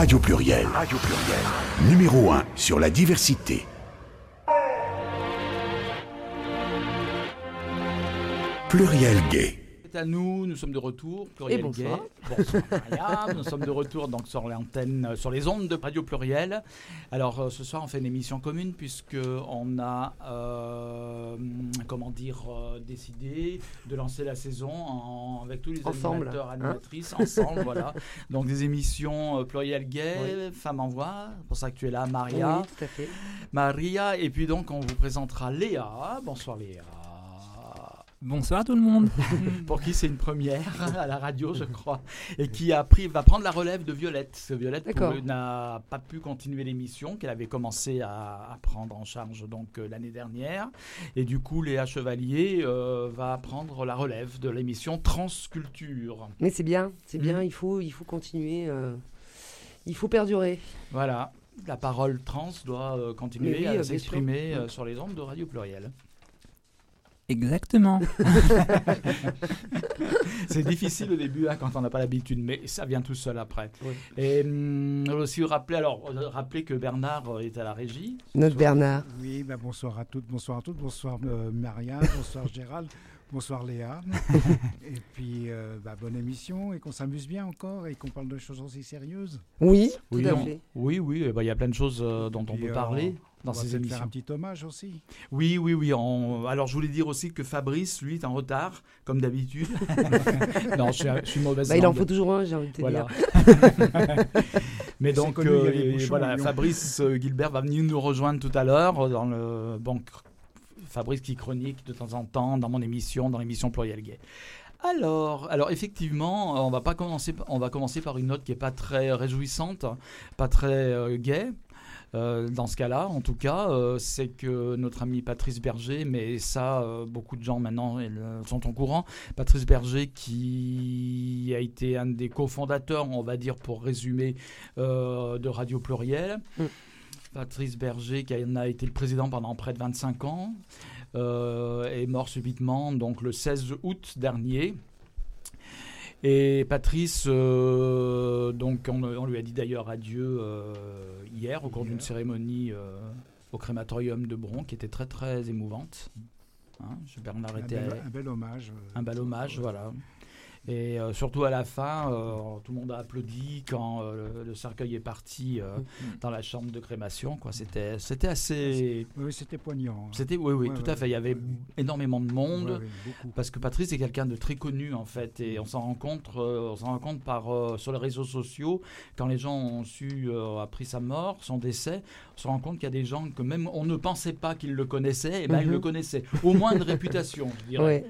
Radio Pluriel. Radio Pluriel. Numéro 1 sur la diversité. Pluriel gay. À nous, nous sommes de retour. Pluriel Et bonsoir. Gay. Bonsoir Maria. nous sommes de retour donc sur l'antenne, euh, sur les ondes de Radio Pluriel. Alors euh, ce soir on fait une émission commune puisque on a, euh, comment dire, euh, décidé de lancer la saison en- avec tous les Ensemble, animateurs, hein. animatrices ensemble, voilà. Donc des émissions euh, Pluriel Gay, Oui. Femmes en voix. Pour ça que tu es là, Maria. Oui, tout à fait. Maria et puis donc on vous présentera Léa. Bonsoir Léa. Bonsoir tout le monde. pour qui c'est une première à la radio, je crois, et qui a pris, va prendre la relève de Violette. Violette n'a pas pu continuer l'émission, qu'elle avait commencé à, à prendre en charge donc euh, l'année dernière, et du coup Léa Chevalier euh, va prendre la relève de l'émission Transculture. Mais c'est bien, c'est bien, Mhm. il, faut, il faut continuer, euh, il faut perdurer. Voilà. La parole trans doit euh, continuer oui, à s'exprimer euh, sur les ondes de Radio Pluriel. Exactement. C'est difficile au début hein, quand on n'a pas l'habitude, mais ça vient tout seul après. Oui. Et hum, aussi rappeler, alors, euh, rappeler que Bernard euh, est à la régie. Notre Bernard. Oui, bah bonsoir à toutes, bonsoir à toutes, bonsoir euh, Maria, bonsoir Gérald, bonsoir Léa. et puis, euh, bah, bonne émission et qu'on s'amuse bien encore et qu'on parle de choses aussi sérieuses. Oui, tout Oui, à on- fait. oui, oui, ben, il y a plein de choses euh, dont on peut euh, parler dans on va ces peut-être faire émissions. un petit hommage aussi. Oui, oui, oui. on- Alors, je voulais dire aussi que Fabrice, lui, est en retard, comme d'habitude. non, je suis, je suis mauvaise Bah, il en faut toujours un, j'ai envie de te Voilà. dire. Mais donc, connu, euh, bouchons voilà. Fabrice euh, Gilbert va venir nous rejoindre tout à l'heure dans le bon, Fabrice qui chronique de temps en temps dans mon émission, dans l'émission Pluriel Gay. Alors, alors effectivement, on va pas commencer, on va commencer par une note qui est pas très réjouissante, pas très euh, gay. Euh, dans ce cas-là, en tout cas, euh, c'est que notre ami Patrice Berger, mais ça, euh, beaucoup de gens maintenant sont au courant, Patrice Berger qui a été un des cofondateurs, on va dire pour résumer, de Radio Pluriel. Mm. Patrice Berger qui en a été le président pendant près de 25 ans, euh, est mort subitement donc le 16 août dernier. Et Patrice, euh, donc on, on lui a dit d'ailleurs adieu euh, hier au cours d'une cérémonie euh, au crématorium de Bron qui était très très émouvante. Hein, je- Bernard Un était bel, un bel hommage. un bel hommage, voilà. Et euh, surtout à la fin, euh, tout le monde a applaudi quand euh, le, le cercueil est parti euh, dans la chambre de crémation. Quoi. C'était, c'était assez. Oui, c'était poignant. hein. C'était, oui, oui, Ouais, tout ouais, à fait. Il y avait énormément de monde. Ouais. Parce que Patrice est quelqu'un de très connu en fait et on s'en rend compte, euh, on s'en rend compte par sur les réseaux sociaux quand les gens ont su appris sa mort, son décès, on se rend compte qu'il y a des gens que même on ne pensait pas qu'ils le connaissaient, et ben ils Mhm. le connaissaient, au moins de réputation, je dirais.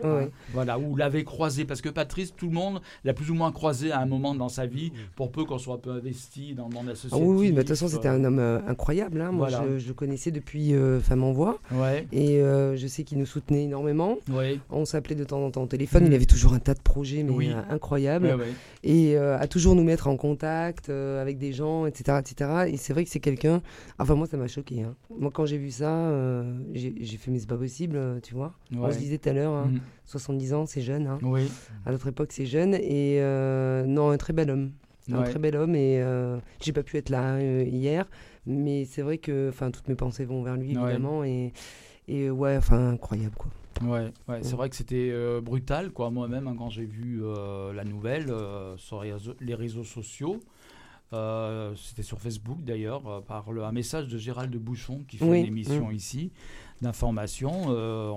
Voilà, ou l'avait croisé parce que Patrice, tout le monde l'a plus ou moins croisé à un moment dans sa vie, pour peu qu'on soit un peu investi dans le monde Ah oui, oui, mais de toute façon, c'était un homme euh, incroyable. hein. Moi, Voilà. je, je le connaissais depuis euh, Femme en Voix. Ouais, Et euh, je sais qu'il nous soutenait énormément. ouais, On s'appelait de temps en temps au téléphone. Mm. Il avait toujours un tas de projets, mais Oui. euh, incroyables. ouais, et euh, à toujours nous mettre en contact euh, avec des gens, etc. etc. Et c'est vrai que c'est quelqu'un. Enfin, moi, ça m'a choqué. hein. Moi, quand j'ai vu ça, euh, j'ai fait, mais c'est pas possible, euh, tu vois. On se disait tout à l'heure, hein, Mhm. 70 ans, c'est jeune. hein. Oui, À notre époque, c'est jeune. Et euh, non, un très bel homme. Un très bel homme. Et euh, j'ai pas pu être là euh, hier. Mais c'est vrai que toutes mes pensées vont vers lui, Ouais. évidemment. Et, et euh, ouais, enfin, incroyable, quoi. Ouais, ouais, c'est vrai que c'était euh, brutal, quoi. Moi-même, hein, quand j'ai vu la nouvelle sur les réseaux, sociaux, c'était sur Facebook d'ailleurs, par le, un message de Gérald de Bouchon qui fait Oui, une émission ici d'information. euh,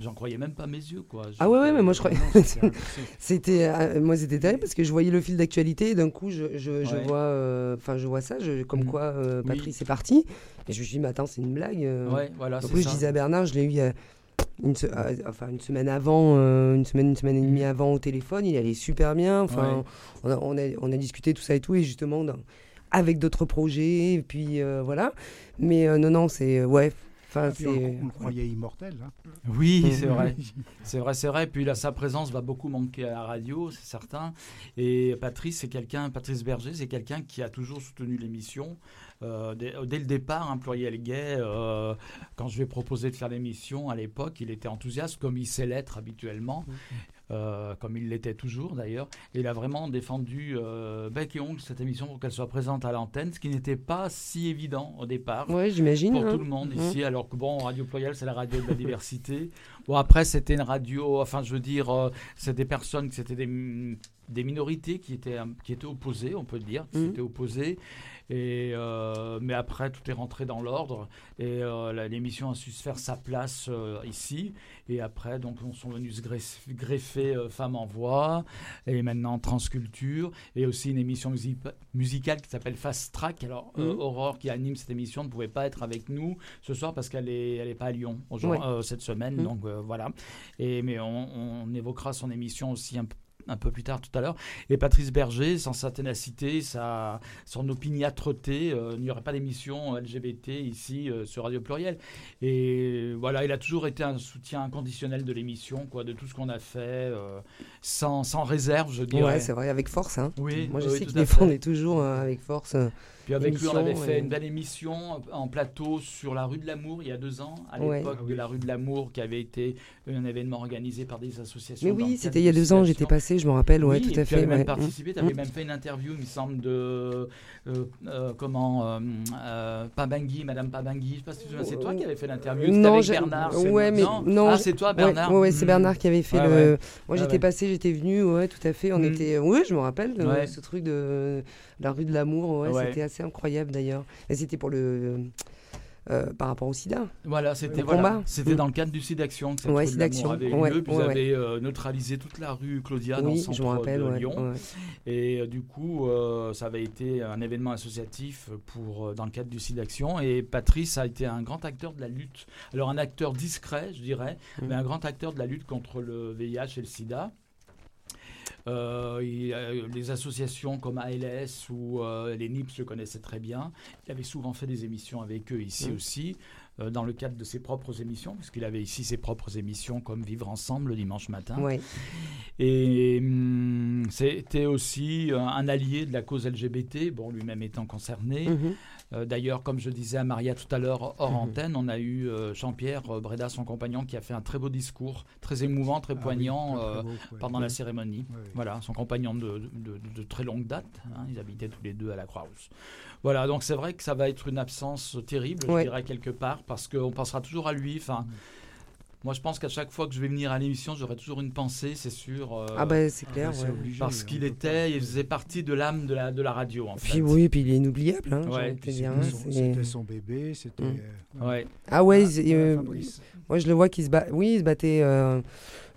J'en croyais même pas mes yeux, quoi. Ah ouais, ouais, mais moi, je croyais- non, c'était euh, moi, c'était terrible parce que je voyais le fil d'actualité et d'un coup, je, je, je Ouais. vois, euh, enfin, je vois ça, je- comme Mhm. quoi euh, Oui. Patrice est parti. Et je me suis dit, mais attends, c'est une blague. euh. Ouais, voilà, en plus, je disais à Bernard, je l'ai eu il y a une, se- euh, enfin, une semaine avant, euh, une semaine, une semaine et demie Mhm. avant au téléphone. Il allait super bien. Enfin, Ouais. on, a, on, a, on a discuté tout ça et tout, et justement, dans- avec d'autres projets, et puis euh, voilà. Mais euh, non, non, c'est ouais. Enfin, on, on le croyait immortel. hein. Oui, Mhm. c'est vrai. C'est vrai, c'est vrai. Puis là, sa présence va beaucoup manquer à la radio, c'est certain. Et Patrice, c'est quelqu'un, Patrice Berger, c'est quelqu'un qui a toujours soutenu l'émission. Euh, dès, dès le départ, un pluriel gay, euh, quand je lui ai proposé de faire l'émission à l'époque, il était enthousiaste, comme il sait l'être habituellement. Euh, comme il l'était toujours d'ailleurs. Et il a vraiment défendu euh, bec et ongle cette émission pour qu'elle soit présente à l'antenne, ce qui n'était pas si évident au départ. J'imagine. Pour hein. tout le monde Mhm. ici, alors que bon, Radio Ployal, c'est la radio de la diversité. Bon, après, c'était une radio, enfin, je veux dire, euh, c'est des personnes, c'était des, des minorités qui étaient, qui étaient opposées, on peut le dire, qui Mhm. étaient opposées. Et, euh, mais après, tout est rentré dans l'ordre et euh, l'émission a su se faire sa place euh, ici. Et après, donc, on sont venus se greffer, greffer Femmes en Voix et maintenant Transculture et aussi une émission musi- musicale qui s'appelle Fast Track. Alors, Mhm. Aurore qui anime cette émission ne pouvait pas être avec nous ce soir parce qu'elle est, elle est pas à Lyon aujourd'hui, Ouais. cette semaine. Mhm. Donc voilà. Et mais on, on évoquera son émission aussi un peu un peu plus tard tout à l'heure. Et Patrice Berger, sans sa ténacité, sa, son opiniâtreté, euh, il n'y aurait pas d'émission LGBT ici euh, sur Radio Pluriel. Et voilà, il a toujours été un soutien inconditionnel de l'émission, quoi, de tout ce qu'on a fait, euh, sans, sans réserve, je dirais. Ouais, c'est vrai, avec force. Hein. oui, Moi, je oui, sais qu'il défendait toujours avec force. Puis avec lui, on avait émission, fait et- une belle émission en plateau sur la rue de l'Amour il y a deux ans, à Ouais. l'époque Ah oui. de la rue de l'Amour, qui avait été un événement organisé par des associations. Mais oui, c'était il y a de deux ans, j'étais passé, je me rappelle, ouais, oui, tout et à tu avais fait. même ouais. participé, tu Mm. avais même fait une interview, il me semble, de euh, euh, comment euh, euh, Pabangui, Madame Pabangui. Je sais pas si tu te souviens, c'est toi qui avais fait l'interview. C'était Non, avec j'ai- Bernard. c'est- ouais, mais non, Ah, c'est toi, Ouais, Bernard. Ouais, ouais, c'est Hmm. Bernard qui avait fait Ouais, le. ouais. Moi, Ouais, j'étais ouais. passé, j'étais venu, ouais, tout à fait. On Mm. était. Oui, je me rappelle de Ouais. ce truc de la rue de l'amour. Ouais, Ouais. c'était assez incroyable d'ailleurs. Et c'était pour le. euh, par rapport au sida. Voilà, c'était voilà, Mm. dans le cadre du SIDAction que Ouais, SIDAction. avait eu Ouais, lieu. Puis ouais, vous avez euh, neutralisé toute la rue Claudia dans le centre rappelle. de Lyon. Et euh, du coup, euh, ça avait été un événement associatif pour, dans le cadre du SIDAction. Et Patrice a été un grand acteur de la lutte. Alors, un acteur discret, je dirais, Mm. mais un grand acteur de la lutte contre le VIH et le SIDA. Euh, il, euh, les associations comme ALS ou euh, les NIPS le connaissaient très bien. Il avait souvent fait des émissions avec eux ici Mm. aussi, dans le cadre de ses propres émissions, puisqu'il avait ici ses propres émissions comme Vivre ensemble le dimanche matin. Et hum, c'était aussi un allié de la cause LGBT, bon, lui-même étant concerné. Mhm. Euh, D'ailleurs, comme je disais à Maria tout à l'heure hors Mhm. antenne, on a eu euh, Jean-Pierre euh, Breda, son compagnon, qui a fait un très beau discours, très émouvant, très Ah poignant très, très euh, beau, ouais. pendant la cérémonie. Ouais. Voilà, son compagnon de, de- de- de très longue date. hein, ils habitaient tous les deux à la Croix-Rousse. Voilà, donc c'est vrai que ça va être une absence terrible, je dirais, quelque part, parce qu'on pensera toujours à lui. Enfin, Mm. Moi, je pense qu'à chaque fois que je vais venir à l'émission, j'aurai toujours une pensée, c'est sûr. euh, Ah, bah, c'est Ah, clair. bah, c'est ouais. obligé, parce on qu'il était, pas- il faisait partie de l'âme de la, de la radio, en Puis fait. oui, puis il est inoubliable. Hein, Ouais, C'était hein, son, c'était son bébé, c'était. Mm. euh, Ouais. Ah ouais, Ah, euh, moi je le vois qu'il se bat. Oui, il se battait euh,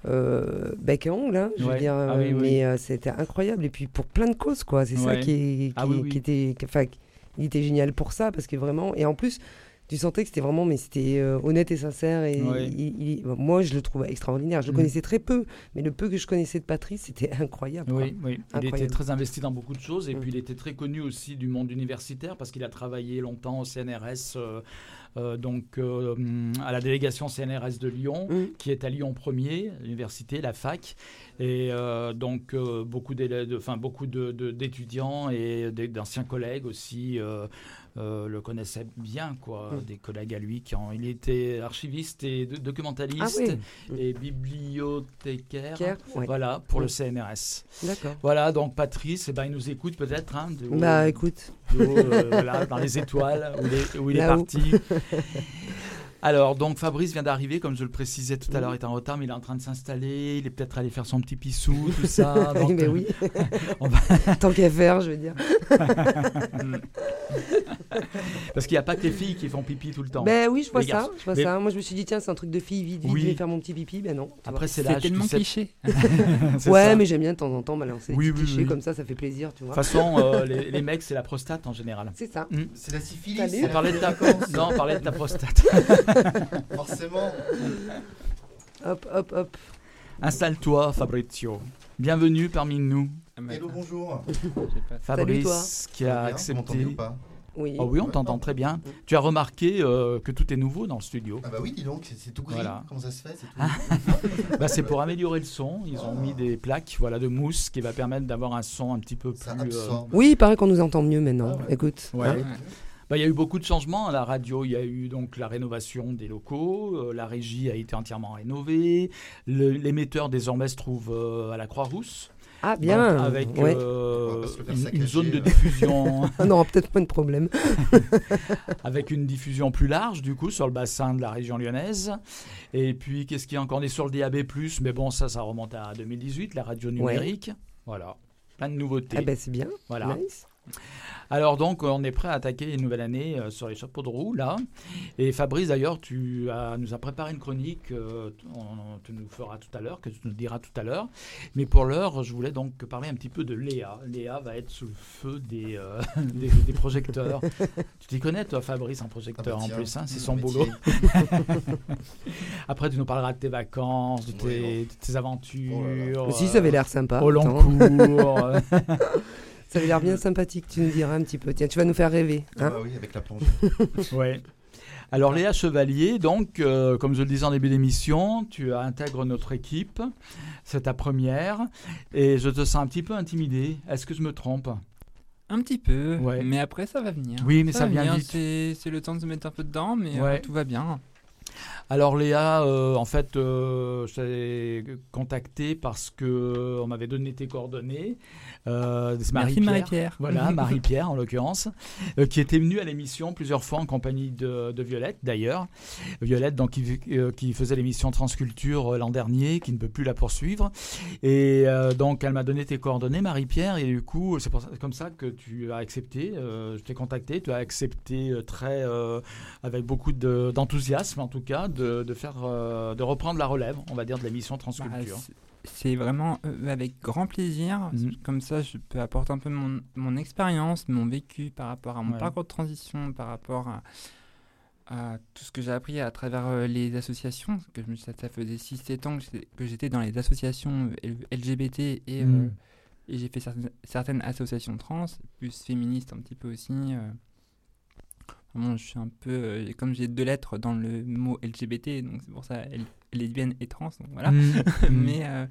euh, bec et ongle, hein, je veux dire. Ah oui, oui. Mais euh, c'était incroyable. Et puis pour plein de causes, quoi. C'est ça qui, qui, Ah oui, oui. qui était. Enfin, il était génial pour ça parce que vraiment. Et en plus. Tu sentais que c'était vraiment, mais c'était euh, honnête et sincère. Et Ouais. il- il- moi, je le trouvais extraordinaire. Je le Mhm. connaissais très peu, mais le peu que je connaissais de Patrice, c'était incroyable. Oui, oui. Il était très investi dans beaucoup de choses et Mm. puis il était très connu aussi du monde universitaire parce qu'il a travaillé longtemps au CNRS, euh, euh, donc euh, hum, à la délégation CNRS de Lyon, Mm. qui est à Lyon 1er, l'université, la fac, et euh, donc beaucoup d'élèves, enfin beaucoup de- de- d'étudiants et d'anciens collègues aussi. Euh, le connaissaient bien, quoi, Mm. des collègues à lui qui ont, il était archiviste et do- documentaliste Ah oui. et bibliothécaire. Ouais. Voilà, pour Mm. le CNRS. D'accord. Voilà, donc Patrice, eh ben, il nous écoute peut-être hein, Bah écoute, de euh, voilà, dans les étoiles où il est, où il est Là-haut. parti. Alors, donc Fabrice vient d'arriver, comme je le précisais tout à l'heure, il est en retard, mais il est en train de s'installer. Il est peut-être allé faire son petit pissou, tout ça. donc, mais euh, oui. va- Tant qu'à faire, je veux dire. Parce qu'il n'y a pas que les filles qui font pipi tout le temps. Ben oui, je vois Les ça, je vois Mais- ça. Moi, je me suis dit, tiens, c'est un truc de fille, vite, vite, Oui. je vais faire mon petit pipi. Ben non. Après, c'est C'est l'âge. tellement tu sais. cliché. C'est ouais, ça. mais j'aime bien de temps en temps balancer Oui, des oui, clichés oui. comme ça, ça fait plaisir, tu De vois. toute façon, euh, les, les mecs, c'est la prostate en général. C'est ça. Hmm. C'est la syphilis. C'est On la parlait de ta... Non, on parlait de ta prostate. Forcément. Hop, hop, hop. Installe-toi, Fabrizio. Bienvenue parmi nous. Hello, bonjour. Fabrice, toi. qui a accepté. m'entendez ou pas? Oui. Oh oui, on t'entend très bien. Tu as remarqué euh, que tout est nouveau dans le studio. Ah bah oui, dis donc, c'est- tout gris. Voilà. Comment ça se fait C'est tout Bah, c'est pour améliorer le son. Ils ont mis des plaques voilà, de mousse qui va permettre d'avoir un son un petit peu Ça plus. euh. Oui, il paraît qu'on nous entend mieux maintenant. Ah ouais. Écoute. Ouais. hein. Bah, il y a eu beaucoup de changements à la radio. Il y a eu donc la rénovation des locaux, euh, la régie a été entièrement rénovée, l'émetteur désormais se trouve euh, à la Croix-Rousse, Ah, bien. donc, avec ouais. euh, pas une, zone de euh. diffusion, On aura peut-être moins de problèmes. avec une diffusion plus large du coup sur le bassin de la région lyonnaise. Et puis qu'est-ce qui est encore? On est sur le DAB+, mais bon ça, ça remonte à 2018, la radio numérique. Voilà, plein de nouveautés. Ah, ben c'est bien. Voilà. Nice. Alors donc on est prêt à attaquer une nouvelle année euh, sur les chapeaux de roue là. Et Fabrice d'ailleurs tu as, nous as préparé une chronique, euh, on, tu nous feras tout à l'heure, que tu nous diras tout à l'heure. Mais pour l'heure je voulais donc parler un petit peu de Léa. Léa va être sous le feu des, euh, des, des projecteurs. tu t'y connais toi Fabrice en projecteur Ah bah en tiens, plus, hein, c'est son métier. boulot. Après tu nous parleras de tes vacances, de tes, Oui, de tes aventures. Oh là là. Si, ça avait l'air sympa. Au long cours. euh, Ça avait l'air bien sympathique, tu nous diras un petit peu. Tiens, tu vas nous faire rêver. Ah hein bah oui, avec la plongée. Ouais. Alors Léa Chevalier, donc, euh, comme je le disais en début d'émission, tu intègres notre équipe. C'est ta première. Et je te sens un petit peu intimidé. Est-ce que je me trompe? Un petit peu, Ouais. mais après ça va venir. Oui, mais ça va vient venir, vite. C'est le temps de se mettre un peu dedans, mais euh, tout va bien. Alors Léa, euh, en fait, euh, je t'ai contacté parce que on m'avait donné tes coordonnées. Euh, Marie-Pierre. Marie-Pierre. Voilà, Marie-Pierre en l'occurrence, euh, qui était venue à l'émission plusieurs fois en compagnie de, de Violette d'ailleurs. Violette, donc, qui, euh, qui faisait l'émission Transculture euh, l'an dernier, qui ne peut plus la poursuivre. Et donc, elle m'a donné tes coordonnées, Marie-Pierre, et du coup, c'est comme ça que tu as accepté. je t'ai contacté, tu as accepté très, avec beaucoup de- d'enthousiasme en tout cas, de, de faire, de reprendre la relève, on va dire, de l'émission Bah, Transculture. c'est- c'est vraiment euh, avec grand plaisir. Mhm. Comme ça, je peux apporter un peu mon, mon expérience, mon vécu par rapport à mon Ouais. parcours de transition, par rapport à, à tout ce que j'ai appris à travers euh, les associations. Que je ça, ça faisait 6-7 ans que j'étais- dans les associations euh, LGBT et, euh, Mhm. et j'ai fait certaines, certaines associations trans, plus féministes un petit peu aussi. Vraiment, je suis un peu. comme j'ai deux lettres dans le mot LGBT, donc c'est pour ça lesbienne et trans, donc voilà. Mhm. mais, euh,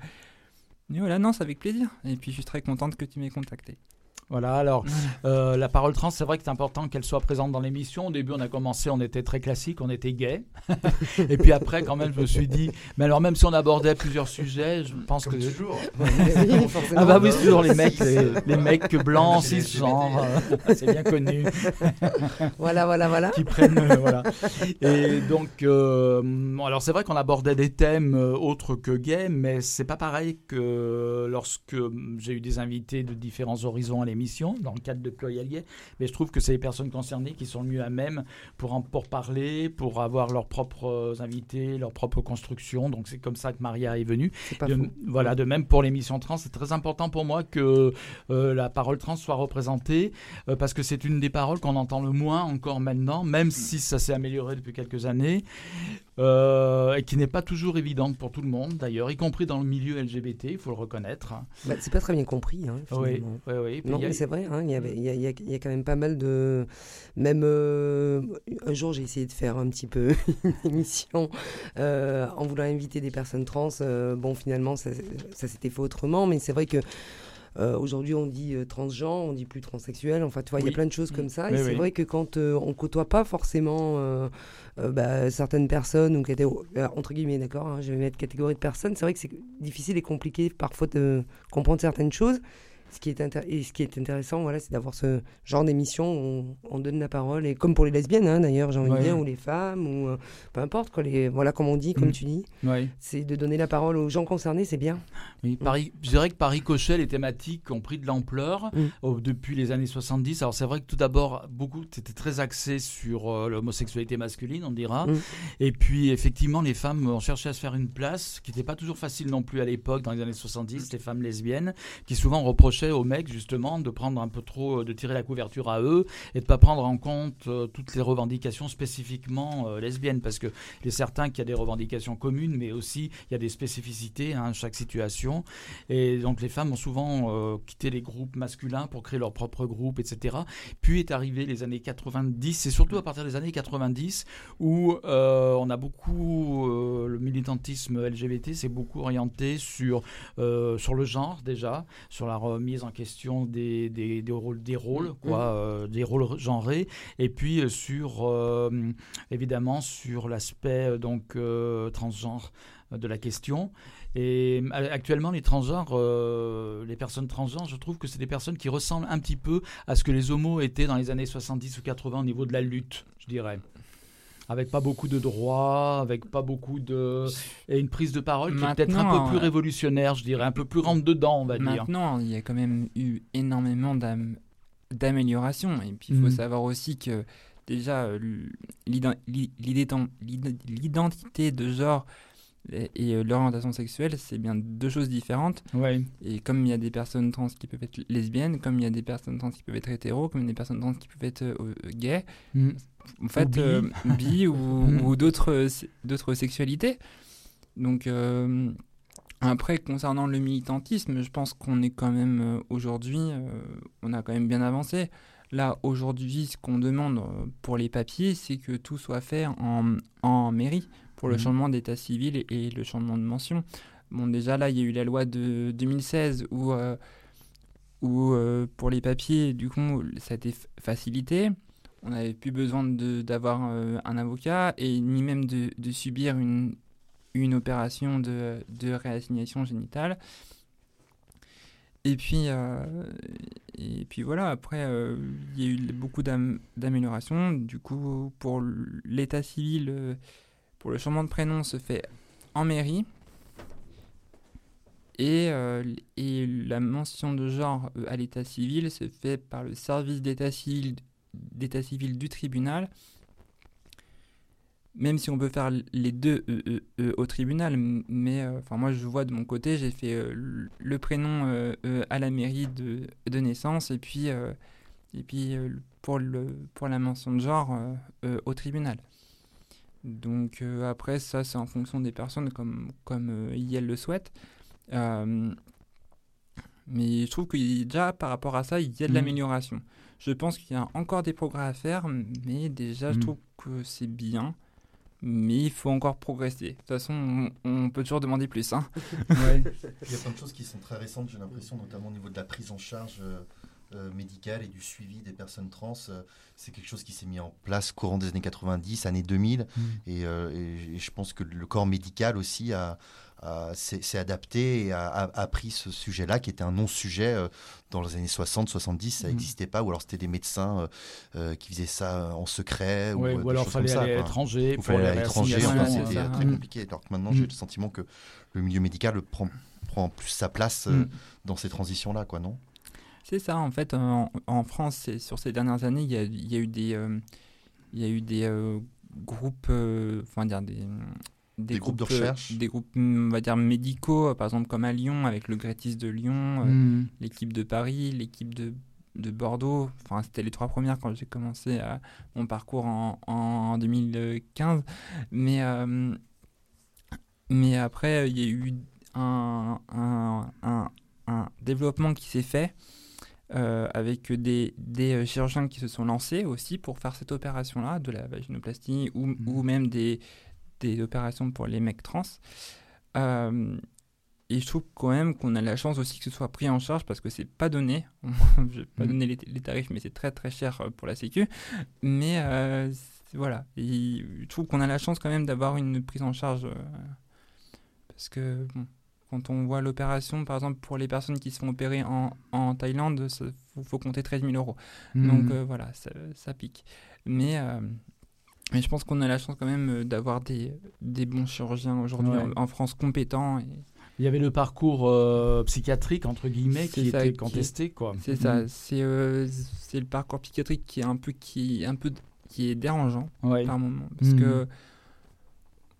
mais voilà, non, c'est avec plaisir. Et puis je suis très contente que tu m'aies contacté. Voilà, alors euh, la parole trans, c'est vrai que c'est important qu'elle soit présente dans l'émission. Au début, on a commencé, on était très classique, on était gay. Et puis après, quand même, je me suis dit, mais alors même si on abordait plusieurs sujets, je pense Comme que. toujours. Ah bah oui, c'est toujours les mecs, les, mecs blancs, C'est les cisgenres, euh, c'est bien connu, Voilà, voilà, voilà. qui prennent, euh, voilà. Et donc, euh, alors c'est vrai qu'on abordait des thèmes euh, autres que gays, mais c'est pas pareil que lorsque j'ai eu des invités de différents horizons à l'émission, dans le cadre de Pluriel mais je trouve que c'est les personnes concernées qui sont le mieux à même pour, en, pour parler, pour avoir leurs propres invités, leurs propres constructions. Donc c'est comme ça que Maria est venue. Pas De, voilà, de même pour l'émission trans, c'est très important pour moi que euh, la parole trans soit représentée euh, parce que c'est une des paroles qu'on entend le moins encore maintenant, même si ça s'est amélioré depuis quelques années euh, et qui n'est pas toujours évidente pour tout le monde d'ailleurs, y compris dans le milieu LGBT, il faut le reconnaître. Bah, c'est pas très bien compris. Hein, Oui, oui, oui. Non, a- mais c'est vrai, hein, il y, a, y y quand même pas mal de. Même euh, un jour, j'ai essayé de faire un petit peu une émission euh, en voulant inviter des personnes trans. bon, finalement, ça, ça s'était fait autrement, mais c'est vrai que. Euh, Aujourd'hui, on dit euh, transgenre, on dit plus transsexuel. Enfin, tu vois, il y a plein de choses comme ça. Oui, et c'est vrai que quand euh, on côtoie pas forcément bah, certaines personnes, ou entre guillemets, d'accord, hein, je vais mettre catégorie de personnes, c'est vrai que c'est difficile et compliqué parfois de comprendre certaines choses. Ce qui est, et ce qui est intéressant, voilà, c'est d'avoir ce genre d'émission où on, on donne la parole. Et comme pour les lesbiennes, hein, d'ailleurs, j'ai envie Ouais. de dire, ou les femmes, ou euh, peu importe, quoi, les, voilà, comme on dit, comme Mm. tu dis, c'est de donner la parole aux gens concernés, c'est bien. Oui, Paris, je dirais que par ricochet, les thématiques ont pris de l'ampleur Mm. oh, depuis les années 70. Alors c'est vrai que tout d'abord, beaucoup, c'était très axé sur euh, l'homosexualité masculine, on dira. Mm. Et puis effectivement, les femmes ont cherché à se faire une place, ce qui n'était pas toujours facile non plus à l'époque, dans les années 70, les femmes lesbiennes, qui souvent reprochaient aux mecs justement de prendre un peu trop, euh, de tirer la couverture à eux et de pas prendre en compte euh, toutes les revendications spécifiquement euh, lesbiennes, parce que il est certain qu'il y a des revendications communes, mais aussi il y a des spécificités à chaque situation. Et donc les femmes ont souvent quitté les groupes masculins pour créer leur propre groupe, etc. Puis est arrivé les années 90, et surtout à partir des années 90, où on a beaucoup, le militantisme LGBT s'est beaucoup orienté sur, sur le genre déjà, sur la remise en question des, des, des rôles, des rôles, Mm. quoi, euh, des rôles genrés, et puis euh, sur euh, évidemment sur l'aspect donc transgenre de la question. Et actuellement, les transgenres, euh, les personnes transgenres, je trouve que c'est des personnes qui ressemblent un petit peu à ce que les homos étaient dans les années 70 ou 80 au niveau de la lutte, je dirais. Avec pas beaucoup de droits, avec pas beaucoup de. et une prise de parole qui est peut-être un Maintenant, peu plus euh, révolutionnaire, je dirais, un peu plus rentre dedans, on va dire. Maintenant, il y a quand même eu énormément d'am- d'améliorations. Et puis, il faut Mhm. savoir aussi que déjà, euh, l'identité de genre et, euh, l'orientation sexuelle, c'est bien deux choses différentes. Ouais. Et comme il y a des personnes trans qui peuvent être lesbiennes, comme il y a des personnes trans qui peuvent être hétéros, comme il y a des personnes trans qui peuvent être euh, euh, gays, Mm. en fait, bi. euh, bi ou, Mm. ou d'autres se- d'autres sexualités. Donc, après, concernant le militantisme, je pense qu'on est quand même aujourd'hui, on a quand même bien avancé. Là, aujourd'hui, ce qu'on demande pour les papiers, c'est que tout soit fait en, en mairie pour le Mhm. changement d'état civil et, et le changement de mention. Bon, déjà là, il y a eu la loi de 2016 où, euh, où euh, pour les papiers, du coup, ça a été facilité. On n'avait plus besoin d'avoir euh, un avocat et ni même de, de subir une, une opération de, de réassignation génitale. Et puis, et puis voilà, après, il y a eu beaucoup d'am- d'améliorations. Du coup, pour l'état civil, pour le changement de prénom se fait en mairie. Et, euh, et la mention de genre euh, à l'état civil se fait par le service d'état civil, d'état civil du tribunal. Même si on peut faire les deux euh, au tribunal, mais enfin moi je vois de mon côté, j'ai fait le prénom à la mairie de, de naissance et puis, et puis pour, le, pour la mention de genre au tribunal. Donc euh, après, ça, c'est en fonction des personnes comme, comme euh, elles le souhaitent. Euh, mais je trouve que déjà, par rapport à ça, il y a de Mhm. l'amélioration. Je pense qu'il y a encore des progrès à faire, mais déjà, je Mhm. trouve que c'est bien. Mais il faut encore progresser. De toute façon, on, on peut toujours demander plus. Hein. Ouais. Il y a plein de choses qui sont très récentes, j'ai l'impression, notamment au niveau de la prise en charge euh, médicale et du suivi des personnes trans. Euh, c'est quelque chose qui s'est mis en place courant des années 90, années 2000. Mm. Et, euh, et- et je pense que le corps médical aussi a, a- s'est adapté et a, a- a pris ce sujet-là, qui était un non-sujet euh, dans les années 60, 70. Ça Mm. n'existait pas. Ou alors c'était des médecins qui faisaient ça en secret. Ouais, ou, ou alors choses fallait aller à l'étranger Ou pour fallait les aller à l'étranger, réassignations. enfin, Voilà, c'était ça. très Mm. compliqué. Alors que maintenant, j'ai le sentiment que le milieu médical prend, prend plus sa place dans ces transitions-là, quoi, non? C'est ça, en fait, en, en France, sur ces dernières années, il y a, il y a eu des, euh, il y a eu des euh, groupes, euh, enfin dire des, Des groupes de euh, recherche. des groupes, on va dire médicaux, euh, par exemple comme à Lyon avec le Grétis de Lyon, euh, Mm. l'équipe de Paris, l'équipe de, de Bordeaux. Enfin, c'était les trois premières quand j'ai commencé à, mon parcours en, en 2015. Mais, euh, mais après, il y a eu un, un, un, un développement qui s'est fait euh, avec des, des euh, chirurgiens qui se sont lancés aussi pour faire cette opération-là, de la vaginoplastie ou, ou même des, des opérations pour les mecs trans. Euh, et je trouve quand même qu'on a la chance aussi que ce soit pris en charge parce que c'est pas donné. je vais pas Mhm. donner les, les tarifs, mais c'est très très cher euh, pour la Sécu. Mais euh, voilà, Et je trouve qu'on a la chance quand même d'avoir une prise en charge parce que bon, quand on voit l'opération, par exemple pour les personnes qui se font opérer en, en Thaïlande, il faut, faut compter 13 000 euros. Donc Mm. euh, voilà, ça, ça pique. Mais, euh, mais je pense qu'on a la chance quand même euh, d'avoir des, des bons chirurgiens aujourd'hui Ouais. en, en France compétents. Et Il y avait le parcours euh, psychiatrique, entre guillemets, qui ça, était contesté. c'est ça, Mm. c'est le parcours psychiatrique qui est un peu, qui, un peu qui est dérangeant Ouais. par moment. Parce Mhm. que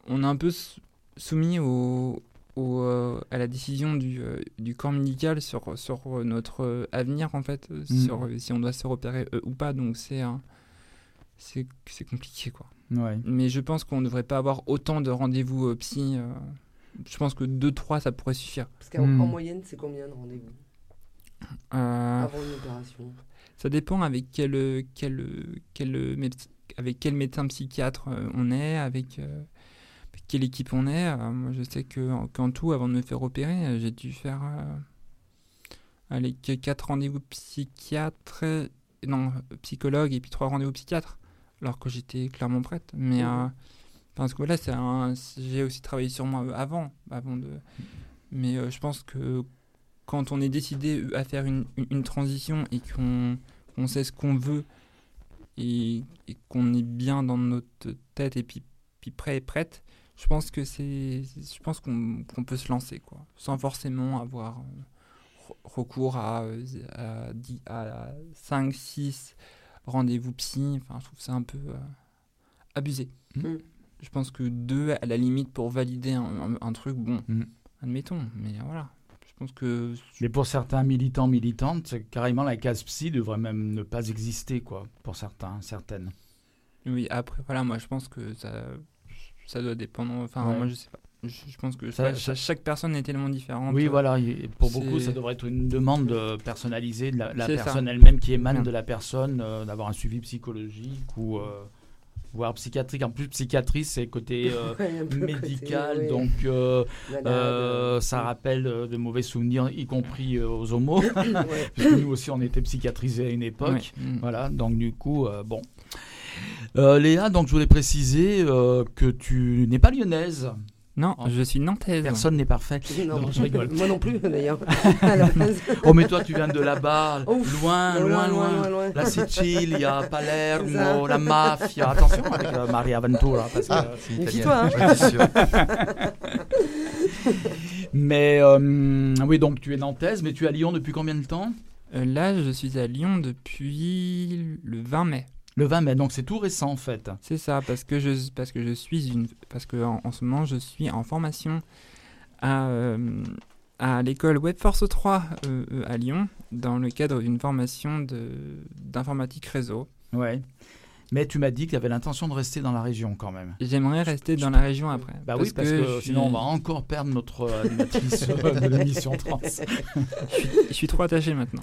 on est un peu sou- soumis au, au, euh, à la décision du, euh, du corps médical sur, sur notre euh, avenir, en fait, sur euh, si on doit se repérer euh, ou pas. Donc c'est c'est compliqué, quoi. Ouais. Mais je pense qu'on ne devrait pas avoir autant de rendez-vous euh, psy. euh, je pense que 2-3, ça pourrait suffire. Parce qu'en en moyenne, c'est combien de rendez-vous? Euh, avant une opération Ça dépend avec quel, quel, quel, avec quel médecin psychiatre euh, on est, avec, euh, avec quelle équipe on est. Euh, moi, je sais que qu'en tout, avant de me faire opérer, euh, j'ai dû faire euh, allez, que 4 rendez-vous psychiatres, non, psychologue et puis 3 rendez-vous psychiatres, alors que j'étais clairement prête. Mais euh, parce que là, c'est j'ai aussi travaillé sur moi avant, avant de. Mais je pense que quand on est décidé à faire une, une- transition et qu'on qu'on sait ce qu'on veut et, et qu'on est bien dans notre tête et puis, puis prêt et prête, je pense que c'est, je pense qu'on peut se lancer quoi, sans forcément avoir re- recours à, à, à 5, 6 rendez-vous psy. Enfin, je trouve ça un peu euh, abusé. Mm. Je pense que deux à la limite pour valider un, un- un truc, bon, Mm. admettons. Mais voilà, je pense que Mais pour certains militants, militantes, carrément la case psy devrait même ne pas exister, quoi, pour certains, certaines. oui. Après, voilà, moi, je pense que ça, ça doit dépendre. Enfin, Ouais. moi, je sais pas. Je, je pense que Ça- chaque, personne est tellement différente. Oui, voilà. Pour beaucoup, ça devrait être une demande personnalisée de la, personne elle-même qui émane de la personne, euh, d'avoir un suivi psychologique ou euh, voire psychiatrique. En plus, psychiatrie, c'est côté euh, Ouais, côté, médical, donc ça rappelle euh, de mauvais souvenirs, y compris euh, aux homos. nous aussi, on était psychiatrisés à une époque. Ouais. Mm. Voilà, donc du coup, euh, bon. Euh, Léa, donc je voulais préciser euh, que tu n'es pas lyonnaise. Non, Oh. je suis nantaise. Personne n'est parfait. Non, Non, je rigole. Moi non plus, d'ailleurs. Oh, mais toi, tu viens de là-bas, loin, loin, loin, loin. La Sicile, il y a C'est Palermo, la mafia. Attention avec euh, Maria Ventura. Parce que, Ah, c'est hein. Mais euh, oui, donc tu es nantaise, mais tu es à Lyon depuis combien de temps? Euh, là, je suis à Lyon depuis le 20 mai. Le 20 mai, donc c'est tout récent en fait. C'est ça, parce que je, parce que je suis une, parce que en, en ce moment je suis en formation à, euh, à l'école Webforce 3 euh, euh, à Lyon, dans le cadre d'une formation de d'informatique réseau. Ouais. Mais tu m'as dit que tu avais l'intention de rester dans la région quand même. J'aimerais rester dans la région après. Bah oui, parce que, sinon on va encore perdre notre animatrice de l'émission trans. je suis trop attaché maintenant.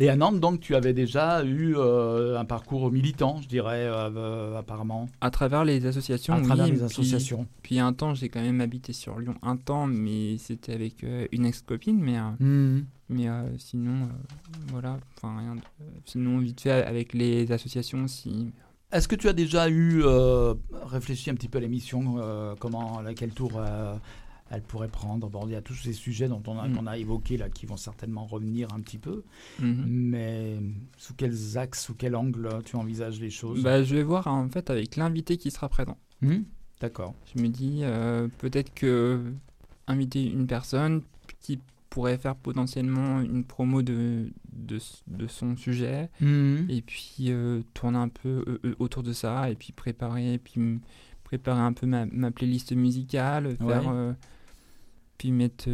Et à Nantes, donc, tu avais déjà eu euh, un parcours militant, je dirais, euh, apparemment, À travers les associations, à oui, travers les puis- associations. Puis, un temps, j'ai quand même habité sur Lyon un temps, mais c'était avec euh, une ex-copine, mais Mhm. Mais euh, sinon, euh, voilà, enfin rien de... Sinon, vite fait, avec les associations aussi. Est-ce que tu as déjà eu euh, réfléchi un petit peu à l'émission, comment, à quel tour elle pourrait prendre? Bon, il y a tous ces sujets dont on a, Mm. qu'on a évoqués là, qui vont certainement revenir un petit peu. Mhm. Mais sous quels axes, sous quel angle tu envisages les choses? Bah, je vais voir en fait avec l'invité qui sera présent. Hmm D'accord. Je me dis euh, peut-être que inviter une personne qui pourrait faire potentiellement une promo de, de, de son sujet Mhm. et puis euh, tourner un peu euh, euh, autour de ça et puis préparer et puis préparer un peu ma, ma playlist musicale faire Ouais. euh, puis mettre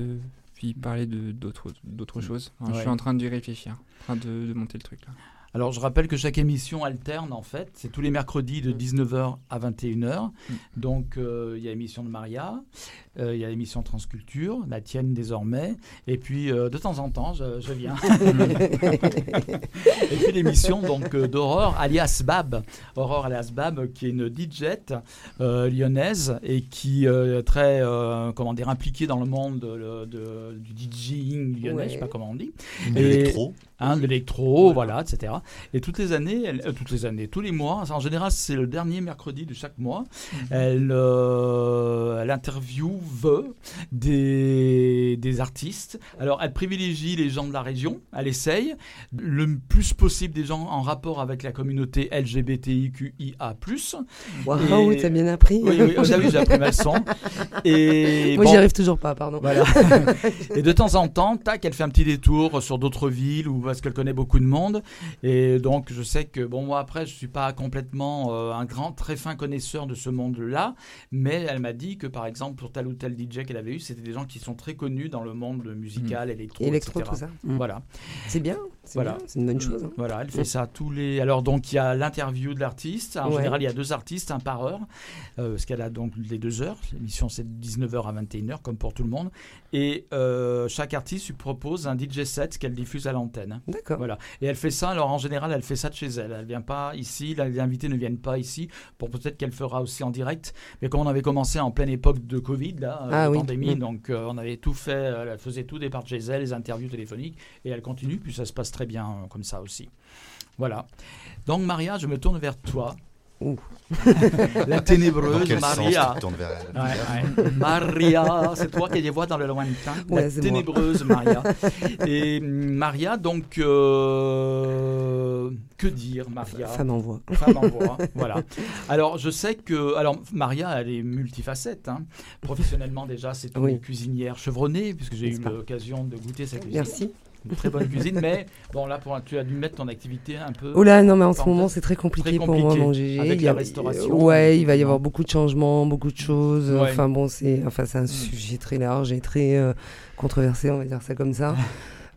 puis parler de d'autres d'autres choses Enfin, je suis en train d'y réfléchir en train de, de monter le truc là Alors, je rappelle que chaque émission alterne, en fait. C'est tous les mercredis de 19h à 21h. Donc, euh, il y a l'émission de Maria, euh, il y a l'émission Transculture, la tienne désormais. Et puis, euh, de temps en temps, je, je viens. et puis, l'émission donc d'Aurore, alias Bab. Aurore, alias Bab, qui est une DJ euh, lyonnaise et qui euh, est très, euh, comment dire, impliquée dans le monde de- de- du DJing lyonnais, Ouais. je sais pas comment on dit Une Et- électro. hein, de l'électro, voilà, etc. Et toutes les années, elle- euh, toutes les années, tous les mois, en général c'est le dernier mercredi de chaque mois, elle, euh, elle interviewe des, des artistes. Alors elle privilégie les gens de la région, elle essaye le plus possible des gens en rapport avec la communauté LGBTIQIA+. Waouh, t'as bien appris. Oui, oui, j'ai vu, j'ai appris ma leçon. Et Moi, bon, j'y arrive toujours pas, pardon. voilà. et de temps en temps, tac, elle fait un petit détour sur d'autres villes ou parce qu'elle connaît beaucoup de monde. Et donc, je sais que, bon, moi, après, je suis pas complètement euh, un grand, très fin connaisseur de ce monde-là. Mais elle m'a dit que, par exemple, pour tel ou tel DJ qu'elle avait eu, c'était des gens qui sont très connus dans le monde musical, électro, Électro, etc. tout ça. Voilà. C'est bien. C'est Voilà. une bonne chose. hein. Voilà, elle fait ça tous les. Alors donc il y a l'interview de l'artiste. En Ouais. général, il y a deux artistes, un par heure, euh, parce qu'elle a donc les deux heures. L'émission c'est de 19h à 21h comme pour tout le monde. Et euh, chaque artiste lui propose un DJ set qu'elle diffuse à l'antenne. D'accord. Voilà. Et elle fait ça. Alors en général, elle fait ça de chez elle. Elle vient pas ici. Les invités ne viennent pas ici. Pour peut-être qu'elle fera aussi en direct. Mais comme on avait commencé en pleine époque de Covid, là, euh, Ah oui. pandémie, Mm. donc euh, on avait tout fait. euh, Elle faisait tout départ de chez elle, les interviews téléphoniques, et elle continue. Puis ça se passe très bien euh, comme ça aussi. Voilà. Donc Maria, je me tourne vers toi. Ouh. La ténébreuse Maria. Ouais, ouais. Maria, c'est toi qui les vois dans le lointain. Ouais, la ténébreuse Maria. Et mm, Maria, donc, euh, que dire, Maria? Femme en voix. Femme en voix, voilà. Alors, je sais que. Alors, Maria, elle est multifacette. hein. Professionnellement, déjà, c'est une Oui. cuisinière chevronnée, puisque j'ai eu l'occasion de goûter sa cuisine. Merci. Une très bonne cuisine, mais bon, là, pour, tu as dû mettre ton activité un peu. Oh là, non, mais en ce moment, c'est très compliqué, Très pour moi, mon GG. Avec Il y la a- restauration, Ouais, il va y avoir beaucoup de changements, beaucoup de choses. Ouais. Enfin bon, c'est enfin, un Mm. sujet très large et très euh, controversé, on va dire ça comme ça.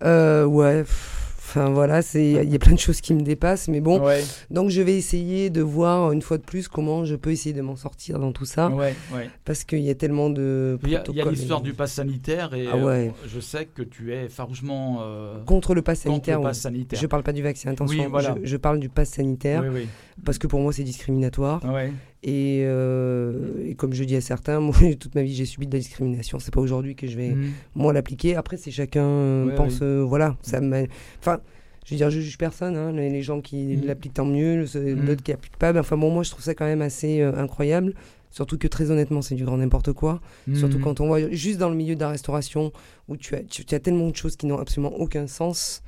Euh, ouais. pff, Enfin voilà, c'est il y a plein de choses qui me dépassent, mais bon. Ouais, Donc je vais essayer de voir une fois de plus comment je peux essayer de m'en sortir dans tout ça, ouais, ouais. parce qu'il y a tellement de Il y a, il y a protocoles. l'histoire du pass sanitaire et Ah ouais. euh, je sais que tu es farouchement euh, contre le pass contre sanitaire. le oui. pass sanitaire. Je parle pas du vaccin, attention. Oui, voilà. je, je parle du pass sanitaire Oui, oui. Parce que pour moi c'est discriminatoire. Ouais. Et, euh, et comme je dis à certains, moi toute ma vie j'ai subi de la discrimination. C'est pas aujourd'hui que je vais Mhm. moi l'appliquer. Après c'est chacun euh, Ouais, pense, euh, voilà, ça m'a- Enfin, je veux dire, je juge personne. hein. Les, les gens qui Mhm. l'appliquent tant mieux, le- Mhm. l'autre qui applique pas. ben, enfin bon, moi je trouve ça quand même assez euh, incroyable. Surtout que très honnêtement, c'est du grand n'importe quoi. Surtout quand on voit juste dans le milieu de la restauration où tu as, tu, tu as tellement de choses qui n'ont absolument aucun sens.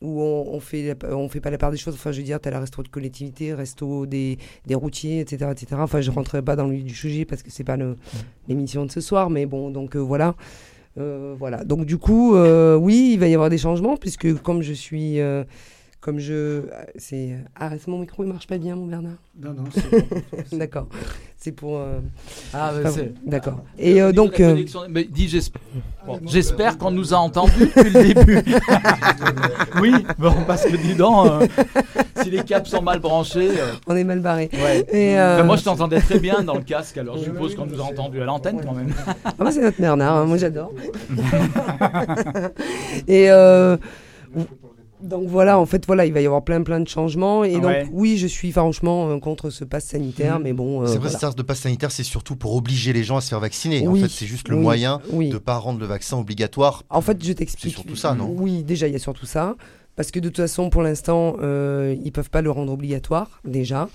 Où on, on fait la- on fait pas la part des choses. Enfin, je veux dire, tu as la resto de collectivité, resto des, des routiers, etc., etc. Enfin, je rentrerai pas dans le du sujet parce que c'est pas le- l'émission de ce soir. Mais bon, donc euh, voilà. Euh, voilà. Donc du coup, euh, oui, il va y avoir des changements puisque comme je suis, euh, comme je, c'est, ah, mon micro, il marche pas bien, mon Bernard. Non, non, c'est D'accord. C'est pour. euh, Ah, enfin, c'est- D'accord. Ah, Et euh, donc. euh, mais dis, j'espère bon, Ah, j'espère bah, qu'on nous bah, a entendus depuis le début. oui, bon, parce que dis donc, euh, si les câbles sont mal branchés. euh, on est mal barré. ouais. Et, Enfin, moi, je t'entendais très bien dans le casque, alors je suppose oui, qu'on nous a entendus à l'antenne quand même. Ah, moi, c'est notre Bernard, hein, moi j'adore. et euh, donc voilà, en fait, voilà, il va y avoir plein plein de changements. Et donc, oui, je suis franchement euh, contre ce pass sanitaire, Mhm. mais bon. euh, C'est vrai, voilà. de passe sanitaire, c'est surtout pour obliger les gens à se faire vacciner. Oui, En fait, c'est juste le oui, moyen oui. de ne pas rendre le vaccin obligatoire. En fait, je t'explique. C'est surtout ça, non Oui, déjà, il y a surtout ça. Parce que de toute façon, pour l'instant, euh, ils peuvent pas le rendre obligatoire, déjà.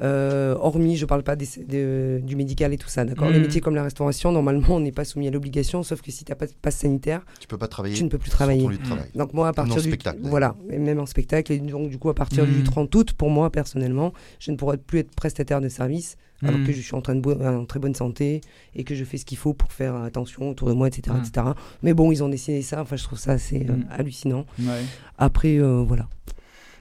Euh, hormis, je parle pas des- de- du médical et tout ça, d'accord Les Mhm. métiers comme la restauration, normalement, on n'est pas soumis à l'obligation, sauf que si tu n'as pas de passe sanitaire, Tu peux pas travailler tu ne peux plus travailler. ton lieu de travail. Donc moi, à partir en du spectacle, voilà, et même en spectacle, et donc du coup à partir du Mhm. 30 août, pour moi personnellement, je ne pourrai plus être prestataire de service, alors que je suis en train de bo- en très bonne santé et que je fais ce qu'il faut pour faire attention autour de moi, etc., etc. Mais bon, ils ont décidé ça. Enfin, je trouve ça assez euh, hallucinant. Ouais. Après, euh, voilà.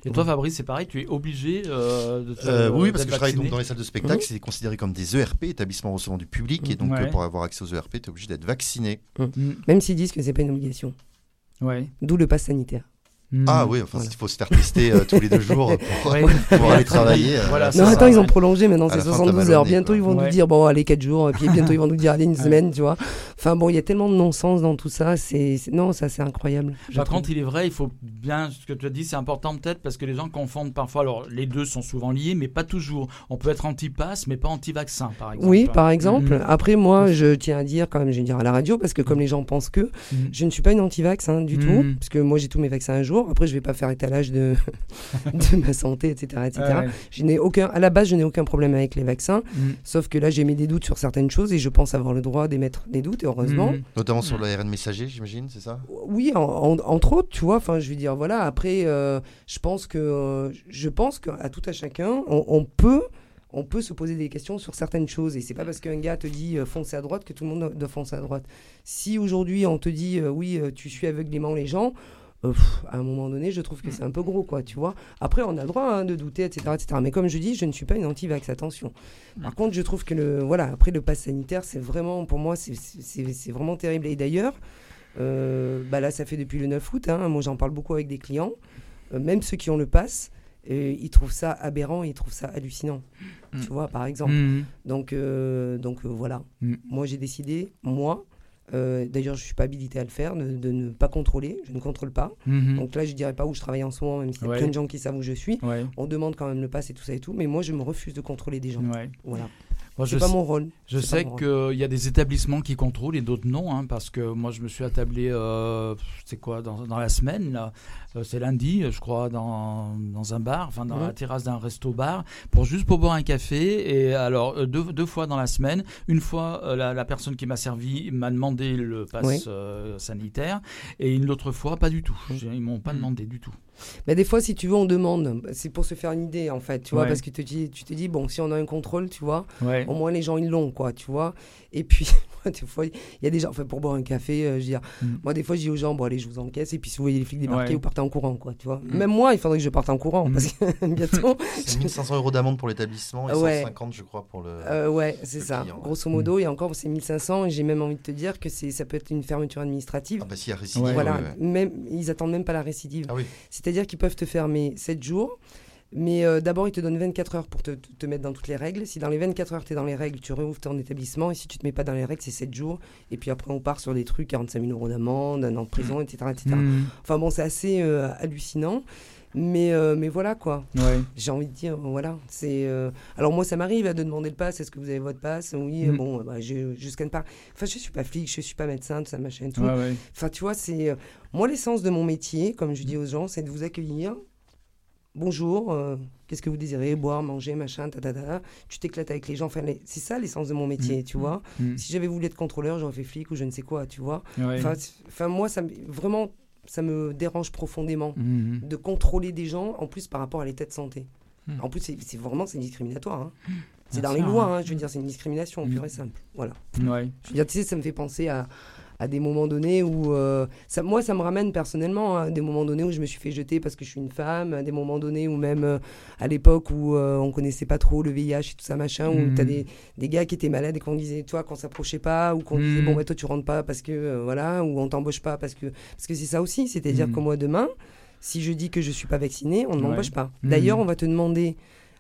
Et toi, Fabrice, c'est pareil, tu es obligé euh, de te Euh, oui, parce que je travaille donc dans les salles de spectacle, Mhm. c'est considéré comme des ERP, établissements recevant du public, et donc Ouais. euh, pour avoir accès aux ERP, tu es obligé d'être vacciné. Mhm. Même s'ils disent que c'est pas une obligation, Ouais. d'où le pass sanitaire. Ah Mhm. oui, enfin, Voilà. il faut se faire tester euh, tous les deux jours pour, Ouais. pour aller travailler. euh, Voilà, Non, ça, attends, ils ont prolongé maintenant, c'est la fin, t'as 72 mal au heures. Bientôt, quoi. ils vont Ouais. nous dire, bon, allez, 4 jours, et puis bientôt, ils vont nous dire, allez, une semaine, tu vois. Enfin, bon, il y a tellement de non-sens dans tout ça. C'est, non, ça, c'est incroyable. Par contre, il est vrai, il faut bien, ce que tu as dit, c'est important peut-être parce que les gens confondent parfois. Alors, les deux sont souvent liés, mais pas toujours. On peut être anti-pass, mais pas anti-vaccin, par exemple. Oui, par exemple. Mhm. Après, moi, je tiens à dire, quand même, je vais dire à la radio, parce que comme les gens pensent que, je ne suis pas une anti-vax hein, du tout, parce que moi, j'ai tous mes vaccins un jour. Après, je vais pas faire étalage de, de ma santé, etc. etc. Ah ouais. Je n'ai aucun, à la base, je n'ai aucun problème avec les vaccins, Mhm. sauf que là, j'ai mis des doutes sur certaines choses et je pense avoir le droit d'émettre des doutes, et heureusement. Mhm. Notamment sur l'ARN messager, j'imagine, c'est ça? Oui, en- en- entre autres, tu vois. Enfin, je veux dire, voilà. Après, euh, je pense que, euh, je pense qu'à tout à chacun, on, on peut, on peut se poser des questions sur certaines choses. Et c'est pas parce qu'un gars te dit euh, foncer à droite que tout le monde doit foncer à droite. Si aujourd'hui on te dit euh, oui, euh, tu suis aveuglément les gens. Euh, pff, à un moment donné, je trouve que c'est un peu gros, quoi, tu vois. Après, on a le droit hein, de douter, etc., etc. Mais comme je dis, je ne suis pas une anti-vax, attention. Par contre, je trouve que le, voilà, après le pass sanitaire, c'est vraiment, pour moi, c'est- vraiment terrible. Et d'ailleurs, euh, bah là, ça fait depuis le 9 août. hein, moi, j'en parle beaucoup avec des clients. euh, même ceux qui ont le pass, euh, ils trouvent ça aberrant, ils trouvent ça hallucinant. Mm. Tu vois, par exemple. Mhm. Donc, donc voilà. Mm. Moi, j'ai décidé, moi, euh, d'ailleurs, je suis pas habilité à le faire, de, de ne pas contrôler. Je ne contrôle pas. Mhm. Donc là, je dirais pas où je travaille en ce moment, même s'il y a Ouais. plein de gens qui savent où je suis. Ouais, On demande quand même le pass et tout ça et tout, mais moi, je me refuse de contrôler des gens. ouais. Voilà. Moi, je pas sais- mon rôle. Je sais qu'il y a des établissements qui contrôlent et d'autres non, hein, parce que moi je me suis attablé, euh, c'est quoi, dans, dans la semaine, là, c'est lundi, je crois, dans, dans un bar, enfin dans la terrasse d'un resto-bar, pour juste pour boire un café. Et alors, euh, deux, deux fois dans la semaine, une fois, euh, la, la personne qui m'a servi m'a demandé le pass Oui. euh, sanitaire, et une autre fois, pas du tout. Ils m'ont pas Mhm. demandé du tout. Mais des fois, si tu veux, on demande. C'est pour se faire une idée, en fait, tu vois, Ouais. parce que tu te, dis, tu te dis, bon, si on a un contrôle, tu vois, Ouais. au moins les gens, ils l'ont, quoi, tu vois. Et puis, moi, des fois, il y a des gens, enfin, pour boire un café, euh, je veux dire, Mm. moi, des fois, je dis aux gens, bon, allez, je vous encaisse, et puis si vous voyez les flics débarquer, Ouais. vous partez en courant, quoi, tu vois. Mm. Même moi, il faudrait que je parte en courant, Mm. parce que bientôt, C'est 1500 euros d'amende pour l'établissement et Ouais. 150, je crois, pour le. Euh, ouais, c'est ça. client, ouais. Grosso modo, et encore, c'est 1500, et j'ai même envie de te dire que c'est, ça peut être une fermeture administrative. Ah bah s'il y a récidive, Ouais. voilà, ouais, ouais. même, ils attendent même pas la récidive. Ah oui. C'est-à-dire qu'ils peuvent te fermer 7 jours, mais euh, d'abord, ils te donnent 24 heures pour te, te- mettre dans toutes les règles. Si dans les 24 heures, tu es dans les règles, tu rouvres ton établissement, et si tu te mets pas dans les règles, c'est 7 jours. Et puis après, on part sur des trucs, 45 000 euros d'amende, un an de prison, etc. etc. Mhm. Enfin bon, c'est assez euh, hallucinant. Mais, euh, mais voilà quoi, Ouais. j'ai envie de dire, voilà. c'est Alors moi, ça m'arrive euh, de demander le pass, est-ce que vous avez votre pass? Oui, Mm. bon, bah, je, je scanne pas. Enfin, je suis pas flic, je suis pas médecin, tout ça, machin, tout. Ouais, ouais. Enfin, tu vois, c'est. moi, l'essence de mon métier, comme je dis aux gens, c'est de vous accueillir. Bonjour, euh, qu'est-ce que vous désirez? Boire, manger, machin, ta, ta, ta, ta. Tu t'éclates avec les gens. Enfin, les- c'est ça l'essence de mon métier, tu vois. Mhm. Si j'avais voulu être contrôleur, j'aurais fait flic ou je ne sais quoi, tu vois. Ouais. Enfin, moi, ça me- vraiment, ça me dérange profondément de contrôler des gens, en plus par rapport à l'état de santé. En plus, c'est vraiment c'est discriminatoire. hein. C'est dans les lois, hein. je veux dire, c'est une discrimination, pure et simple. Voilà. Ouais. Je veux dire, tu sais, ça me fait penser à, à des moments donnés où. euh, ça, moi, ça me ramène personnellement à des moments donnés où je me suis fait jeter parce que je suis une femme, à des moments donnés où même euh, à l'époque où euh, on connaissait pas trop le VIH et tout ça, machin, où Mhm. t'as des, des gars qui étaient malades et qu'on disait, toi, qu'on s'approchait pas, ou qu'on disait, bon, bah, toi, tu rentres pas parce que. voilà, ou on t'embauche pas parce que. Parce que c'est ça aussi, c'est-à-dire Mhm. que moi, demain, si je dis que je suis pas vacciné, on ne Ouais. m'embauche pas. Mhm. D'ailleurs, on va te demander.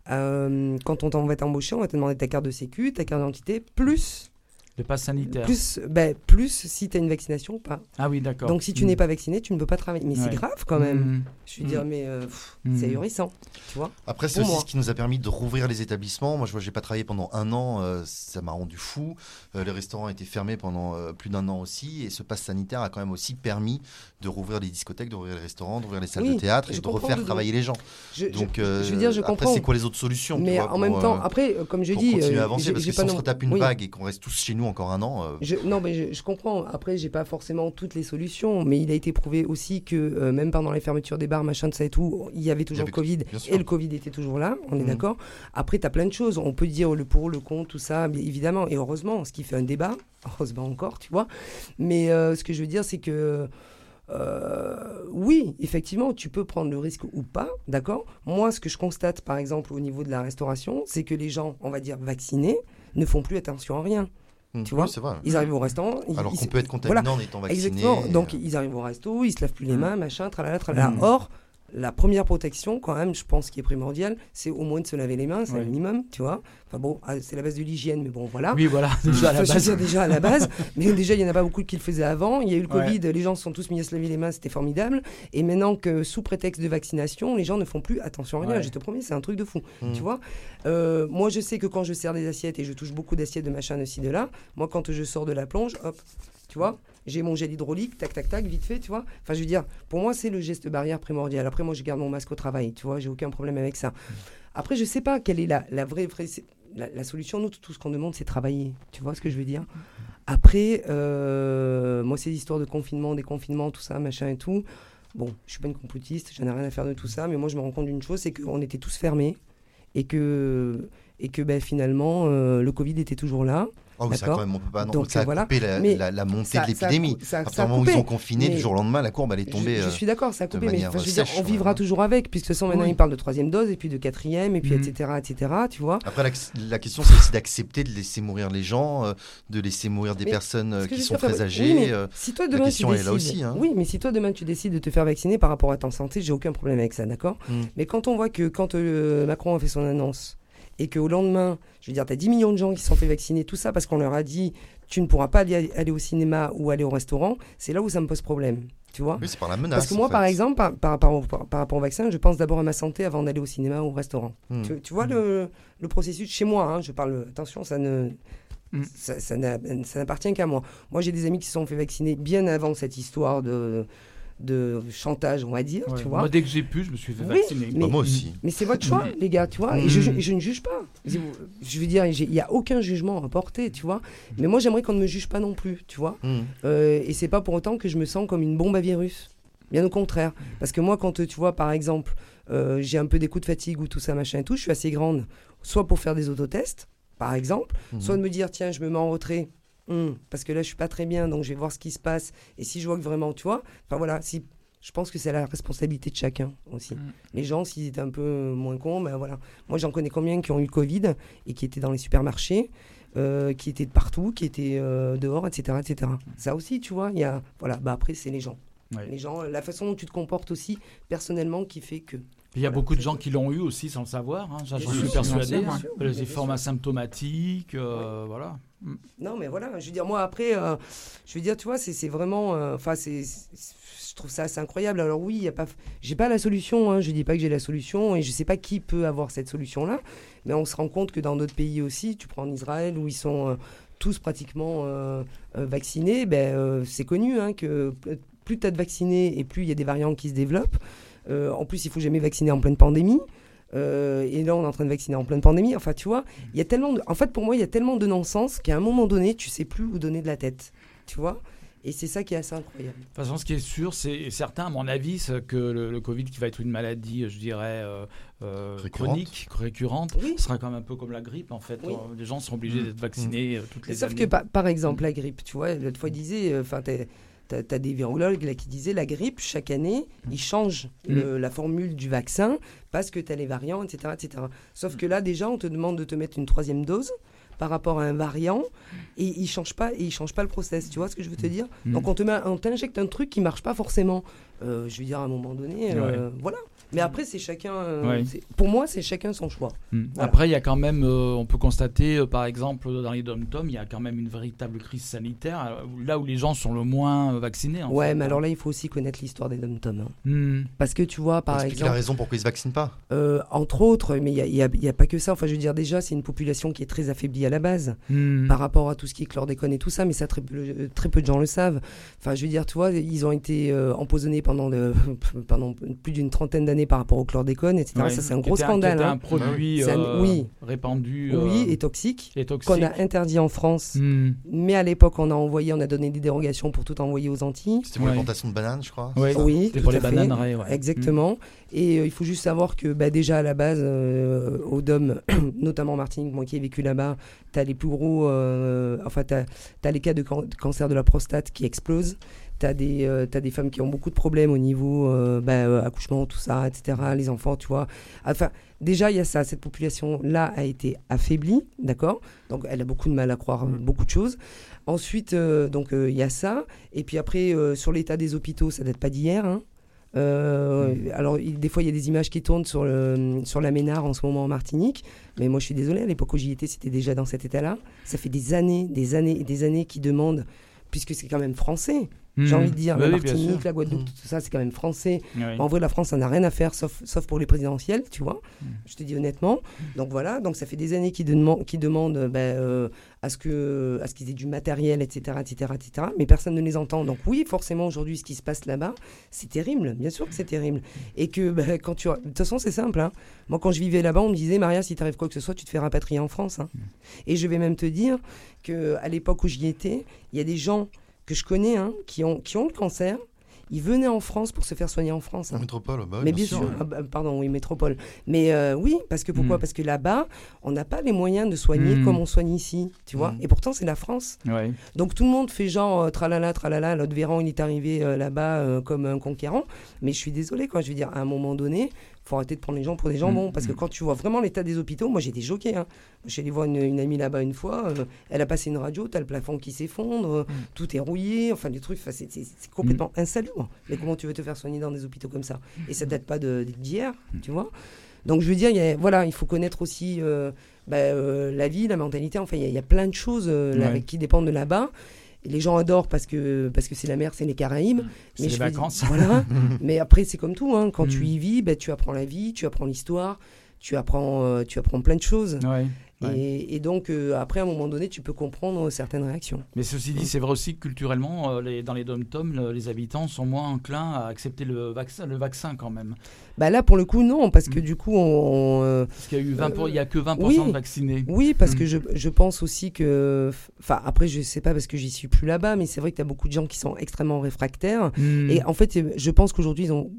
euh, quand on t'en va t'embaucher, on va te demander ta carte de sécu, ta carte d'identité, plus Le pass sanitaire. plus, ben, plus si tu as une vaccination ou pas. Ah oui, d'accord. Donc si tu n'es pas vacciné, tu ne peux pas travailler. Mais c'est grave quand même. Mhm. Je veux dire, mais euh, Mm. c'est ahurissant. Tu vois Après, c'est aussi moi. ce qui nous a permis de rouvrir les établissements. Moi, je vois, j'ai pas travaillé pendant un an, euh, ça m'a rendu fou. Euh, les restaurants étaient fermés pendant euh, plus d'un an aussi, et ce pass sanitaire a quand même aussi permis de rouvrir les discothèques, de rouvrir les restaurants, d'ouvrir les salles Oui, de théâtre et de refaire travailler les gens. je, Donc, je veux dire, je après, comprends. c'est quoi les autres solutions mais vois, en même temps, euh, après, comme je dis, continuer à avancer? j'ai- Parce j'ai que pas si on se retape une vague et qu'on reste tous chez nous encore un an, euh, Je- non, mais je, je comprends. Après, j'ai pas forcément toutes les solutions, mais il a été prouvé aussi que euh, même pendant les fermetures des bars, machin de ça et tout, il y avait toujours le Covid et le Covid était toujours là. On est Mhm. d'accord. Après, tu as plein de choses. On peut dire le pour, le contre, tout ça, évidemment. Et heureusement, ce qui fait un débat, heureusement encore, tu vois. Mais euh, ce que je veux dire, c'est que euh, oui, effectivement, tu peux prendre le risque ou pas, d'accord Moi, ce que je constate, par exemple, au niveau de la restauration, c'est que les gens, on va dire vaccinés, ne font plus attention à rien. Hum, tu vois, vrai. Ils arrivent au restaurant. ils- Alors qu'on peut être contaminé en étant vacciné. Exactement. Donc euh, ils arrivent au resto, ils se lavent plus les mains, machin, tralala, tralala. Mm. Or, la première protection, quand même, je pense qui est primordiale, c'est au moins de se laver les mains, c'est Ouais. un minimum, tu vois. Enfin bon, ah, c'est la base de l'hygiène, mais bon, voilà. Oui, voilà, déjà à la base. dire, déjà à la base, mais déjà il y en a pas beaucoup qui le faisaient avant. Il y a eu le Ouais. Covid, les gens se sont tous mis à se laver les mains, c'était formidable. Et maintenant que sous prétexte de vaccination, les gens ne font plus attention à rien. Ouais. Je te promets, c'est un truc de fou. Mm. Tu vois Euh, Moi, je sais que quand je sers des assiettes et je touche beaucoup d'assiettes de machin de ci de là, moi quand je sors de la plonge, hop, tu vois, j'ai mon gel hydraulique, tac tac tac, vite fait, tu vois. Enfin, je veux dire, pour moi c'est le geste barrière primordial. Après, moi je garde mon masque au travail, tu vois, j'ai aucun problème avec ça. Après, je sais pas quelle est la, vraie, la, solution. Nous, tout ce qu'on demande, c'est travailler. Tu vois ce que je veux dire Après, euh, moi, c'est l'histoire de confinement, déconfinement, tout ça, machin et tout. Bon, je suis pas une complotiste, j'en ai rien à faire de tout ça, mais moi, je me rends compte d'une chose, c'est qu'on était tous fermés et que, et que ben, finalement, euh, le Covid était toujours là. Oh, oui, ça, quand même, on peut pas. Non, Donc, ça a voilà. coupé la, la- la montée ça- de l'épidémie. À partir du moment où ils ont confiné, Mais- du jour au lendemain, la courbe, elle est Je, tombée. je euh, suis d'accord, ça a coupé, mais manière enfin, je veux sèche, dire, on ouais. vivra toujours avec, puisque de toute façon, maintenant, Oui. ils parlent de troisième dose, et puis de quatrième, et puis etc., etc., tu vois. Après, la, la question, c'est aussi d'accepter de laisser mourir les gens, euh, de laisser mourir des Mais personnes euh, qui sont très âgées. euh, si toi la demain question tu est décides, là aussi, hein. oui, mais si toi demain tu décides de te faire vacciner par rapport à ta santé, j'ai aucun problème avec ça, d'accord Mm. Mais quand on voit que quand euh, Macron a fait son annonce et qu'au lendemain, je veux dire, tu as 10 millions de gens qui se sont fait vacciner, tout ça parce qu'on leur a dit tu ne pourras pas aller, aller au cinéma ou aller au restaurant, c'est là où ça me pose problème, tu vois Oui, c'est par la menace. Parce que en moi, fait. par exemple, par, par rapport au, par, par rapport au vaccin, je pense d'abord à ma santé avant d'aller au cinéma ou au restaurant. Hmm. Tu, tu vois le, le processus chez moi, hein, je parle, attention, ça ne. Mm. Ça, ça n'appartient qu'à moi. Moi, j'ai des amis qui se sont fait vacciner bien avant cette histoire de, de chantage, on va dire, Ouais. tu vois. Moi, dès que j'ai pu, je me suis fait Oui, vacciner. mais- Bah, moi aussi. Mais c'est votre choix, les gars, tu vois. Et je, je ne juge pas. Je veux dire, il n'y a aucun jugement à porter, tu vois. Mais moi, j'aimerais qu'on ne me juge pas non plus, tu vois. Hmm. Euh, et c'est pas pour autant que je me sens comme une bombe à virus. Bien au contraire. Parce que moi, quand tu vois, par exemple, euh, j'ai un peu des coups de fatigue ou tout ça, machin et tout, je suis assez grande, soit pour faire des autotests, par exemple, soit de me dire, tiens, je me mets en retrait. Hum, parce que là, je suis pas très bien, donc je vais voir ce qui se passe. Et si je vois que vraiment, tu vois, enfin voilà, si, je pense que c'est la responsabilité de chacun aussi. Mm. Les gens, s'ils étaient un peu moins cons, ben voilà. Moi, j'en connais combien qui ont eu le Covid et qui étaient dans les supermarchés, euh, qui étaient de partout, qui étaient euh, dehors, etc., etc. Ça aussi, tu vois, il y a, voilà, bah après, c'est les gens. Ouais. Les gens, la façon dont tu te comportes aussi personnellement qui fait que. Il y a Voilà, beaucoup de gens qui l'ont eu aussi sans le savoir. hein. J'en suis persuadé. hein. Les formes asymptomatiques, euh, voilà. Non, mais voilà, je veux dire, moi après, euh, je veux dire, tu vois, c'est vraiment. euh, Enfin, c'est- Je trouve ça assez incroyable. Alors oui, pas, j'ai pas la solution. Hein, je dis pas que j'ai la solution et je sais pas qui peut avoir cette solution-là. Mais on se rend compte que dans d'autres pays aussi, tu prends en Israël où ils sont euh, tous pratiquement euh, euh, vaccinés, ben euh, c'est connu hein, que plus tu as de vaccinés et plus il y a des variants qui se développent. Euh, en plus, il faut jamais vacciner en pleine pandémie. Euh, et là, on est en train de vacciner en pleine pandémie. Enfin, tu vois, il y a tellement de... En fait, pour moi, il y a tellement de non-sens qu'à un moment donné, tu sais plus où donner de la tête. Tu vois? Et c'est ça qui est assez incroyable. De toute façon, ce qui est sûr, c'est certain, à mon avis, c'est que le, le Covid, qui va être une maladie, je dirais, euh, euh, Récurrente. chronique, récurrente, Oui. sera quand même un peu comme la grippe, en fait. Oui. Les gens sont obligés Mm. d'être vaccinés toutes les Sauf années. que, par, exemple, la grippe, tu vois, l'autre fois, il disait, euh, enfin, t'as as, des virologues là, qui disaient la grippe, chaque année, ils changent le- la formule du vaccin parce que tu as les variants, etc., etc. Sauf que là, déjà, on te demande de te mettre une troisième dose par rapport à un variant et ils changent pas et changent pas le process. Tu vois ce que je veux te dire? Mm. donc on te met on t'injecte un truc qui marche pas forcément. Euh, je veux dire à un moment donné euh, voilà mais après c'est chacun euh, Ouais. pour moi c'est chacun son choix Mm. Voilà. Après, il y a quand même, euh, on peut constater, euh, par exemple, dans les dom-toms, il y a quand même une véritable crise sanitaire, là où les gens sont le moins vaccinés. en ouais fait, mais hein. alors là il faut aussi connaître l'histoire des dom toms Mm. parce que tu vois par Explique la exemple raison pourquoi ils se vaccinent pas. Euh, entre autres, mais il n'y a, pas que ça. Enfin, je veux dire, déjà, c'est une population qui est très affaiblie à la base Mm. par rapport à tout ce qui est chlordécone et tout ça, mais ça, très, peu- très peu de gens le savent. Enfin, je veux dire, tu vois, ils ont été euh, empoisonnés pendant, le- pendant plus d'une trentaine d'années par rapport au chlordécone, etc. Ouais. Ça, c'est un gros était scandale. Qui était hein. un produit un- euh, oui. répandu Oui, euh, et toxique, et toxique. qu'on a interdit en France. Mm. Mais à l'époque, on a envoyé, on a donné des dérogations pour tout envoyer aux Antilles. C'était pour Ouais. les plantations de bananes, je crois. Ouais. Oui, C'était pour les bananeraies, ouais. Exactement. Et euh, il faut juste savoir que bah, déjà à la base, euh, au DOM, notamment en Martinique, moi qui ai vécu là-bas, tu as les plus gros. euh, enfin, tu as, les cas de, can- de cancer de la prostate qui explosent. Tu as, des femmes qui ont beaucoup de problèmes au niveau bah, accouchement, tout ça, etc. Les enfants, tu vois. Enfin, déjà, il y a ça. Cette population-là a été affaiblie, d'accord? Donc, elle a beaucoup de mal à croire euh, beaucoup de choses. Ensuite, donc, il y a ça. Et puis après, sur l'état des hôpitaux, ça date pas d'hier. hein. Euh, Alors, il- des fois, il y a des images qui tournent sur, le, sur la Ménard en ce moment en Martinique. Mais moi, je suis désolée, à l'époque où j'y étais, c'était déjà dans cet état-là. Ça fait des années, des années et des années qu'ils demandent, puisque c'est quand même français, j'ai Mm. envie de dire, Oui, la oui, Martinique, la Guadeloupe, Mm. tout ça, c'est quand même français. Ouais. En vrai, la France, ça n'a rien à faire, sauf, sauf pour les présidentielles, tu vois. Mm. Je te dis honnêtement. Donc voilà, donc ça fait des années qu'ils demandent, euh, ben, euh, à ce que, à ce qu'ils aient du matériel, etc., etc., etc. Mais personne ne les entend. Donc oui, forcément, aujourd'hui, ce qui se passe là-bas, c'est terrible. Bien sûr que c'est terrible. Et que ben, quand tu, de toute façon, c'est simple. hein. Moi, quand je vivais là-bas, on me disait, Maria, si t'arrive quoi que ce soit, tu te fais rapatrier en France. hein. Et je vais même te dire que à l'époque où j'y étais, il y a des gens que je connais hein, qui ont, qui ont le cancer. ils venaient en France pour se faire soigner en France. En hein. métropole, bah, Mais bien sûr, ah bah, pardon, oui, métropole. Mais euh, oui, parce que pourquoi? Mm. Parce que là-bas, on n'a pas les moyens de soigner Mm. comme on soigne ici, tu vois? Mm. Et pourtant, c'est la France. Ouais. Donc tout le monde fait genre euh, tralala, tralala. L'autre Véran, il est arrivé euh, là-bas comme un conquérant. Mais je suis désolée, quoi. Je veux dire, à un moment donné, faut arrêter de prendre les gens pour des jambons. Mm. Parce que Mm. quand tu vois vraiment l'état des hôpitaux, moi j'étais choquée. Hein. Je suis allée voir une, une amie là-bas une fois. euh, elle a passé une radio, t'as le plafond qui s'effondre, euh, tout est rouillé, enfin des trucs. enfin, c'est- complètement insalubre. Mais comment tu veux te faire soigner dans des hôpitaux comme ça? Et ça date pas de- d'hier, tu vois donc je veux dire, il y a- voilà, il faut connaître aussi euh, bah, euh, la vie, la mentalité. Enfin, il y, a- il y a plein de choses euh, là, Ouais. qui dépendent de là-bas. Les gens adorent parce que parce que c'est la mer, c'est les Caraïbes. C'est Mais les je vacances. voilà. mais après, c'est comme tout. Hein. Quand Mm. tu y vis, bah, tu apprends la vie, tu apprends l'histoire, tu apprends, euh, tu apprends plein de choses. Ouais. Ouais. Et, et donc, euh, après, à un moment donné, tu peux comprendre certaines réactions. Mais ceci dit, c'est vrai aussi que culturellement, euh, les- dans les dom-toms, le- les habitants sont moins enclins à accepter le vaccin, le vaccin quand même. Bah, là, pour le coup, non, parce que Mm. du coup, on, on, euh, Parce qu'il y a eu 20 pour- il y a que 20% oui. de vaccinés. Oui, parce Mm. que je, je pense aussi que. Enfin, après, je sais pas parce que j'y suis plus là-bas, mais c'est vrai que tu as beaucoup de gens qui sont extrêmement réfractaires. Mm. Et en fait, je pense qu'aujourd'hui, ils ont.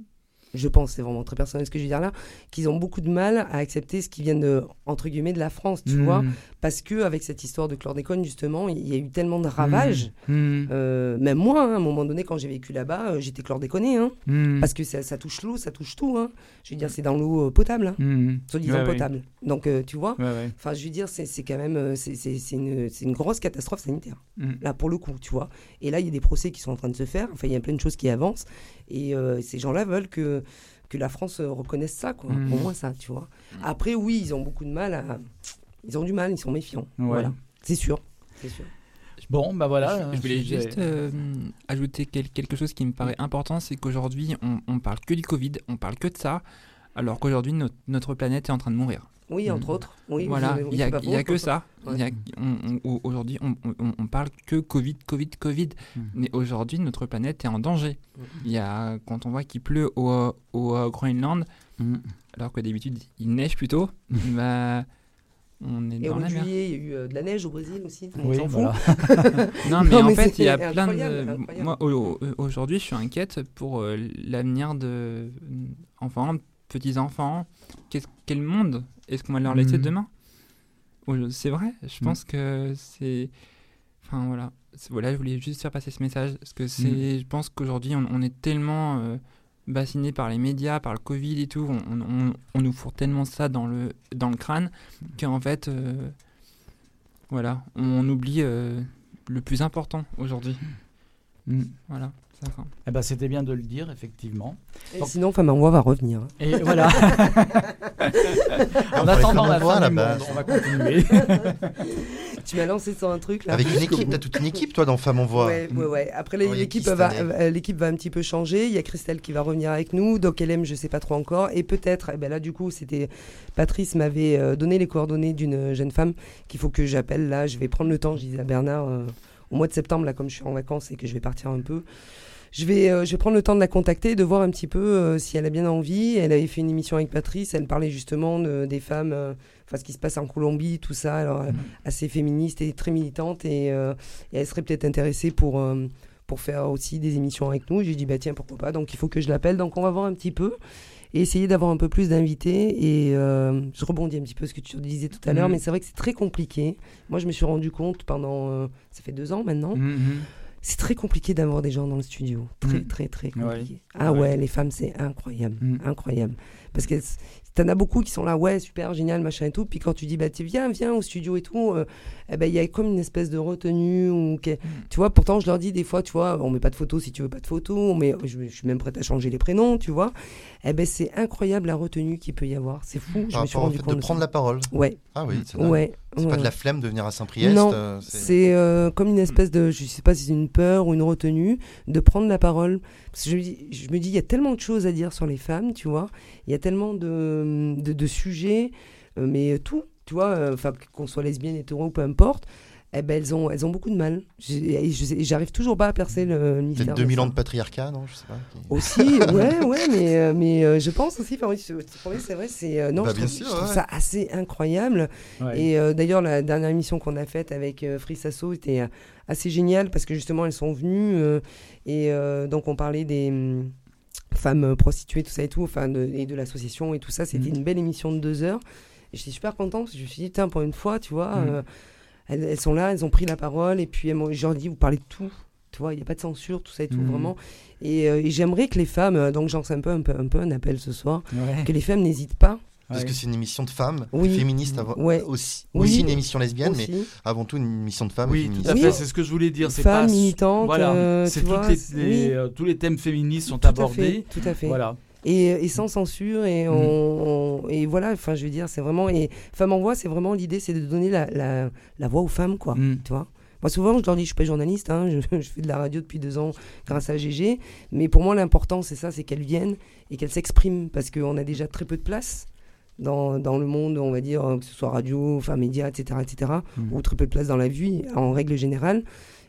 Je pense, c'est vraiment très personnel ce que je veux dire là, qu'ils ont beaucoup de mal à accepter ce qui vient de, entre guillemets, de la France, tu Mm. vois. Parce que avec cette histoire de chlordécone, justement, il y a eu tellement de ravages. Mm. Euh, même moi, hein, à un moment donné, quand j'ai vécu là-bas, euh, j'étais chlordéconné. Hein. Parce que ça, ça touche l'eau, ça touche tout. Hein. Je veux dire, c'est dans l'eau euh, potable, hein, soi-disant Ouais, ouais. potable. Donc, euh, tu vois, ouais. Enfin, je veux dire, c'est quand même c'est une, une grosse catastrophe sanitaire, là, pour le coup, tu vois. Et là, il y a des procès qui sont en train de se faire. Enfin, il y a plein de choses qui avancent. Et euh, ces gens-là veulent que, que la France euh, reconnaisse ça, quoi. Mm. Au moins ça, tu vois. Après, oui, ils ont beaucoup de mal à. Ils ont du mal, ils sont méfiants. Ouais. Voilà. C'est sûr. C'est sûr. Bon, bah voilà. Je, je voulais juste euh, ajouter quel- quelque chose qui me paraît important, c'est qu'aujourd'hui, on, on parle que du Covid, on parle que de ça, alors qu'aujourd'hui, notre, notre planète est en train de mourir. Oui, entre autres. Oui, voilà, il n'y a, y a que ça. Ouais. Aujourd'hui, on, on- on parle que Covid, Covid, Covid. Mm. Mais aujourd'hui, notre planète est en danger. Mm. Il y a, quand on voit qu'il pleut au, au euh, Groenland, Mm. alors que d'habitude, il neige plutôt, bah, on est Et dans la mer. juillet, il y a eu euh, de la neige au Brésil aussi. On Oui, s'en fout. voilà. Non, mais Non, en mais fait, il y a plein de. incroyable. Moi, au- au- aujourd'hui, je suis inquiète pour euh, l'avenir de enfants, petits-enfants. Quel monde est-ce qu'on va leur laisser Mhm. demain? C'est vrai, je Mhm. pense que c'est. Enfin, voilà. Voilà, je voulais juste faire passer ce message. Parce que c'est. Mhm. Je pense qu'aujourd'hui, on, on est tellement. euh, bassiné par les médias, par le Covid et tout, on, on- on nous fourre tellement ça dans le, dans le crâne qu'en fait, euh, voilà, on oublie euh, le plus important aujourd'hui. Voilà, Eh ben, c'était bien de le dire, effectivement. Et Donc- sinon, Femme en Voix va revenir. Et voilà. en attendant la fin du monde, on va continuer. Tu m'as lancé sur un truc là. Avec une équipe, t'as toute une équipe toi dans Femmes en Voix. Ouais, ouais, ouais. Après, l'équipe va, euh, l'équipe va un petit peu changer. Il y a Christelle qui va revenir avec nous. Doc LM, je sais pas trop encore. Et peut-être, eh ben là, du coup, c'était Patrice m'avait euh, donné les coordonnées d'une jeune femme qu'il faut que j'appelle. Là, je vais prendre le temps. Je disais à Bernard euh, au mois de septembre, là, comme je suis en vacances et que je vais partir un peu. Je vais, euh, je vais prendre le temps de la contacter, de voir un petit peu euh, si elle a bien envie. Elle avait fait une émission avec Patrice. Elle parlait justement de- des femmes, euh, enfin ce qui se passe en Colombie, tout ça. Alors, euh, assez féministe et très militante. Et, et elle serait peut-être intéressée pour, pour faire aussi des émissions avec nous. J'ai dit, bah tiens, pourquoi pas. Donc il faut que je l'appelle. Donc on va voir un petit peu et essayer d'avoir un peu plus d'invités. Et euh, je rebondis un petit peu ce que tu disais tout à l'heure, Mhm. mais c'est vrai que c'est très compliqué. Moi, je me suis rendu compte pendant. euh, ça fait deux ans maintenant. Mhm. C'est très compliqué d'avoir des gens dans le studio. Très, Mhm. très, très Ouais. compliqué. Ah Ouais. ouais, les femmes, c'est incroyable. Mhm. Incroyable. Parce que c- t'en as beaucoup qui sont là, ouais, super, génial, machin et tout. Puis quand tu dis, bah, viens, viens au studio et tout, euh, eh ben, il y a comme une espèce de retenue. Ou que- Tu vois, pourtant, je leur dis des fois, tu vois, on met pas de photos si tu veux pas de photos. On met, je, je suis même prête à changer les prénoms, tu vois. Eh ben, c'est incroyable la retenue qu'il peut y avoir. C'est fou, je Par me suis rendu fait compte. de prendre ça. la parole. Ouais, Ah oui, c'est ouais. C'est ouais, pas de la flemme de venir à Saint-Priest. Non, euh, c'est- C'est euh, comme une espèce de, je sais pas si c'est une peur ou une retenue, de prendre la parole. Je me dis, il y a tellement de choses à dire sur les femmes, tu vois. Il y a tellement de, de, de sujets, euh, mais tout, tu vois, euh, enfin, qu'on soit lesbienne, hétéro, peu importe. Eh ben, elles, ont, elles ont beaucoup de mal. J'arrive toujours pas à percer le mystère. Peut-être de 2000 ça. ans de patriarcat, non Je sais pas. Aussi, ouais, ouais, mais, euh, mais euh, je pense aussi, enfin, oui, c'est vrai, c'est. euh, non, Bah, je bien trouve, sûr, je trouve ouais. ça assez incroyable. Ouais. Et euh, d'ailleurs, la dernière émission qu'on a faite avec euh, Free Sasso était assez géniale parce que justement, elles sont venues euh, et euh, donc on parlait des hum, femmes prostituées, tout ça et tout, enfin, de, et de l'association et tout ça. C'était Mhm. une belle émission de deux heures. Et j'étais super contente parce que je me suis dit, tiens, pour une fois, tu vois, Mhm. Euh, elles, elles sont là, elles ont pris la parole et puis elles leur dit, vous parlez de tout. Tu vois, il n'y a pas de censure, tout ça et tout, Mhm. vraiment. Et, euh, et j'aimerais que les femmes, euh, donc j'en sais un peu, un peu, un peu un appel ce soir, Ouais. que les femmes n'hésitent pas. Parce Ouais. que c'est une émission de femmes, Oui. féministes avant, Ouais. aussi. Oui. Aussi une émission lesbienne, mais avant tout une émission de femmes Oui, féministes. tout à Oui. fait, c'est ce que je voulais dire. C'est Femmes pas militantes, Voilà, euh, c'est tu toutes vois, les- c'est- les, oui. euh, tous les thèmes féministes sont Tout à abordés. fait, tout à fait. Voilà. Et, et sans censure et Mhm. on, on- et voilà enfin je veux dire c'est vraiment et Femmes en voix c'est vraiment l'idée c'est de donner la, la, la voix aux femmes quoi Mm. tu vois moi souvent je leur dis je suis pas journaliste hein, je, je fais de la radio depuis deux ans grâce à GG mais pour moi l'important c'est ça c'est qu'elles viennent et qu'elles s'expriment parce qu'on a déjà très peu de place dans, dans le monde on va dire que ce soit radio enfin médias etc etc Mhm. ou très peu de place dans la vie en règle générale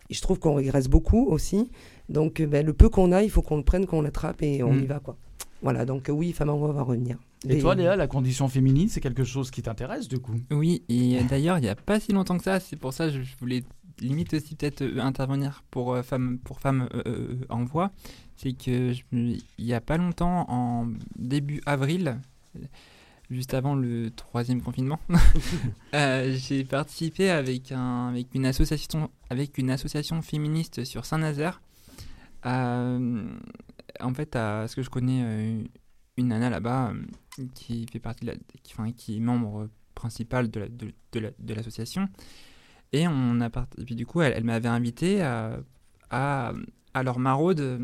et je trouve qu'on régresse beaucoup aussi donc ben, le peu qu'on a il faut qu'on le prenne qu'on l'attrape et on Mm. y va quoi voilà donc oui Femmes en voix va revenir Et toi, Léa, la condition féminine, c'est quelque chose qui t'intéresse du coup? Oui, et d'ailleurs, il n'y a pas si longtemps que ça, c'est pour ça que je voulais limite aussi peut-être euh, intervenir pour euh, femmes pour femmes euh, euh, en voix. C'est que il n'y a pas longtemps, en début avril, juste avant le troisième confinement, euh, j'ai participé avec, un, avec, une association, avec une association féministe sur Saint-Nazaire. Euh, en fait, à ce que je connais euh, une nana là-bas euh, qui fait partie qui, enfin, qui est membre principal de de- de la- de l'association. et on a puis du coup, elle, m'avait invité à, à, leur maraude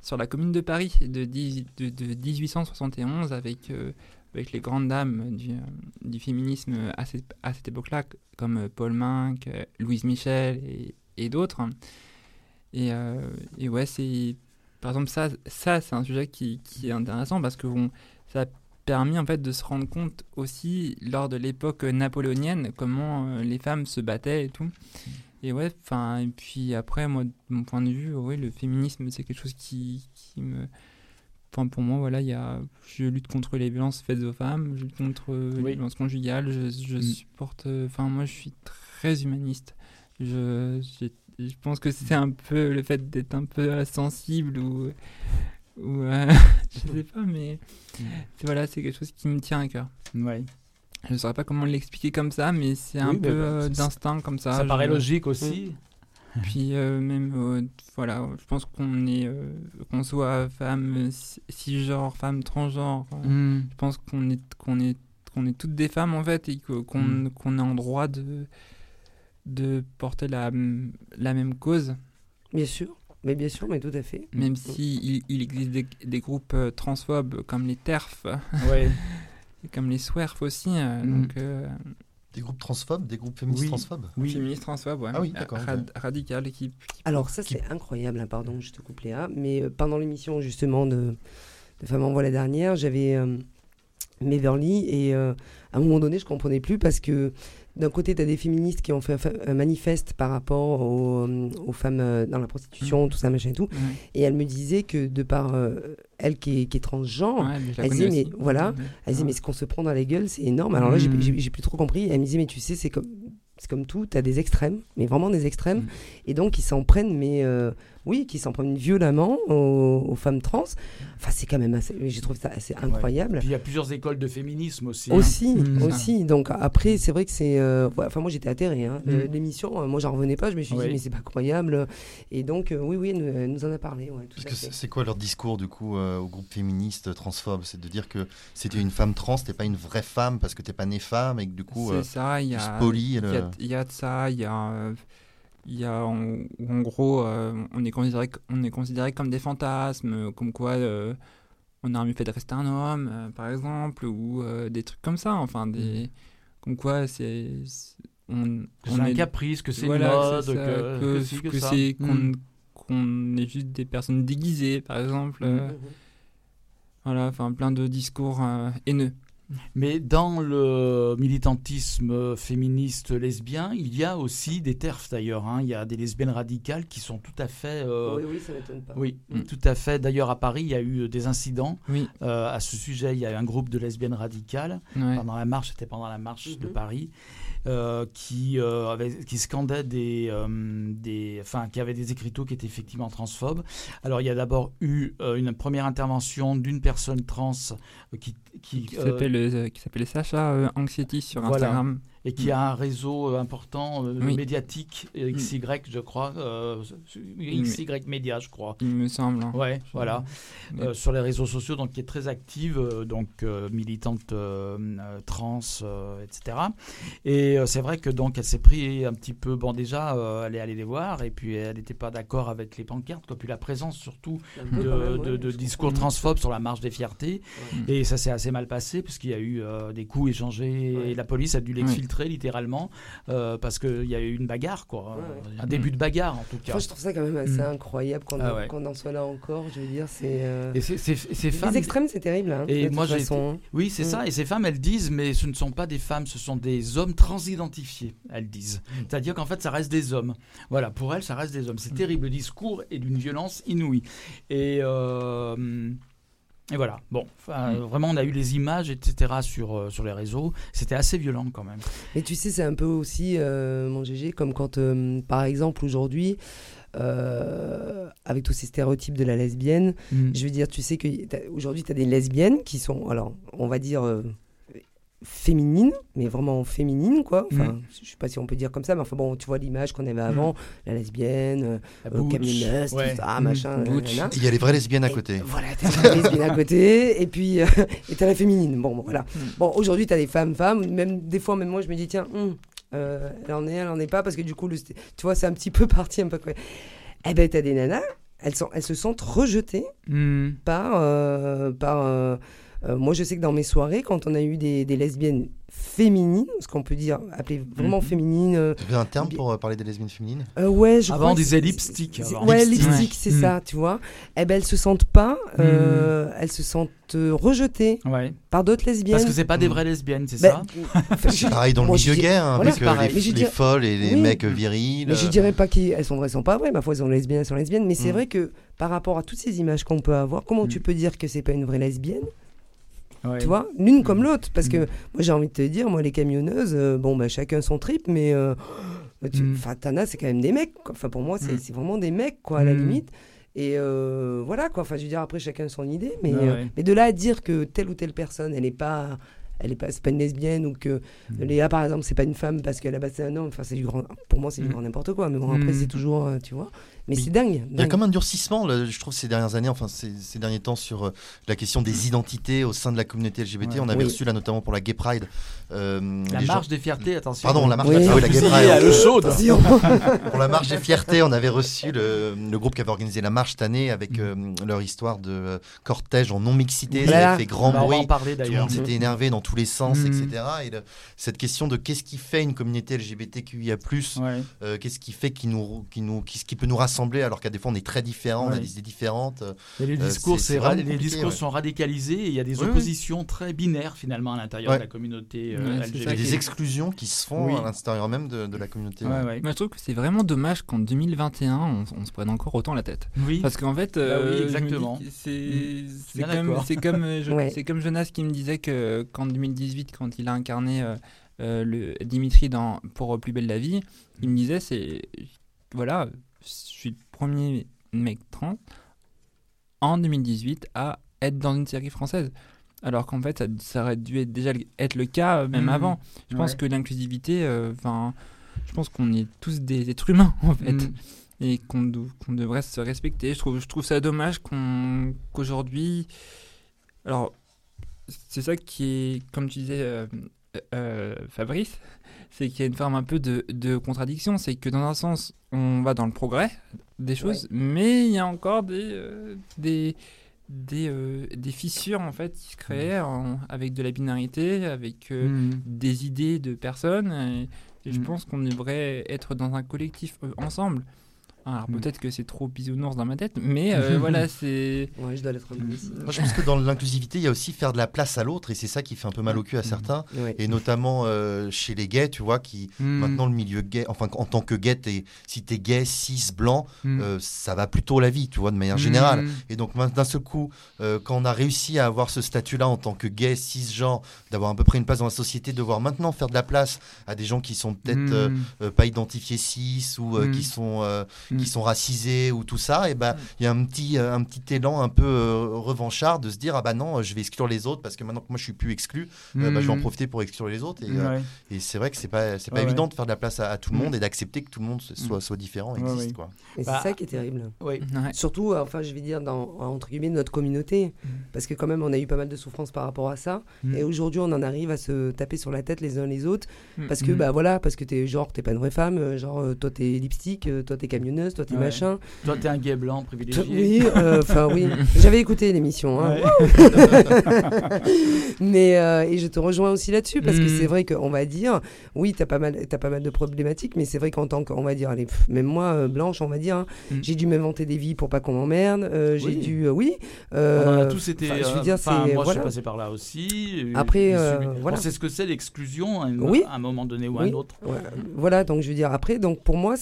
sur la commune de Paris de, dix- de, de 1871 avec, avec les grandes dames du, du féminisme à cette, à cette époque-là, comme Paul Minck, Louise Michel et d'autres. Et, euh, et ouais, c'est. Par exemple, ça, ça c'est un sujet qui, qui est intéressant parce que bon, ça a permis en fait de se rendre compte aussi lors de l'époque napoléonienne comment euh, les femmes se battaient et tout. Et ouais, enfin, et puis après, moi, de mon point de vue, oui, le féminisme, c'est quelque chose qui, qui me. Enfin, pour moi, voilà, il y a. Je lutte contre les violences faites aux femmes, je lutte contre Oui. les violences conjugales, je, je Mm. supporte. Enfin, moi, je suis très humaniste. J'ai- je pense que c'est un peu le fait d'être un peu euh, sensible ou. ou euh, je sais pas, mais. c'est- Voilà, c'est quelque chose qui me tient à cœur. Ouais. Je ne saurais pas comment l'expliquer comme ça, mais c'est un Oui, peu bah, euh, d'instinct comme ça. Ça je- paraît logique aussi. Puis euh, même, euh, voilà, je pense qu'on est, euh, qu'on soit femme ci- cisgenre, femme transgenre, euh, Mm. je pense qu'on est, qu'on est, qu'on est toutes des femmes en fait et qu'on, Mm. qu'on est en droit de, de porter la, la même cause, Bien sûr, mais bien sûr, mais tout à fait. même si il, il existe des, des groupes euh, transphobes comme les TERF Ouais. et comme les SWERF aussi. euh, Mm. Donc, euh, Des groupes transphobes, des groupes féministes Oui. transphobes Oui. féministes transphobes, ouais. Ah oui, d'accord, ok. rad- radicales qui, qui Alors ça c'est incroyable, hein, pardon, je te coupe Léa, mais euh, pendant l'émission justement de, de Femmes en voix la dernière, j'avais euh, Beverly et euh, à un moment donné je comprenais plus parce que d'un côté tu as des féministes qui ont fait un, un manifeste par rapport aux, euh, aux femmes euh, dans la prostitution, Mhm. tout ça machin et tout, Ouais. et elle me disait que de par euh, elle qui est, qui est transgenre, Ouais, elle disait, mais voilà, Ouais. Elle disait, mais ce qu'on se prend dans la gueule, c'est énorme. Alors là, j'ai- plus trop compris. Elle me disait, mais tu sais, c'est comme, c'est comme tout, tu as des extrêmes, mais vraiment des extrêmes. Et donc, ils s'en prennent, mais euh, oui, qui s'en prennent violemment aux, aux femmes trans. Enfin, c'est quand même assez, j'ai trouvé ça assez incroyable. Puis il y a plusieurs écoles de féminisme aussi. hein. Aussi, Mm. aussi. Donc après, c'est vrai que c'est. euh, ouais, Enfin, moi, j'étais atterrée. Hein. Mm. L'émission, euh, moi, j'en revenais pas. Je me suis Oui. dit, mais c'est pas croyable. Et donc, euh, oui, oui, elle nous, elle nous en a parlé. Ouais, tout Parce que c'est quoi leur discours du coup euh, au groupe féministe transphobes C'est de dire que c'était une femme trans, t'es pas une vraie femme parce que t'es pas née femme et que du coup C'est euh, ça, il y a, y, le- a, il y a de ça, il y a, euh, il y a en, où en gros, euh, on, est considéré, on est considéré comme des fantasmes, comme quoi euh, on a mieux fait de rester un homme, euh, par exemple, ou des trucs comme ça, enfin, des, comme quoi c'est. On, Que on un est- caprice, que c'est voilà, que mode, que, que, que ci, que que ça. c'est qu'on Mm. qu'on est juste des personnes déguisées, par exemple. Mm. voilà, enfin plein de discours haineux. Mais dans le militantisme féministe lesbien, il y a aussi des TERF d'ailleurs. hein. Il y a des lesbiennes radicales qui sont tout à fait. euh, Oui, oui, ça m'étonne pas. oui, Mm. tout à fait. D'ailleurs, à Paris, il y a eu des incidents Oui, euh, à ce sujet. Il y a eu un groupe de lesbiennes radicales ouais. pendant la marche, c'était pendant la marche de Mhm. Paris, euh, qui, euh, avait- qui scandaient des, euh, des, enfin, qui avaient des écriteaux qui étaient effectivement transphobes. Alors, il y a d'abord eu une première intervention d'une personne trans qui, qui, qui s'appelle Sacha Anxiety sur Voilà. Et qui a un réseau euh, important euh, Oui. médiatique euh, XY, je crois, euh, XY Média, je crois. Il me semble. hein. Ouais, voilà. Euh, sur les réseaux sociaux, donc qui est très active, euh, donc euh, militante trans, euh, etc. Et euh, c'est vrai que donc elle s'est pris un petit peu, bon déjà, euh, elle est allée les voir et puis elle n'était pas d'accord avec les pancartes, quoi. puis la présence surtout de, de- discours transphobes sur la marche des fiertés. Ouais. Et ça s'est assez mal passé puisqu'il y a eu euh, des coups échangés Ouais. et la police a dû Ouais. Littéralement euh, parce qu'il y a eu une bagarre, quoi. Ouais, ouais. Un début de bagarre en tout cas. Enfin, je trouve ça quand même assez Mm. incroyable qu'on Ah ouais. qu'on en soit là encore. Je veux dire, c'est. euh, Et c'est- c'est- ces Les femmes. extrêmes, c'est terrible. Hein, Et moi, j'ai façon. Oui, c'est Mm. ça. Et ces femmes, elles disent, mais ce ne sont pas des femmes, ce sont des hommes transidentifiés, elles disent. C'est-à-dire qu'en fait, ça reste des hommes. Voilà, pour elles, ça reste des hommes. C'est terrible. Le discours est d'une violence inouïe. Et, euh, et voilà. Bon, enfin, vraiment, on a eu les images, etc., sur, euh, sur les réseaux. C'était assez violent quand même. Mais tu sais, c'est un peu aussi, euh, mon GG, comme quand, euh, par exemple, aujourd'hui, euh, avec tous ces stéréotypes de la lesbienne, je veux dire, tu sais qu'aujourd'hui, tu as des lesbiennes qui sont, alors, on va dire, féminines, mais vraiment féminines, quoi. Enfin, Mm. je sais pas si on peut dire comme ça, mais enfin, bon, tu vois l'image qu'on avait avant, la lesbienne, euh, La euh, camionneuse, ouais. tout ça, Mm. machin. Il y a les vraies lesbiennes à Et côté. Voilà, t'as la lesbienne à côté, et puis euh, et t'as la féminine. Bon, bon, voilà. Mm. Bon, aujourd'hui, t'as des femmes, femmes. Même des fois, même moi, je me dis, tiens, hum, euh, elle en est, elle en est pas, parce que du coup, le, tu vois, c'est un petit peu parti, un peu quoi. Eh ben, t'as des nanas, elles, sont, elles se sentent rejetées Mm. par. euh, par euh, moi, je sais que dans mes soirées, quand on a eu des, des lesbiennes féminines, ce qu'on peut dire, appeler vraiment Mhm. féminines. euh, Tu un terme pour euh, parler des lesbiennes féminines? Euh, ouais, je Avant, on que disait c'est- lipstick, c'est-. Ouais, Lipstick. c'est ça, tu vois. Eh ben, elles se sentent pas, euh, elles se sentent rejetées Ouais. par d'autres lesbiennes. Parce que c'est pas des vraies lesbiennes, c'est Ben, ça? je- Pareil dans le milieu gay, hein, voilà, c'est euh, pareil. les, les dirais- folles et les Oui. mecs virils. Mais je dirais pas qu'elles sont vraies, elles sont pas vraies. Parfois, elles sont lesbiennes, elles sont lesbiennes. Mais c'est vrai que par rapport à toutes ces images qu'on peut avoir, comment Mm. tu peux dire que c'est pas une vraie lesbienne? Ouais. Tu vois, l'une comme Mm. l'autre. Parce que moi, j'ai envie de te dire, moi, les camionneuses, euh, bon, bah, chacun son trip, mais. euh, tu- Mm. Enfin, as, c'est quand même des mecs. quoi. Enfin, pour moi, c'est Mm. c'est vraiment des mecs, quoi, à la Mm. limite. Et euh, voilà, quoi. Enfin, je veux dire, après, chacun son idée. Mais, Ouais, euh, mais de là à dire que telle ou telle personne, elle est pas. Elle est pas, c'est pas une lesbienne ou que. Léa par exemple c'est pas une femme parce qu'elle a passé un homme. Enfin c'est du grand. Pour moi c'est du grand n'importe quoi. Mais bon après c'est toujours euh, tu vois. Mais Mais c'est dingue. Il y a comme un durcissement, là, je trouve, ces dernières années, enfin ces, ces derniers temps, sur euh, la question des identités au sein de la communauté LGBT. Ouais. On avait Oui. reçu là notamment pour la Gay Pride. euh, La les gens- marche des fiertés, attention. Pardon, la marche Oui. ah oui, la Gay Pride. à. Pour la marche des fiertés, on avait reçu le, le groupe qui avait organisé la marche cette année avec euh, leur histoire de euh, cortège en non-mixité. Ça avait fait grand Bah, on va bruit. en parler Tout le monde s'était énervé dans tous les sens, etc. Et le- cette question de qu'est-ce qui fait une communauté LGBTQIA+, Ouais. euh, qu'est-ce qui fait qui nous, qui nous, qui, ce qui peut nous rassembler alors qu'à des fois on est très différents, on a des idées différentes. euh, Et les Euh, discours, c'est- c'est c'est ra- vraiment les compliqué, discours ouais. sont radicalisés et il y a des Oui, oui. oppositions très binaires finalement à l'intérieur Ouais. de la communauté euh, c'est ça Il y a LGBT. des exclusions qui se font Oui. à l'intérieur même de, de la communauté. Ouais, ouais. ouais. Moi, je trouve que c'est vraiment dommage qu'en 2021, on, on se prenne encore autant la tête. Oui. Parce qu'en fait, Bah oui, euh, exactement. c'est Mm. comme, euh, je- Jonas qui me disait que qu'en 2018, quand il a incarné euh, euh, le Dimitri dans Pour Plus belle la vie, il me disait c'est voilà, premier mec trans en 2018 à être dans une série française. Alors qu'en fait, ça, ça aurait dû être déjà être le cas euh, même Mm. avant. Je pense que l'inclusivité, euh, enfin, je pense qu'on est tous des êtres humains en fait Mm. et qu'on qu'on devrait se respecter. Je trouve, je trouve ça dommage qu'aujourd'hui. Alors, c'est ça qui est, comme tu disais, euh, euh, Fabrice, c'est qu'il y a une forme un peu de, de contradiction. C'est que dans un sens, on va dans le progrès des choses, mais il y a encore des, euh, des, des, euh, des fissures en fait qui se créent en- avec de la binarité, avec Mm. des idées de personnes. Et, et je Mm. pense qu'on devrait être dans un collectif ensemble. Alors Mm. peut-être que c'est trop bisounours dans ma tête, mais euh, voilà, c'est. Ouais, je dois l'être. Moi, je pense que dans l'inclusivité, il y a aussi faire de la place à l'autre, et c'est ça qui fait un peu mal au cul à certains, Ouais. et notamment euh, chez les gays, tu vois, qui Mm. maintenant le milieu gay, enfin en tant que gay, t'es- si t'es gay, cis, blanc, Mm. euh, ça va plutôt la vie, tu vois, de manière générale. Et donc d'un seul coup, euh, quand on a réussi à avoir ce statut-là en tant que gay, cisgenre, d'avoir à peu près une place dans la société, de voir maintenant faire de la place à des gens qui sont peut-être pas identifiés cis ou qui sont. Qui sont racisés ou tout ça, et ben il y a un petit euh, un petit élan un peu euh, revanchard de se dire ah bah non, je vais exclure les autres parce que maintenant que moi je suis plus exclu, euh, bah, je vais en Mm. profiter pour exclure les autres. Et, euh, Ouais. et c'est vrai que c'est pas c'est pas Ouais, évident ouais. de faire de la place à, à tout le Mm. monde et d'accepter que tout le monde soit soit différent, existe ouais. quoi. Et Bah, c'est ça qui est terrible. Oui. Ouais. Surtout, enfin, je vais dire, dans, entre guillemets, notre communauté. Mm. Parce que quand même, on a eu pas mal de souffrances par rapport à ça. Mm. Et aujourd'hui, on en arrive à se taper sur la tête les uns les autres. Mm. Parce que, Mm. bah voilà, parce que t'es genre, t'es pas une vraie femme. Genre, toi, t'es lipstick, toi, t'es camionneuse, toi, t'es Ouais. machin. Toi, t'es un gay blanc privilégié. Oui, euh, enfin, oui. J'avais écouté l'émission. Hein. Ouais. Mais euh, et je te rejoins aussi là-dessus parce que Mm. c'est vrai qu'on va dire oui t'as pas mal t'as pas mal de problématiques mais c'est vrai qu'en tant qu'on va dire allez, pff, même moi euh, blanche on va dire hein, Mm. j'ai dû m'inventer des vies pour pas qu'on m'emmerde j'ai Oui. dû oui On en a tous été. je veux dire moi, je voilà suis passé par là aussi. Après, euh, on voilà. sait ce que c'est l'exclusion à un, Oui. à un moment donné ou à Oui. un autre. Ouais, voilà, donc je veux dire, après, donc pour moi,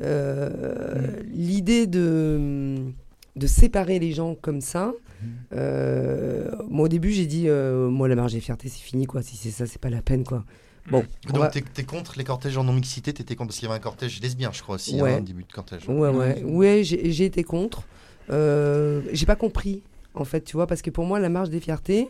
euh, l'idée de, de séparer les gens comme ça, euh, moi au début j'ai dit, euh, moi la marge des fiertés c'est fini quoi, si c'est ça c'est pas la peine quoi. Bon, on Donc va- t'es es contre les cortèges en non-mixité, t'étais contre parce qu'il y avait un cortège lesbien, je crois aussi, Ouais. hein, un début de cortège. Ouais, ouais, Ouais. ouais, j'ai été contre. Euh, j'ai pas compris, en fait, tu vois, parce que pour moi, la marche des fiertés,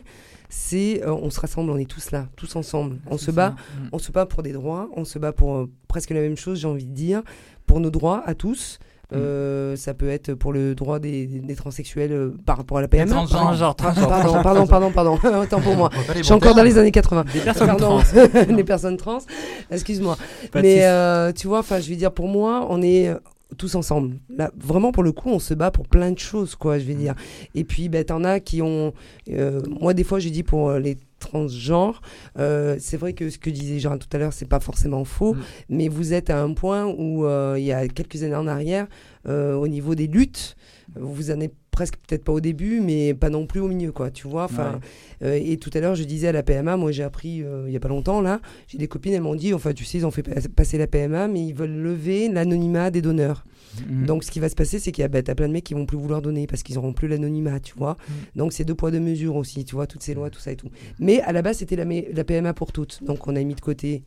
c'est euh, on se rassemble, on est tous là, tous ensemble. On se bat, Mm. on se bat pour des droits, on se bat pour euh, presque la même chose, j'ai envie de dire, pour nos droits à tous. Euh, ça peut être pour le droit des, des- des transsexuels euh, par rapport à la PMA. transgenres. Pardon, Transgenres, pardon, pardon, pardon, pardon, autant pour moi. Je suis encore dans les années 80. Des personnes Pardon, trans. les personnes trans, excuse-moi. Mais euh, tu vois, enfin, je veux dire, pour moi, on est euh, tous ensemble. Là, vraiment, pour le coup, on se bat pour plein de choses, quoi, je vais dire. Et puis, ben, t'en as qui ont. euh, moi, des fois, j'ai dit pour les transgenres, euh, c'est vrai que ce que disait Gérard tout à l'heure, c'est pas forcément faux, Mm. mais vous êtes à un point où, euh, il y a quelques années en arrière, euh, au niveau des luttes, vous en êtes presque peut-être pas au début, mais pas non plus au milieu, quoi, tu vois. Enfin, euh, et tout à l'heure, je disais à la PMA, moi j'ai appris euh, il y a pas longtemps là, j'ai des copines, elles m'ont dit, enfin tu sais, ils ont fait pa- passer la PMA, mais ils veulent lever l'anonymat des donneurs. Mm. Donc ce qui va se passer, c'est qu'il y a bah, t'as plein de mecs qui vont plus vouloir donner parce qu'ils n'auront plus l'anonymat, tu vois. Donc c'est deux poids deux mesures aussi, tu vois, toutes ces lois, tout ça et tout. Mais à la base, c'était la, PMA pour toutes. Donc on a mis de côté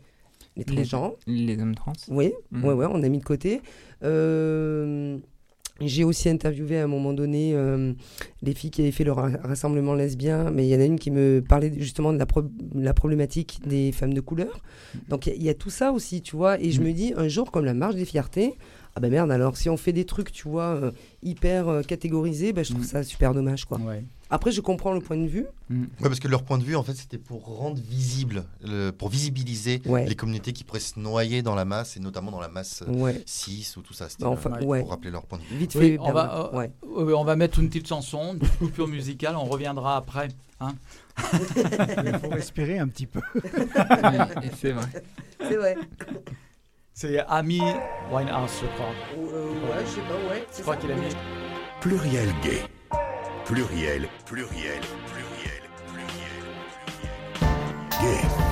les transgenres. Les hommes trans. Oui, ouais, ouais, on a mis de côté. Euh, j'ai aussi interviewé à un moment donné euh, les filles qui avaient fait le ra- rassemblement lesbien, mais il y en a une qui me parlait justement de la, pro- la problématique des femmes de couleur. Donc il y y, a tout ça aussi, tu vois. Et je me dis, un jour, comme la marche des fiertés, ah ben merde, alors si on fait des trucs, tu vois, euh, hyper euh, catégorisés, ben, je trouve Mhm. ça super dommage, quoi. Ouais. Après, je comprends le point de vue. Mm. Ouais, parce que leur point de vue, en fait, c'était pour rendre visible, le- pour visibiliser Ouais. les communautés qui pourraient se noyer dans la masse, et notamment dans la masse euh, Ouais, cis ou tout ça. C'était Bah, enfin, pour rappeler leur point de vue. vite Oui, fait. on va, Bernard. euh, ouais. Euh, on va mettre une petite chanson, une coupure musicale, on reviendra après. hein. Il faut respirer un petit peu. Oui, c'est vrai. C'est vrai. C'est Amy Winehouse, je crois. Euh, ouais, je sais pas, ouais. Je crois qu'il a mis. Pluriel gay. Pluriel, pluriel, pluriel, pluriel, pluriel. Gay.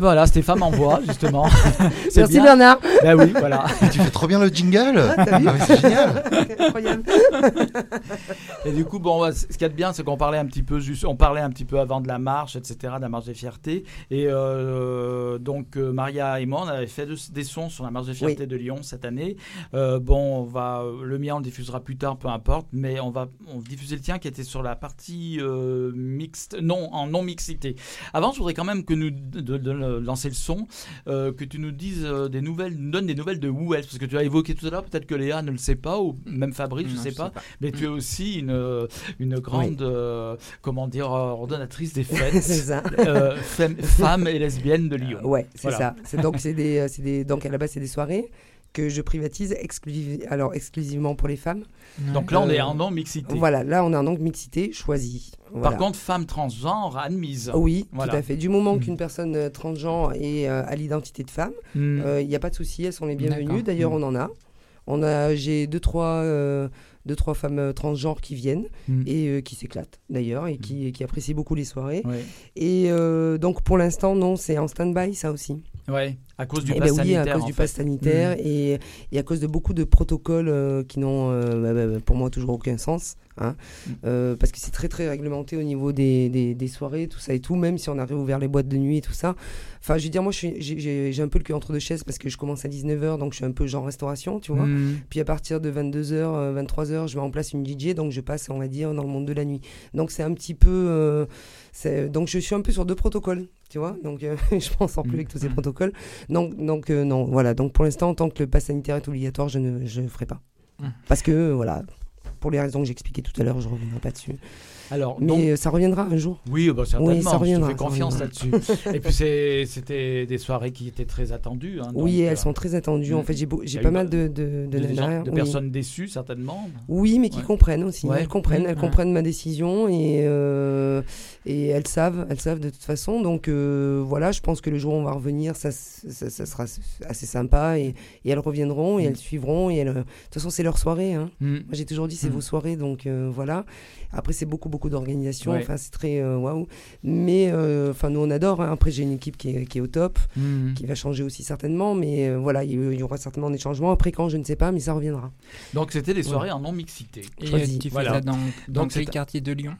Voilà, en voix, justement. Merci bien. Bernard. Ben oui, voilà. Tu fais trop bien le jingle Ah, Ah, C'est génial Incroyable. Et du coup, bon, ce qu'il y a de bien, c'est qu'on parlait un petit peu, juste, on parlait un petit peu avant de la marche, etc., de la marche des fiertés. Et euh, donc, euh, Maria et moi, on avait fait de- des sons sur la marche des fiertés Oui. de Lyon cette année. Euh, bon, on va, le mien, on le diffusera plus tard, peu importe, mais on va on diffuser le tien qui était sur la partie euh, mixte, non, en non mixité. Avant, je voudrais quand même que nous de, de- de lancer le son, euh, que tu nous dises euh, des nouvelles, nous donnes des nouvelles de Who Else, parce que tu as évoqué tout à l'heure, peut-être que Léa ne le sait pas, ou même Fabrice, je Non, sais pas. Mais tu es aussi une, une grande, euh, comment dire, euh, ordonnatrice des fêtes, euh, femme, et lesbienne de Lyon. Ouais, c'est Voilà. ça. Donc euh, des donc à la base c'est des soirées que je privatise exclusive, alors exclusivement pour les femmes. Donc là, on est Euh, en non-mixité. Voilà, là on a donc mixité choisie. Voilà. Par contre, femme transgenre admise. oui, Voilà. tout à fait. Du moment Mm. qu'une personne euh, transgenre est euh, à l'identité de femme, Mm. il n'y a pas de souci, elles sont les bienvenues. D'ailleurs, Mm. on en a. On a, j'ai deux trois, euh, deux trois femmes transgenres qui viennent Mm. et euh, qui s'éclatent d'ailleurs et qui, qui apprécient beaucoup les soirées. Ouais. Et euh, donc pour l'instant, non, c'est en stand-by ça aussi. Ouais, à cause du Eh pass ben oui, sanitaire. à cause en du fait. pass sanitaire Mm. et, et à cause de beaucoup de protocoles euh, qui n'ont, euh, bah, bah, pour moi, toujours aucun sens. hein. Mm. Euh, parce que c'est très très réglementé au niveau des, des, des soirées, tout ça et tout, même si on a réouvert les boîtes de nuit et tout ça. Enfin, je veux dire, moi, j'ai un peu le cul entre deux chaises parce que je commence à 19h, donc je suis un peu genre restauration, tu vois. Mm. Puis à partir de 22h, 23h, je mets en place une DJ, donc je passe, on va dire, dans le monde de la nuit. Donc c'est un petit peu. Donc je suis un peu sur deux protocoles, tu vois. Donc euh, je m'en sors plus Mm. avec tous ces Mm. protocoles. Donc, donc euh, non, voilà. Donc pour l'instant, tant que le pass sanitaire est obligatoire, je ne je ferai pas. Mm. Parce que, voilà, pour les raisons que j'expliquais tout à l'heure, je ne reviendrai pas dessus. Alors, Mais donc, ça reviendra un jour. oui, bah, certainement. Oui, ça je te reviendra, fais confiance reviendra. là-dessus. Et puis, c'était des soirées qui étaient très attendues. hein, oui, elles euh, sont très attendues. mm. En fait, j'ai pas mal de, de, de, de, gens- nanas, de oui. personnes déçues, certainement. Oui, mais qui Ouais. comprennent aussi. Ouais. Elles comprennent, Mmh. elles Ouais. comprennent ma décision et, euh, et elles savent, elles savent de toute façon. Donc euh, voilà, je pense que le jour où on va revenir, ça, ça, ça sera assez sympa et, et elles reviendront et Mmh. elles suivront. Et elles, de toute façon, c'est leur soirée. Hein. Mm. Moi, j'ai toujours dit, c'est Mm. vos soirées, donc voilà. Après, c'est beaucoup, beaucoup d'organisation. Ouais. Enfin, c'est très euh, waouh. Mais euh, enfin, nous, on adore. hein. Après, j'ai une équipe qui est, qui est au top, Mm. qui va changer aussi certainement. Mais euh, voilà, il y, aura certainement des changements. Après, quand, je ne sais pas, mais ça reviendra. Donc, c'était des soirées en non-mixité. Et euh, Choisi. tu fais Voilà. ça dans, dans quel quartier de Lyon?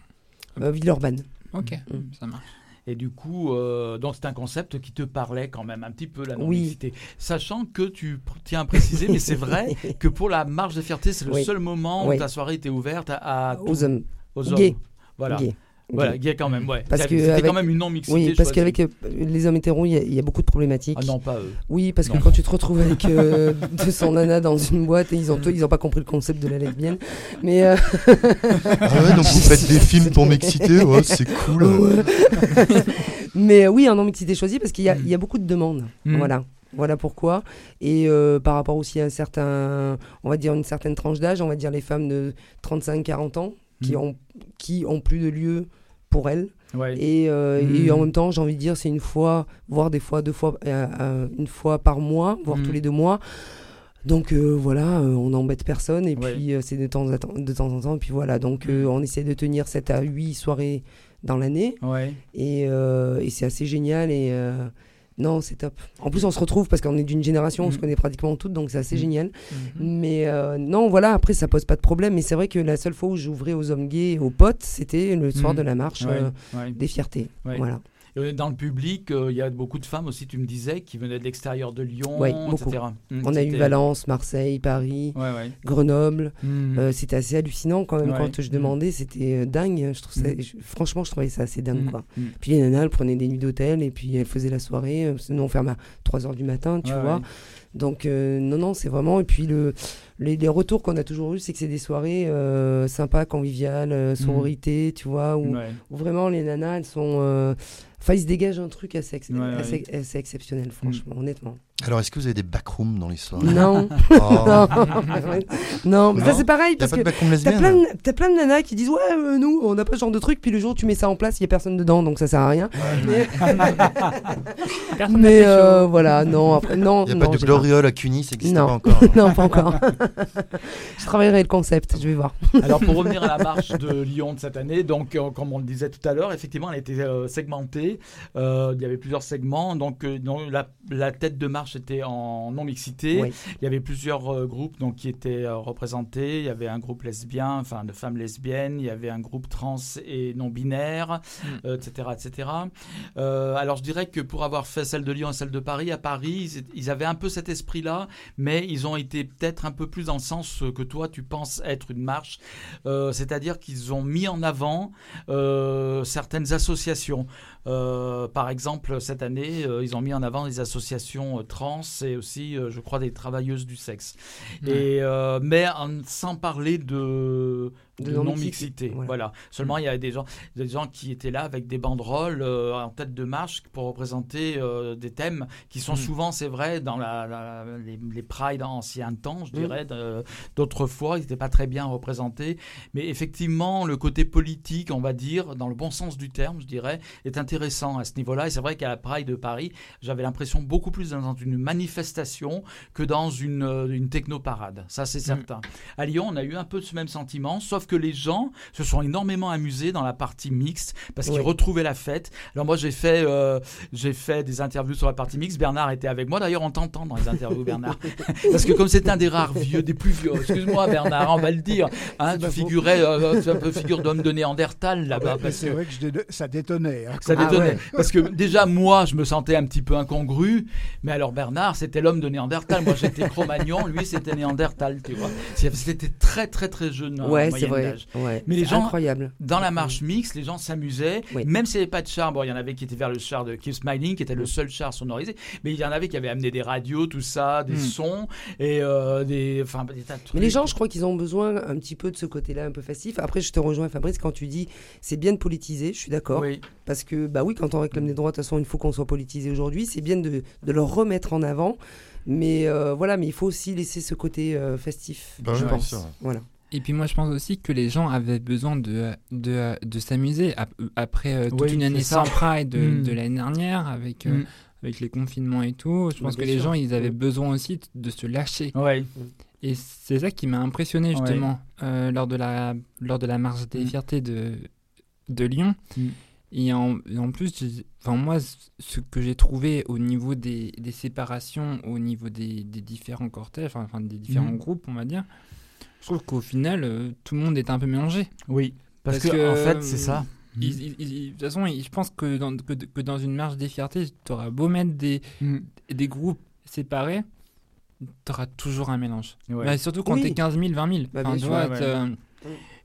Euh, Villeurbanne. Ok, Mm. ça marche. Et du coup, euh, donc c'est un concept qui te parlait quand même un petit peu la Oui. non-mixité. Sachant que tu tiens à préciser, mais c'est vrai que pour la marche de fierté, c'est le Oui. seul moment Oui. où ta soirée était ouverte à, à Aux hommes. Aux hommes. gays. Voilà. Gay quand même, ouais. Parce que C'était avec- quand même une non-mixité. Oui, parce qu'avec euh, les hommes hétéros, il y, a- il y a beaucoup de problématiques. Ah non, pas eux. Oui, parce que quand tu te retrouves avec euh, 200 nanas dans une boîte et ils ont, ils ont pas compris le concept de la lesbienne. Mais euh, Ah ouais, donc vous faites des films pour m'exciter, ouais, c'est cool. Mais euh, oui, un non mixité choisi parce qu'il y, a- Mm. il y a beaucoup de demandes. Mm. Voilà. Voilà pourquoi. Et euh, par rapport aussi à un certain, on va dire une certaine tranche d'âge, on va dire les femmes de 35-40 ans qui, Mm. ont, qui ont plus de lieu pour elles. Ouais. Et, euh, et en même temps, j'ai envie de dire, c'est une fois, voire des fois, deux fois, euh, euh, une fois par mois, voire Mm. tous les deux mois. Donc euh, voilà, on n'embête personne et Ouais. puis c'est de temps, de temps en temps. Et puis voilà, donc euh, on essaie de tenir 7 à 8 soirées dans l'année Ouais. et, et c'est assez génial et non, c'est top. En plus, on se retrouve parce qu'on est d'une génération, on se Mm. connaît pratiquement toutes, donc c'est assez Mm. génial. Mhm. Mais euh, non, voilà, après ça pose pas de problème. Mais c'est vrai que la seule fois où j'ouvrais aux hommes gays, et aux potes, c'était le soir Mm. de la marche Ouais, euh, ouais. des fiertés. Ouais. Voilà. Et Dans le public, euh, il y a beaucoup de femmes aussi, tu me disais, qui venaient de l'extérieur de Lyon, Ouais, etc. Mm, On a eu Valence, Marseille, Paris, Ouais, ouais. Grenoble. Mm. Euh, c'était assez hallucinant quand même quand je Mm. demandais. C'était euh, dingue. Je trouve ça, je- franchement, je trouvais ça assez dingue. Quoi. Puis les nanas, elles prenaient des nuits d'hôtel et puis elles faisaient la soirée. Euh, Nous, on ferme à 3h du matin, tu vois. Donc, euh, non, non, c'est vraiment. Et puis, le, les, les retours qu'on a toujours eu, c'est que c'est des soirées euh, sympas, conviviales, euh, sororité, tu vois, où, Ouais. où vraiment les nanas, elles sont. Enfin, ils se dégagent un truc assez, ex- Ouais, ouais. assez, assez exceptionnel, franchement, honnêtement. Alors, est-ce que vous avez des backrooms dans l'histoire? Non. Oh. non, mais ça Non c'est pareil Y a parce pas que de backroom t'as lesbienne plein, de- t'as plein de nanas qui disent ouais euh, nous on n'a pas ce genre de truc puis le jour où tu mets ça en place il y a personne dedans donc ça sert à rien. Mais, euh, voilà non après non. Il n'y a non, pas de gloriole à Cuny, ça n'existe Non. pas encore. non pas encore. je travaillerai le concept je vais voir. Alors pour revenir à la marche de Lyon de cette année, donc euh, comme on le disait tout à l'heure, effectivement elle était euh, segmentée. Euh, il y avait plusieurs segments. Donc euh, dans la, la tête de marche était en non mixité. Oui. Il y avait plusieurs euh, groupes donc qui étaient euh, représentés. Il y avait un groupe lesbien, enfin de femmes lesbiennes. Il y avait un groupe trans et non binaire, euh, etc., etc. Euh, alors je dirais que pour avoir fait celle de Lyon et celle de Paris, à Paris, ils, ils avaient un peu cet esprit-là, mais ils ont été peut-être un peu plus dans le sens que toi tu penses être une marche, c'est-à-dire qu'ils ont mis en avant certaines associations. Euh, par exemple, cette année, euh, ils ont mis en avant des associations euh, trans et aussi, je crois, des travailleuses du sexe. Et, mais en- sans parler de, De de non-mixité, voilà. Voilà. Seulement, il y avait des gens, des gens qui étaient là avec des banderoles euh, en tête de marche pour représenter euh, des thèmes qui sont Mm. souvent, c'est vrai, dans la, la- les, les prides anciens temps, je Mm. dirais. de- D'autres fois, ils n'étaient pas très bien représentés. Mais effectivement, le côté politique, on va dire, dans le bon sens du terme, je dirais, est intéressant à ce niveau-là. Et c'est vrai qu'à la Pride de Paris, j'avais l'impression beaucoup plus dans une manifestation que dans une, euh, une technoparade. Ça, c'est certain. À Lyon, on a eu un peu ce même sentiment, sauf que les gens se sont énormément amusés dans la partie mixte parce qu'ils Oui. retrouvaient la fête. Alors moi, j'ai fait, euh, j'ai fait des interviews sur la partie mixte. Bernard était avec moi. D'ailleurs, on t'entend dans les interviews, Bernard. parce que comme c'est un des rares vieux, des plus vieux, excuse-moi Bernard, on va le dire, hein, tu figurais, euh, tu es un peu figure d'homme de Néandertal là-bas. C'est que vrai que je dé- ça détonnait. hein. ça Ah détonnait. ouais. Parce que déjà, moi, je me sentais un petit peu incongru. Mais alors, Bernard, c'était l'homme de Néandertal. Moi, j'étais Cro-Magnon. Lui, c'était Néandertal, tu vois. C'était très, très, très jeune. en Ouais c'est vrai. D'âge. Ouais. Mais les gens- incroyable. Dans la marche mixte, les gens s'amusaient, Oui. même s'il n'y avait pas de char. Bon, il y en avait qui étaient vers le char de Keep Smiling, qui était le seul char sonorisé, mais il y en avait qui avaient amené des radios, tout ça, des Hmm. sons et euh, des, enfin, des tas de trucs. Mais les gens, je crois qu'ils ont besoin un petit peu de ce côté-là un peu festif. Après, je te rejoins, Fabrice, quand tu dis c'est bien de politiser, je suis d'accord. Oui. Parce que, bah oui, quand on réclame des droits, de toute façon, il faut qu'on soit politisé aujourd'hui. C'est bien de, de le remettre en avant. Mais euh, voilà, mais il faut aussi laisser ce côté euh, festif, Bah je oui, bien pense. sûr. Voilà. Et puis moi je pense aussi que les gens avaient besoin de, de, de s'amuser ap- après euh, toute Oui, une année sans Pride de, Mm. de l'année dernière avec, euh, Mm. avec les confinements et tout. Je pense que les sûr. gens ils avaient Mm. besoin aussi de se lâcher. Ouais. Et c'est ça qui m'a impressionné justement euh, lors, de la, lors de la marche des fiertés de, de Lyon. Et, en, et en plus, enfin, moi, ce que j'ai trouvé au niveau des, des séparations, au niveau des, des différents cortèges, enfin, des différents groupes, on va dire, je trouve qu'au final, euh, tout le monde est un peu mélangé. Oui. Parce, Parce que, que, en fait, c'est ça. Ils- ils- ils- de toute façon, je pense que dans, que, que dans une marche des fiertés, tu auras beau mettre des, Mm. des groupes séparés, tu auras toujours un mélange. Ouais. Bah, surtout quand Oui. t'es 15 000, 20 000. Bah, Enfin, tu vois, ouais,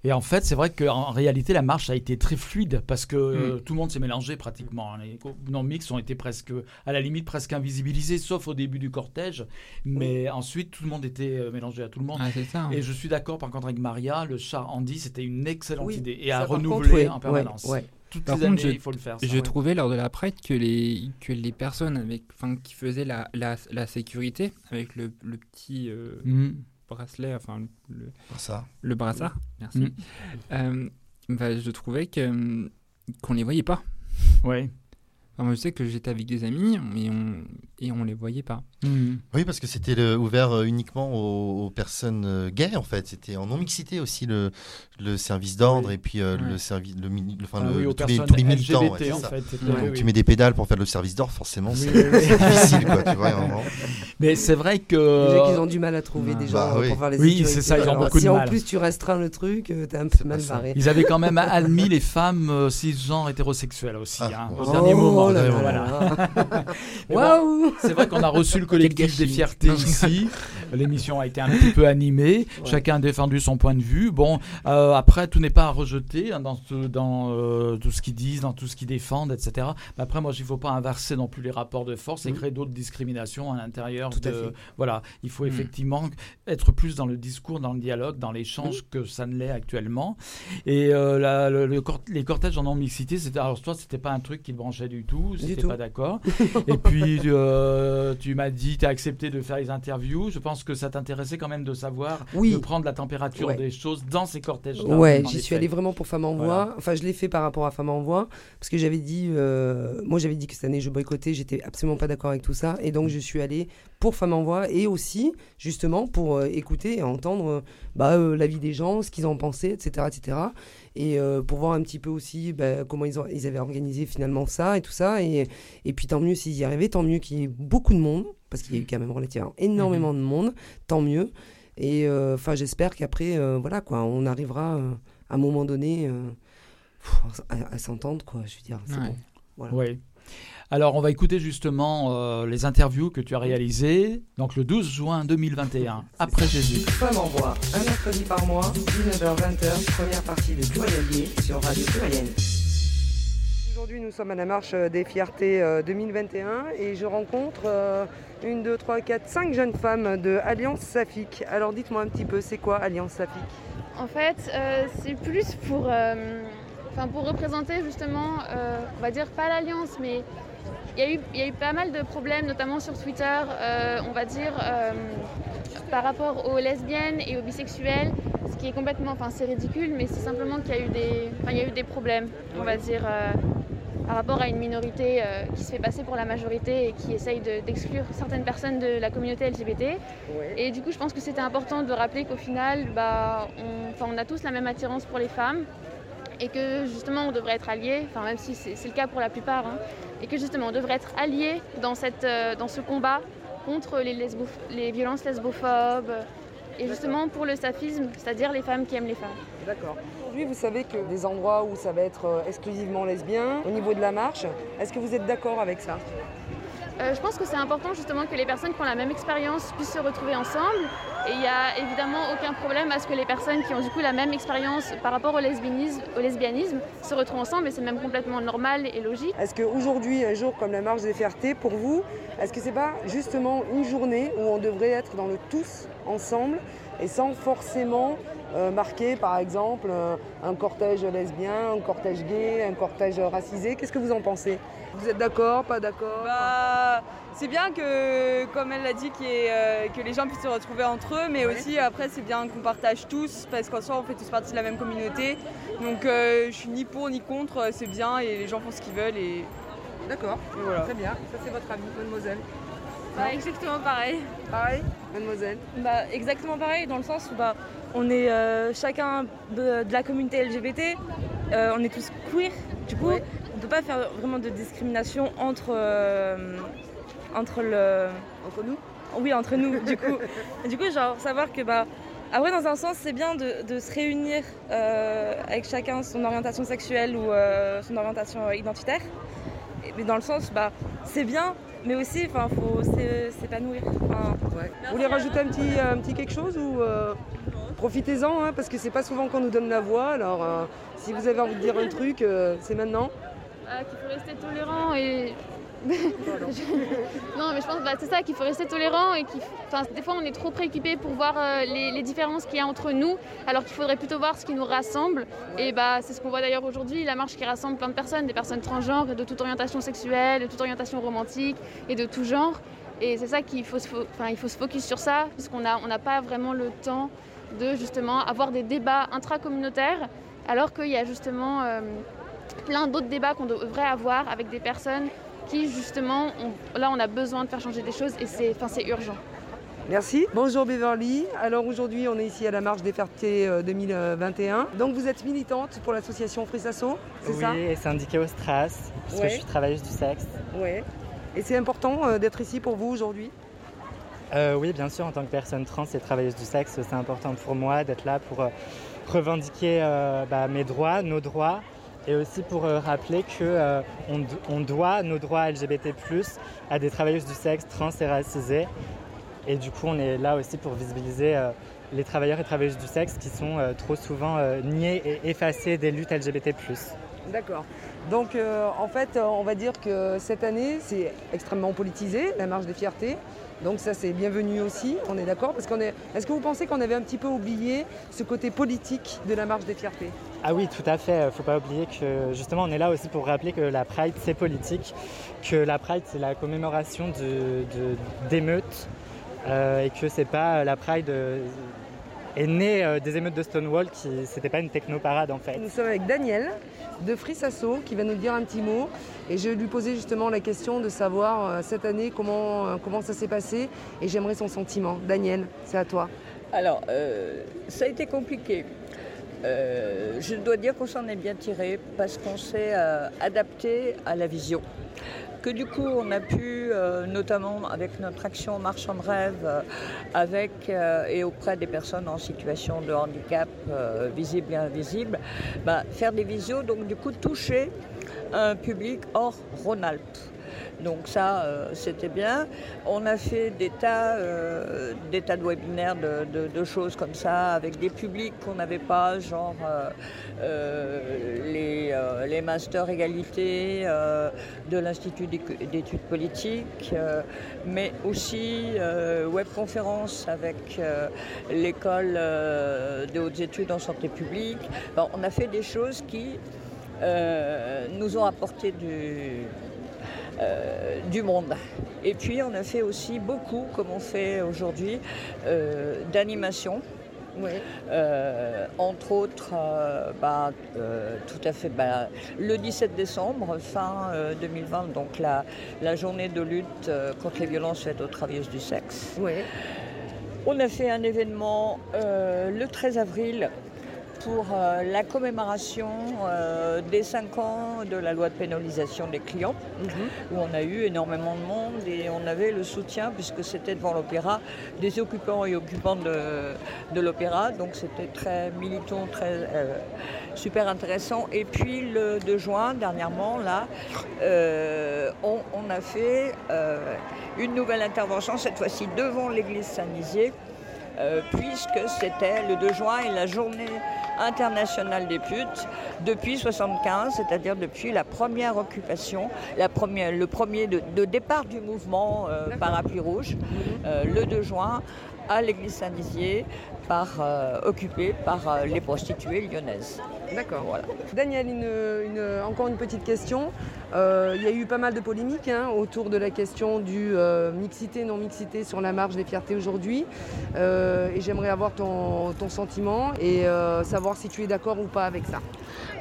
Et en fait, c'est vrai qu'en réalité, la marche a été très fluide parce que Mm. euh, tout le monde s'est mélangé pratiquement. Les non mix ont été presque, à la limite, presque invisibilisés, sauf au début du cortège. Mais ensuite, tout le monde était euh, mélangé à tout le monde. Ah, ça. hein. Et je suis d'accord, par contre, avec Maria, le char Andy, c'était une excellente Oui, idée. Et à renouveler contre, en permanence. ouais, ouais. Toutes Par les contre, années, je- il faut le faire. ça. Je Ouais. trouvais lors de la Pride que les, que les personnes avec, qui faisaient la, la, la sécurité avec le, le petit euh, Mm. Bracelet, enfin le, Ça. le brassard, merci, Mm. euh, bah, je trouvais que, hum, qu'on les voyait pas. Ouais. Enfin, moi, je sais que j'étais avec des amis et on, et on les voyait pas. Mm. Oui, parce que c'était le- ouvert euh, uniquement aux, aux personnes euh, gays, en fait. C'était en non-mixité aussi le, le service d'ordre Oui. et puis euh, le service, le, enfin, Ah le- oui, tous, les, personnes tous les militants. LGBT, ouais, c'est en ça. fait. c'était- Donc, oui, Donc oui. tu mets des pédales pour faire le service d'ordre, forcément, c'est oui, oui. c'est difficile, quoi, tu vois. vraiment. Mais c'est vrai que. Déjà qu'ils ont du mal à trouver bah des gens bah euh, oui. pour faire les Oui, c'est ça, ils ont Alors, beaucoup de si en mal. plus tu restreins le truc, euh, t'es un peu mal barré. Ils avaient quand même admis les femmes euh, cisgenres hétérosexuelles aussi, Ah, hein, au dernier moment. Oh. Mais bon, Waouh C'est vrai qu'on a reçu le collectif des fiertés ici. L'émission a été un petit peu animée. Ouais. Chacun a défendu son point de vue. Bon, euh, après, tout n'est pas à rejeter hein, dans, ce- dans euh, tout ce qu'ils disent, dans tout ce qu'ils défendent, etc. Mais après, moi, il ne faut pas inverser non plus les rapports de force et Mhm. créer d'autres discriminations à l'intérieur à de. Voilà, il faut Mhm. effectivement être plus dans le discours, dans le dialogue, dans l'échange Mhm. que ça ne l'est actuellement. Et euh, la- le- le cort- les cortèges en non-mixité, alors toi, c'était pas un truc qui te branchait du tout. c'était pas d'accord. Et puis tu m'as dit, tu as accepté de faire les interviews. Je pense que ça t'intéressait quand même de savoir, Oui. de prendre la température Ouais. des choses dans ces cortèges. Ouais, j'y suis allée vraiment pour Femmes en Voix. Voilà. Enfin, je l'ai fait par rapport à Femmes en Voix parce que j'avais dit, euh, moi j'avais dit que cette année je boycottais, j'étais absolument pas d'accord avec tout ça, et donc je suis allée pour Femmes en Voix et aussi justement pour euh, écouter et entendre euh, bah, euh, l'avis des gens, ce qu'ils en pensaient, etc., etc. Et euh, pour voir un petit peu aussi bah, comment ils, ont, ils avaient organisé finalement ça et tout ça. Et, et puis tant mieux s'ils y arrivaient, tant mieux qu'il y ait beaucoup de monde parce qu'il y a eu quand même relativement énormément de monde, tant mieux. Et euh, enfin, j'espère qu'après, euh, voilà quoi, on arrivera à un moment donné pff, à, à s'entendre quoi. Je veux dire, c'est Ouais. bon. Voilà. Alors, on va écouter justement euh, les interviews que tu as réalisées, donc le 12 juin 2021, après Jésus. Femme en voix, un mercredi par mois, 19h-20h, première partie de Gay sur Radio Pluriel. Aujourd'hui, nous sommes à la marche euh, des fiertés euh, 2021 et je rencontre euh, une, deux, trois, quatre, cinq jeunes femmes de Alliance Safique. Alors dites-moi un petit peu, c'est quoi Alliance Safique? En fait, euh, c'est plus pour, euh, enfin, pour représenter justement, euh, on va dire pas l'alliance, mais il y, a eu, il y a eu pas mal de problèmes, notamment sur Twitter, euh, on va dire, euh, par rapport aux lesbiennes et aux bisexuels, ce qui est complètement, enfin c'est ridicule, mais c'est simplement qu'il y a eu des, enfin, il y a eu des problèmes, on va dire, euh, par rapport à une minorité qui se fait passer pour la majorité et qui essaye de- d'exclure certaines personnes de la communauté LGBT. Et du coup, je pense que c'était important de rappeler qu'au final, bah, on, enfin, on a tous la même attirance pour les femmes et que justement on devrait être alliés, enfin, même si c'est le cas pour la plupart, hein, et que justement on devrait être alliés dans, cette, euh, dans ce combat contre les, lesbo- les violences lesbophobes et justement pour le saphisme, c'est-à-dire les femmes qui aiment les femmes. D'accord. Aujourd'hui, vous savez que des endroits où ça va être euh, exclusivement lesbien, au niveau de la marche, est-ce que vous êtes d'accord avec ça? Euh, je pense que c'est important justement que les personnes qui ont la même expérience puissent se retrouver ensemble. Et il n'y a évidemment aucun problème à ce que les personnes qui ont du coup la même expérience par rapport au lesbianisme, se retrouvent ensemble et c'est même complètement normal et logique. Est-ce qu'aujourd'hui, un jour comme la marche des fiertés, pour vous, est-ce que c'est pas justement une journée où on devrait être dans le tous ensemble et sans forcément euh, marquer par exemple euh, un cortège lesbien, un cortège gay, un cortège racisé? Qu'est-ce que vous en pensez? Vous êtes d'accord, pas d'accord Bah, c'est bien que, comme elle l'a dit, ait, euh, que les gens puissent se retrouver entre eux, mais Ouais. aussi après c'est bien qu'on partage tous, parce qu'en soi on fait tous partie de la même communauté. Donc euh, je suis ni pour ni contre, euh, c'est bien et les gens font ce qu'ils veulent et, D'accord, et voilà. très bien. Ça c'est votre avis, mademoiselle. Bah, exactement pareil. Pareil, mademoiselle Bah, exactement pareil, dans le sens où bah, on est euh, chacun de, de la communauté LGBT, euh, on est tous queer, du coup, Ouais. On ne peut pas faire vraiment de discrimination entre, euh, entre le. Entre nous Oui, entre nous, du coup. du coup, genre, savoir que, bah, après, dans un sens, c'est bien de, de se réunir euh, avec chacun son orientation sexuelle ou euh, son orientation identitaire. Et- Mais dans le sens, bah, c'est bien, mais aussi, il faut s'é- s'épanouir. Enfin, Ouais. Vous voulez rajouter un petit, un petit quelque chose ou euh, profitez-en hein, parce que c'est pas souvent qu'on nous donne la voix. Alors euh, si vous avez envie de dire un truc, euh, c'est maintenant. Euh, qu'il faut rester tolérant et. non, mais je pense que bah, c'est ça, qu'il faut rester tolérant et des fois, on est trop préoccupé pour voir euh, les, différences qu'il y a entre nous, alors qu'il faudrait plutôt voir ce qui nous rassemble. Et bah, c'est ce qu'on voit d'ailleurs aujourd'hui, la marche qui rassemble plein de personnes, des personnes transgenres, de toute orientation sexuelle, de toute orientation romantique et de tout genre. Et c'est ça qu'il faut, se fo- il faut se focus sur ça, puisqu'on n'a on n'a pas vraiment le temps de justement avoir des débats intracommunautaires, alors qu'il y a justement euh, plein d'autres débats qu'on devrait avoir avec des personnes qui justement, ont- là on a besoin de faire changer des choses et c'est enfin, c'est urgent. Merci. Bonjour Beverly. Alors aujourd'hui on est ici à la marche des Fertés euh, 2021. Donc vous êtes militante pour l'association Frisasso, c'est oui, ça? et syndiquée au Stras, parce Ouais. que je suis travailleuse du sexe. Ouais. Et c'est important euh, d'être ici pour vous aujourd'hui? Euh, oui, bien sûr, en tant que personne trans et travailleuse du sexe, c'est important pour moi d'être là pour euh, revendiquer euh, bah, mes droits, nos droits, et aussi pour euh, rappeler que euh, doit nos droits LGBT+ à des travailleuses du sexe trans et racisées. Et du coup, on est là aussi pour visibiliser euh, les travailleurs et travailleuses du sexe qui sont trop souvent niés et effacés des luttes LGBT+. D'accord. Donc en fait, on va dire que cette année, c'est extrêmement politisé, la marche des fiertés. Donc ça c'est bienvenu aussi, on est d'accord Parce qu'on est. Est-ce que vous pensez qu'on avait un petit peu oublié ce côté politique de la marche des fiertés? Ah oui, tout à fait. Faut pas oublier que justement, on est là aussi pour rappeler que la Pride, c'est politique, que la Pride, c'est la commémoration de- de- d'émeutes, euh, et que c'est pas la Pride euh, est née euh, des émeutes de Stonewall, qui c'était pas une technoparade en fait. Nous sommes avec Daniel de Frissasso qui va nous dire un petit mot. Et je vais lui poser justement la question de savoir euh, cette année comment, euh, comment ça s'est passé. Et j'aimerais son sentiment. Daniel, c'est à toi. Alors, euh, ça a été compliqué. Euh, je dois dire qu'on s'en est bien tiré parce qu'on s'est euh, adapté à la vision. Que du coup, on a pu, euh, notamment avec notre action Marchand de rêve, avec et auprès des personnes en situation de handicap visible et invisible, bah, faire des visios, donc du coup toucher un public hors Rhône-Alpes. Donc ça, euh, c'était bien. On a fait des tas, euh, des tas de webinaires de, choses comme ça, avec des publics qu'on n'avait pas, genre euh, les, les masters égalité de l'Institut d'études politiques, mais aussi euh, webconférence avec l'école euh, de hautes études en santé publique. On a fait des choses qui nous ont apporté du, euh, du monde. Et puis on a fait aussi beaucoup, comme on fait aujourd'hui, euh, d'animation. Euh, entre autres, euh, bah, euh, tout à fait, bah, le 17 décembre, fin euh, 2020, donc la, la journée de lutte contre les violences faites aux travailleuses du sexe. On a fait un événement le 13 avril pour euh, la commémoration euh, des 5 ans de la loi de pénalisation des clients, où on a eu énormément de monde et on avait le soutien, puisque c'était devant l'opéra, des occupants et occupantes de, de l'opéra. Donc c'était très militant, très euh, super intéressant. Et puis le 2 juin, dernièrement, là, on, on a fait une nouvelle intervention, cette fois-ci devant l'église Saint-Nizier, euh, puisque c'était le 2 juin et la journée internationale des putes depuis 75, c'est-à-dire depuis la première occupation, la première, le premier de, de départ du mouvement euh, Parapluie Rouge, euh, le 2 juin à l'église par, euh, occupée par euh, les prostituées lyonnaises. D'accord. Voilà. Daniel, une- une- encore une petite question. Euh, Il y a eu pas mal de polémiques hein, autour de la question du euh, mixité, non-mixité sur la marge des fiertés aujourd'hui. Euh, et j'aimerais avoir ton, ton sentiment et savoir si tu es d'accord ou pas avec ça.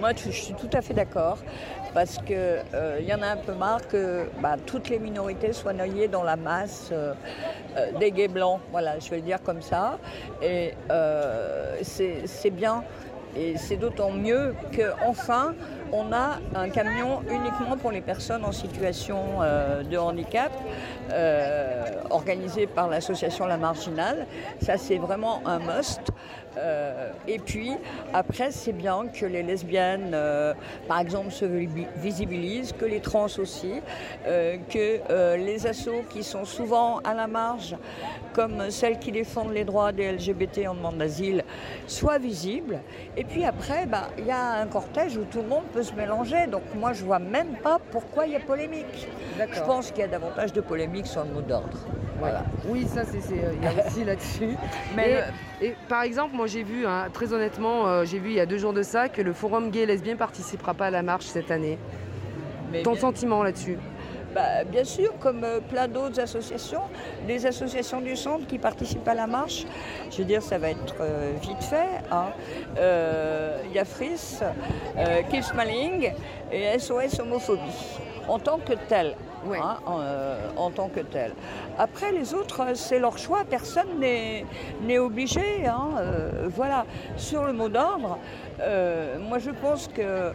Moi, je je suis tout à fait d'accord parce qu'il y en a un peu marre que bah, toutes les minorités soient noyées dans la masse des gays blancs. Voilà, je vais le dire comme ça. Et c'est bien. Et c'est d'autant mieux qu'enfin, on a un camion uniquement pour les personnes en situation euh, de handicap, euh, organisé par l'association La Marginale. Ça, c'est vraiment un must. Euh, et puis, après, c'est bien que les lesbiennes, euh, par exemple, se vi- visibilisent, que les trans aussi, euh, que les assos qui sont souvent à la marge, comme celles qui défendent les droits des LGBT en demande d'asile, soient visibles. Et puis après, bah, il y a un cortège où tout le monde peut se mélanger. Donc moi, je vois même pas pourquoi il y a polémique. Je pense qu'il y a davantage de polémique sur le mot d'ordre. Voilà. Oui, ça, c'est, euh, il y a aussi là-dessus. Mais et, et par exemple, moi, j'ai vu, hein, très honnêtement, euh, j'ai vu il y a deux jours de ça que le forum gay et lesbien participera pas à la marche cette année. Mais Ton bien- sentiment là-dessus? Bah, bien sûr, comme euh, plein d'autres associations, des associations du centre qui participent à la marche. Je veux dire, ça va être euh, vite fait. hein. Euh, Il y a FRIS, Keep Smiling et SOS Homophobie en tant que tel. Hein, en, euh, en tant que tel. Après, les autres, euh, c'est leur choix. Personne n'est n'est obligé. hein, euh, voilà. Sur le mot d'ordre, euh, moi, je pense que euh,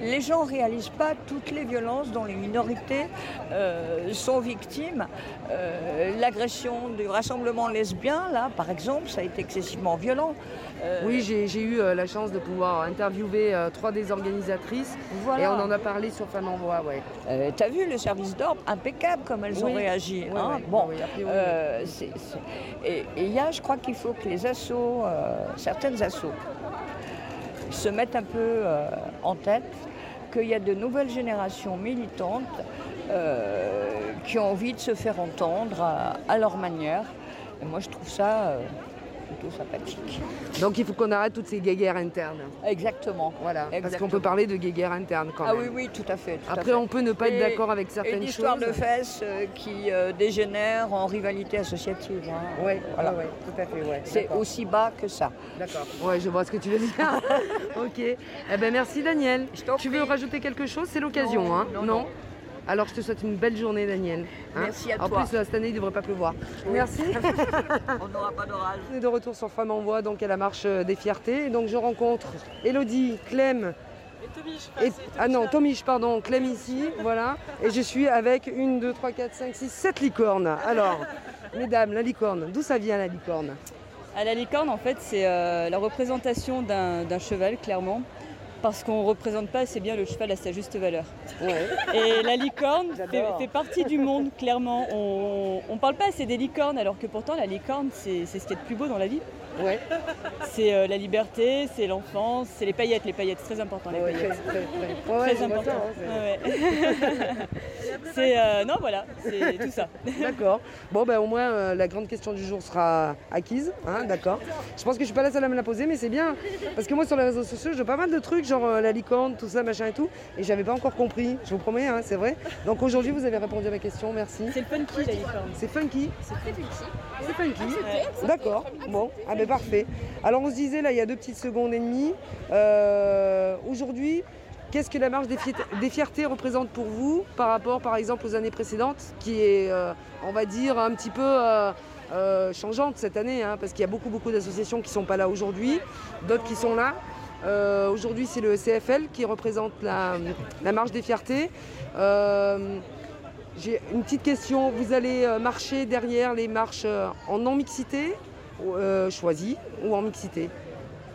les gens ne réalisent pas toutes les violences dont les minorités euh, sont victimes. L'agression du rassemblement lesbien, là, par exemple, ça a été excessivement violent. Oui, j'ai, eu la chance de pouvoir interviewer trois des organisatrices Voilà. et on en a parlé sur Femmes en Voix, ouais. T'as vu le service d'ordre impeccable comme elles Oui. ont réagi. Oui, hein. oui, bon, et il y a, je crois qu'il faut que les assos, certaines assos, se mettent un peu euh, en tête qu'il y a de nouvelles générations militantes euh, qui ont envie de se faire entendre à, à leur manière. Et moi, je trouve ça euh, plutôt sympathique. Donc il faut qu'on arrête toutes ces guéguerres internes. Exactement. Voilà, parce qu'on peut parler de guéguerres internes quand Ah même. oui, oui, tout à fait. tout à Après, fait. on peut ne pas être d'accord avec certaines Une histoire choses. de fesses euh, qui euh, dégénère en rivalité associative. hein. Oui, Voilà. tout à fait, ouais. C'est aussi bas que ça. D'accord. Ouais, je vois ce que tu veux dire. ok. Eh ben merci Daniel. Tu veux rajouter quelque chose? C'est l'occasion, Non, hein non, non. Alors je te souhaite une belle journée, Daniel. hein. Merci à en toi. plus, là, cette année, il ne devrait pas pleuvoir. Merci. On n'aura pas d'orage. On est de retour sur Femmes en Voix, donc à la marche euh, des fiertés. Et donc je rencontre Elodie, Clem. Et, ah non, Tomiche, pardon, Clem ici, voilà. Et je suis avec une, deux, trois, quatre, cinq, six, sept licornes. Alors, mesdames, la licorne, d'où ça vient la licorne? À la licorne, en fait, c'est euh, la représentation d'un cheval, clairement, parce qu'on ne représente pas assez bien le cheval à sa juste valeur. Et la licorne fait, fait partie du monde, clairement. On ne parle pas assez des licornes, alors que pourtant, la licorne, c'est c'est ce qu'il y a de plus beau dans la vie. Ouais. C'est euh, la liberté, c'est l'enfance, c'est les paillettes. Les paillettes, c'est très important, les Ouais, paillettes. très, très. Ouais, important. hein, c'est euh, non, voilà, c'est tout ça. D'accord. Bon, ben au moins, euh, la grande question du jour sera acquise. hein, D'accord. Je pense que je suis pas la seule à me la poser, mais c'est bien. Parce que moi, sur les réseaux sociaux, j'ai pas mal de trucs, genre euh, la licorne, tout ça, machin et tout. Et j'avais pas encore compris. Je vous promets, hein, c'est vrai. Donc aujourd'hui, vous avez répondu à ma question. Merci. C'est le funky, la licorne. C'est funky. C'est très funky. C'est funky. D'accord. Bon, ah ben parfait. Alors on se disait là il y a deux petites secondes et demie. euh, Aujourd'hui, qu'est-ce que la marche des, fiertés représente pour vous par rapport par exemple aux années précédentes, qui est, euh, on va dire, un petit peu euh, changeante cette année, hein, parce qu'il y a beaucoup beaucoup d'associations qui ne sont pas là aujourd'hui, d'autres qui sont là. Aujourd'hui c'est le CFL qui représente la, marche des fiertés. J'ai une petite question. Vous allez marcher derrière les marches en non-mixité, euh, ou en mixité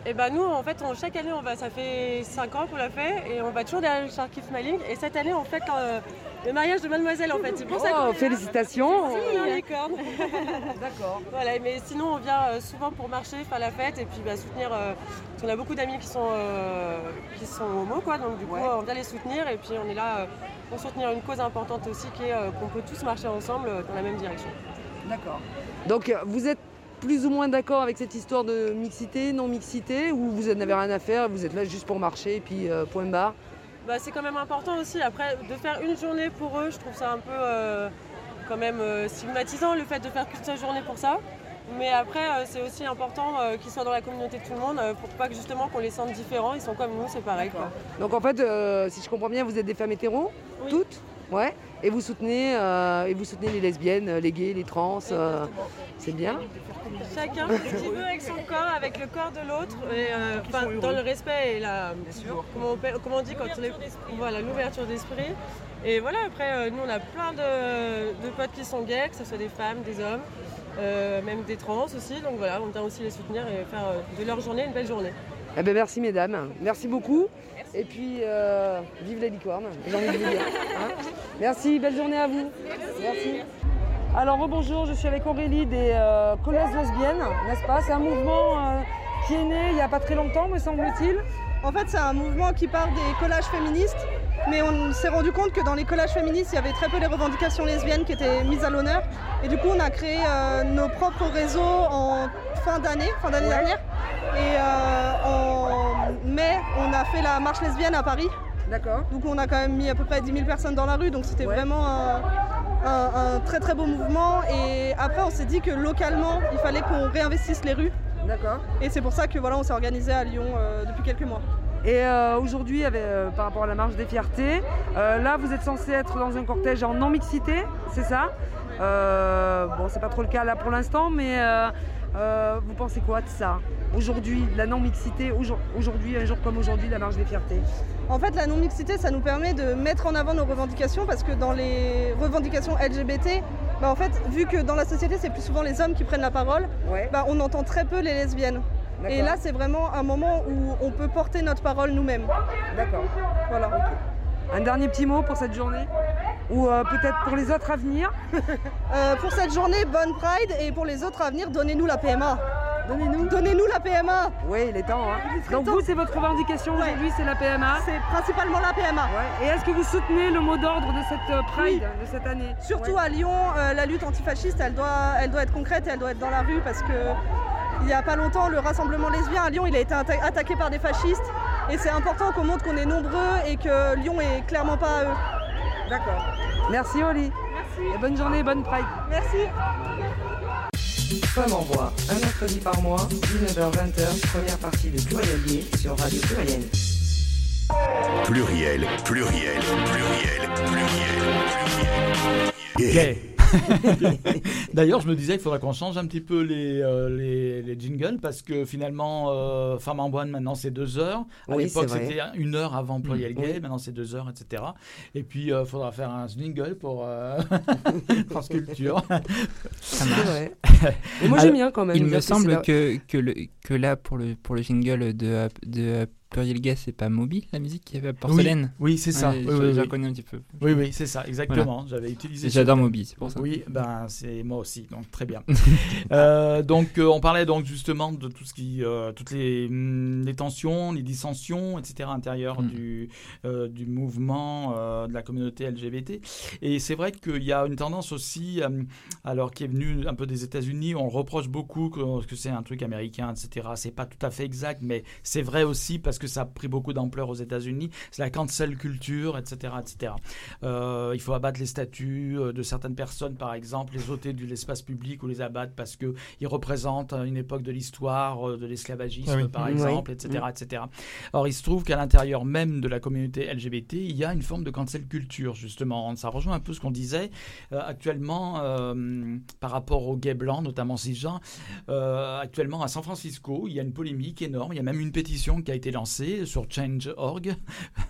Et ben nous, en fait, on- chaque année, on va, ça fait 5 ans qu'on l'a fait et on va toujours derrière le Sharky Smiling. Et cette année, on fait euh, le mariage de Mademoiselle, en fait. C'est pour ça Oh, qu'on est là. félicitations. C'est la licorne. D'accord. Voilà, mais sinon, on vient euh, souvent pour marcher, faire la fête et puis bah, soutenir. euh, parce qu'on a beaucoup d'amis qui sont euh, qui sont homo, quoi. Donc du coup, on vient les soutenir et puis on est là euh, pour soutenir une cause importante aussi, qui est euh, qu'on peut tous marcher ensemble euh, dans la même direction. D'accord. Donc vous êtes plus ou moins d'accord avec cette histoire de mixité, non-mixité, ou vous n'avez rien à faire, vous êtes là juste pour marcher et puis euh, point barre? Bah, c'est quand même important aussi. Après, de faire une journée pour eux, je trouve ça un peu euh, quand même euh, stigmatisant le fait de faire qu'une seule journée pour ça. Mais après, c'est aussi important qu'ils soient dans la communauté de tout le monde pour pas que justement qu'on les sente différents. Ils sont comme nous, c'est pareil. Quoi. Donc en fait, si je comprends bien, vous êtes des femmes hétéros, toutes? Ouais. Et vous soutenez, euh, et vous soutenez les lesbiennes, les gays, les trans. euh, c'est bien. Chacun fait ce qu'il veut avec son corps, avec le corps de l'autre, et, euh, dans le respect et la. Comment on, peut- comment on dit quand on est. Voilà, l'ouverture d'esprit. Et voilà, après, euh, nous, on a plein de, de potes qui sont gays, que ce soit des femmes, des hommes, euh, même des trans aussi. Donc voilà, on vient aussi les soutenir et faire euh, de leur journée une belle journée. Eh ben, merci mesdames, merci beaucoup. Et puis, euh, vive la licorne, j'ai envie de hein. merci, belle journée à vous. Merci. Alors bonjour, je suis avec Aurélie des euh, Collèges lesbiennes, n'est-ce pas? C'est un mouvement euh, qui est né il n'y a pas très longtemps, me semble-t-il. En fait, c'est un mouvement qui part des collages féministes, mais on s'est rendu compte que dans les collages féministes, il y avait très peu les revendications lesbiennes qui étaient mises à l'honneur. Et du coup, on a créé euh, nos propres réseaux en fin d'année, fin d'année dernière. Et euh, en mai, on a fait la marche lesbienne à Paris. D'accord. Donc on a quand même mis à peu près 10 000 personnes dans la rue, donc c'était vraiment un, un- un très très beau mouvement. Et après, on s'est dit que localement, il fallait qu'on réinvestisse les rues. D'accord. Et c'est pour ça que voilà, on s'est organisé à Lyon euh, depuis quelques mois. Et euh, aujourd'hui, euh, par rapport à la marche des fiertés, euh, là vous êtes censé être dans un cortège en non-mixité, c'est ça? Bon, c'est pas trop le cas là pour l'instant, mais vous pensez quoi de ça? Aujourd'hui, la non-mixité, aujourd- aujourd'hui, un jour comme aujourd'hui, la marche des fiertés. En fait, la non-mixité, ça nous permet de mettre en avant nos revendications parce que dans les revendications LGBT, bah, en fait, vu que dans la société, c'est plus souvent les hommes qui prennent la parole, bah, on entend très peu les lesbiennes. Et là, c'est vraiment un moment où on peut porter notre parole nous-mêmes. D'accord. Voilà. Un dernier petit mot pour cette journée Ou euh, peut-être pour les autres à venir? Euh, pour cette journée, bonne Pride et pour les autres à venir, donnez-nous la PMA. Donnez-nous? Donnez-nous la PMA. Oui, il est temps. hein. Il Donc temps. vous, c'est votre revendication Ouais. aujourd'hui, c'est la PMA. C'est principalement la PMA. Et est-ce que vous soutenez le mot d'ordre de cette euh, Pride de cette année? Surtout Ouais. à Lyon, la lutte antifasciste, elle doit, elle doit être concrète et elle doit être dans la rue parce que il n'y a pas longtemps, le rassemblement lesbien à Lyon, il a été atta- attaqué par des fascistes et c'est important qu'on montre qu'on est nombreux et que Lyon est clairement pas à eux. D'accord. Merci Oli. Merci. Et bonne journée, bonne Pride. Merci. Femme en voix, un mercredi par mois, 19h-20h, première partie de Pluriel Gay sur Radio Pluriel. Pluriel, pluriel, pluriel, pluriel, pluriel. Gay. D'ailleurs, je me disais qu'il faudrait qu'on change un petit peu les, euh, les, les jingles parce que finalement, euh, Femme en boîte, maintenant c'est deux heures. À Oui, l'époque, c'était une heure avant Pluriel Mm. Gay, Oui. maintenant c'est deux heures, etc. Et puis, il faudra faire un jingle pour euh, Transculture. C'est vrai. Mais moi, j'aime bien quand même Il me semble que, que, le, que là, pour le, pour le jingle de, de Pluriel Gay, c'est pas Moby, la musique qui avait Porcelaine Oui, oui, c'est ça. Ouais, Oui, je, oui, je connais un petit peu. Oui, oui, c'est ça, exactement. Voilà. J'avais utilisé. J'adore Moby, c'est pour ça. Oui, ben c'est moi aussi, donc très bien. Euh, donc euh, on parlait donc justement de tout ce qui, euh, toutes les, hum, les tensions, les dissensions, etc. à l'intérieur Mm. du, du mouvement de la communauté LGBT. Et c'est vrai qu'il y a une tendance aussi, alors qui est venue un peu des États-Unis, on reproche beaucoup que, que c'est un truc américain, etc. C'est pas tout à fait exact, mais c'est vrai aussi parce que ça a pris beaucoup d'ampleur aux États-Unis. C'est la cancel culture, etc., etc. Euh, il faut abattre les statuts euh, de certaines personnes, par exemple, les ôter de l'espace public ou les abattre parce que ils représentent euh, une époque de l'histoire de l'esclavagisme, Ah oui. par exemple, Oui. etc., etc. Or, il se trouve qu'à l'intérieur même de la communauté LGBT, il y a une forme de cancel culture, justement. Ça rejoint un peu ce qu'on disait euh, actuellement euh, par rapport aux gays blancs, notamment cisgenres. Euh, actuellement, à San Francisco, il y a une polémique énorme. Il y a même une pétition qui a été lancée sur Change.org,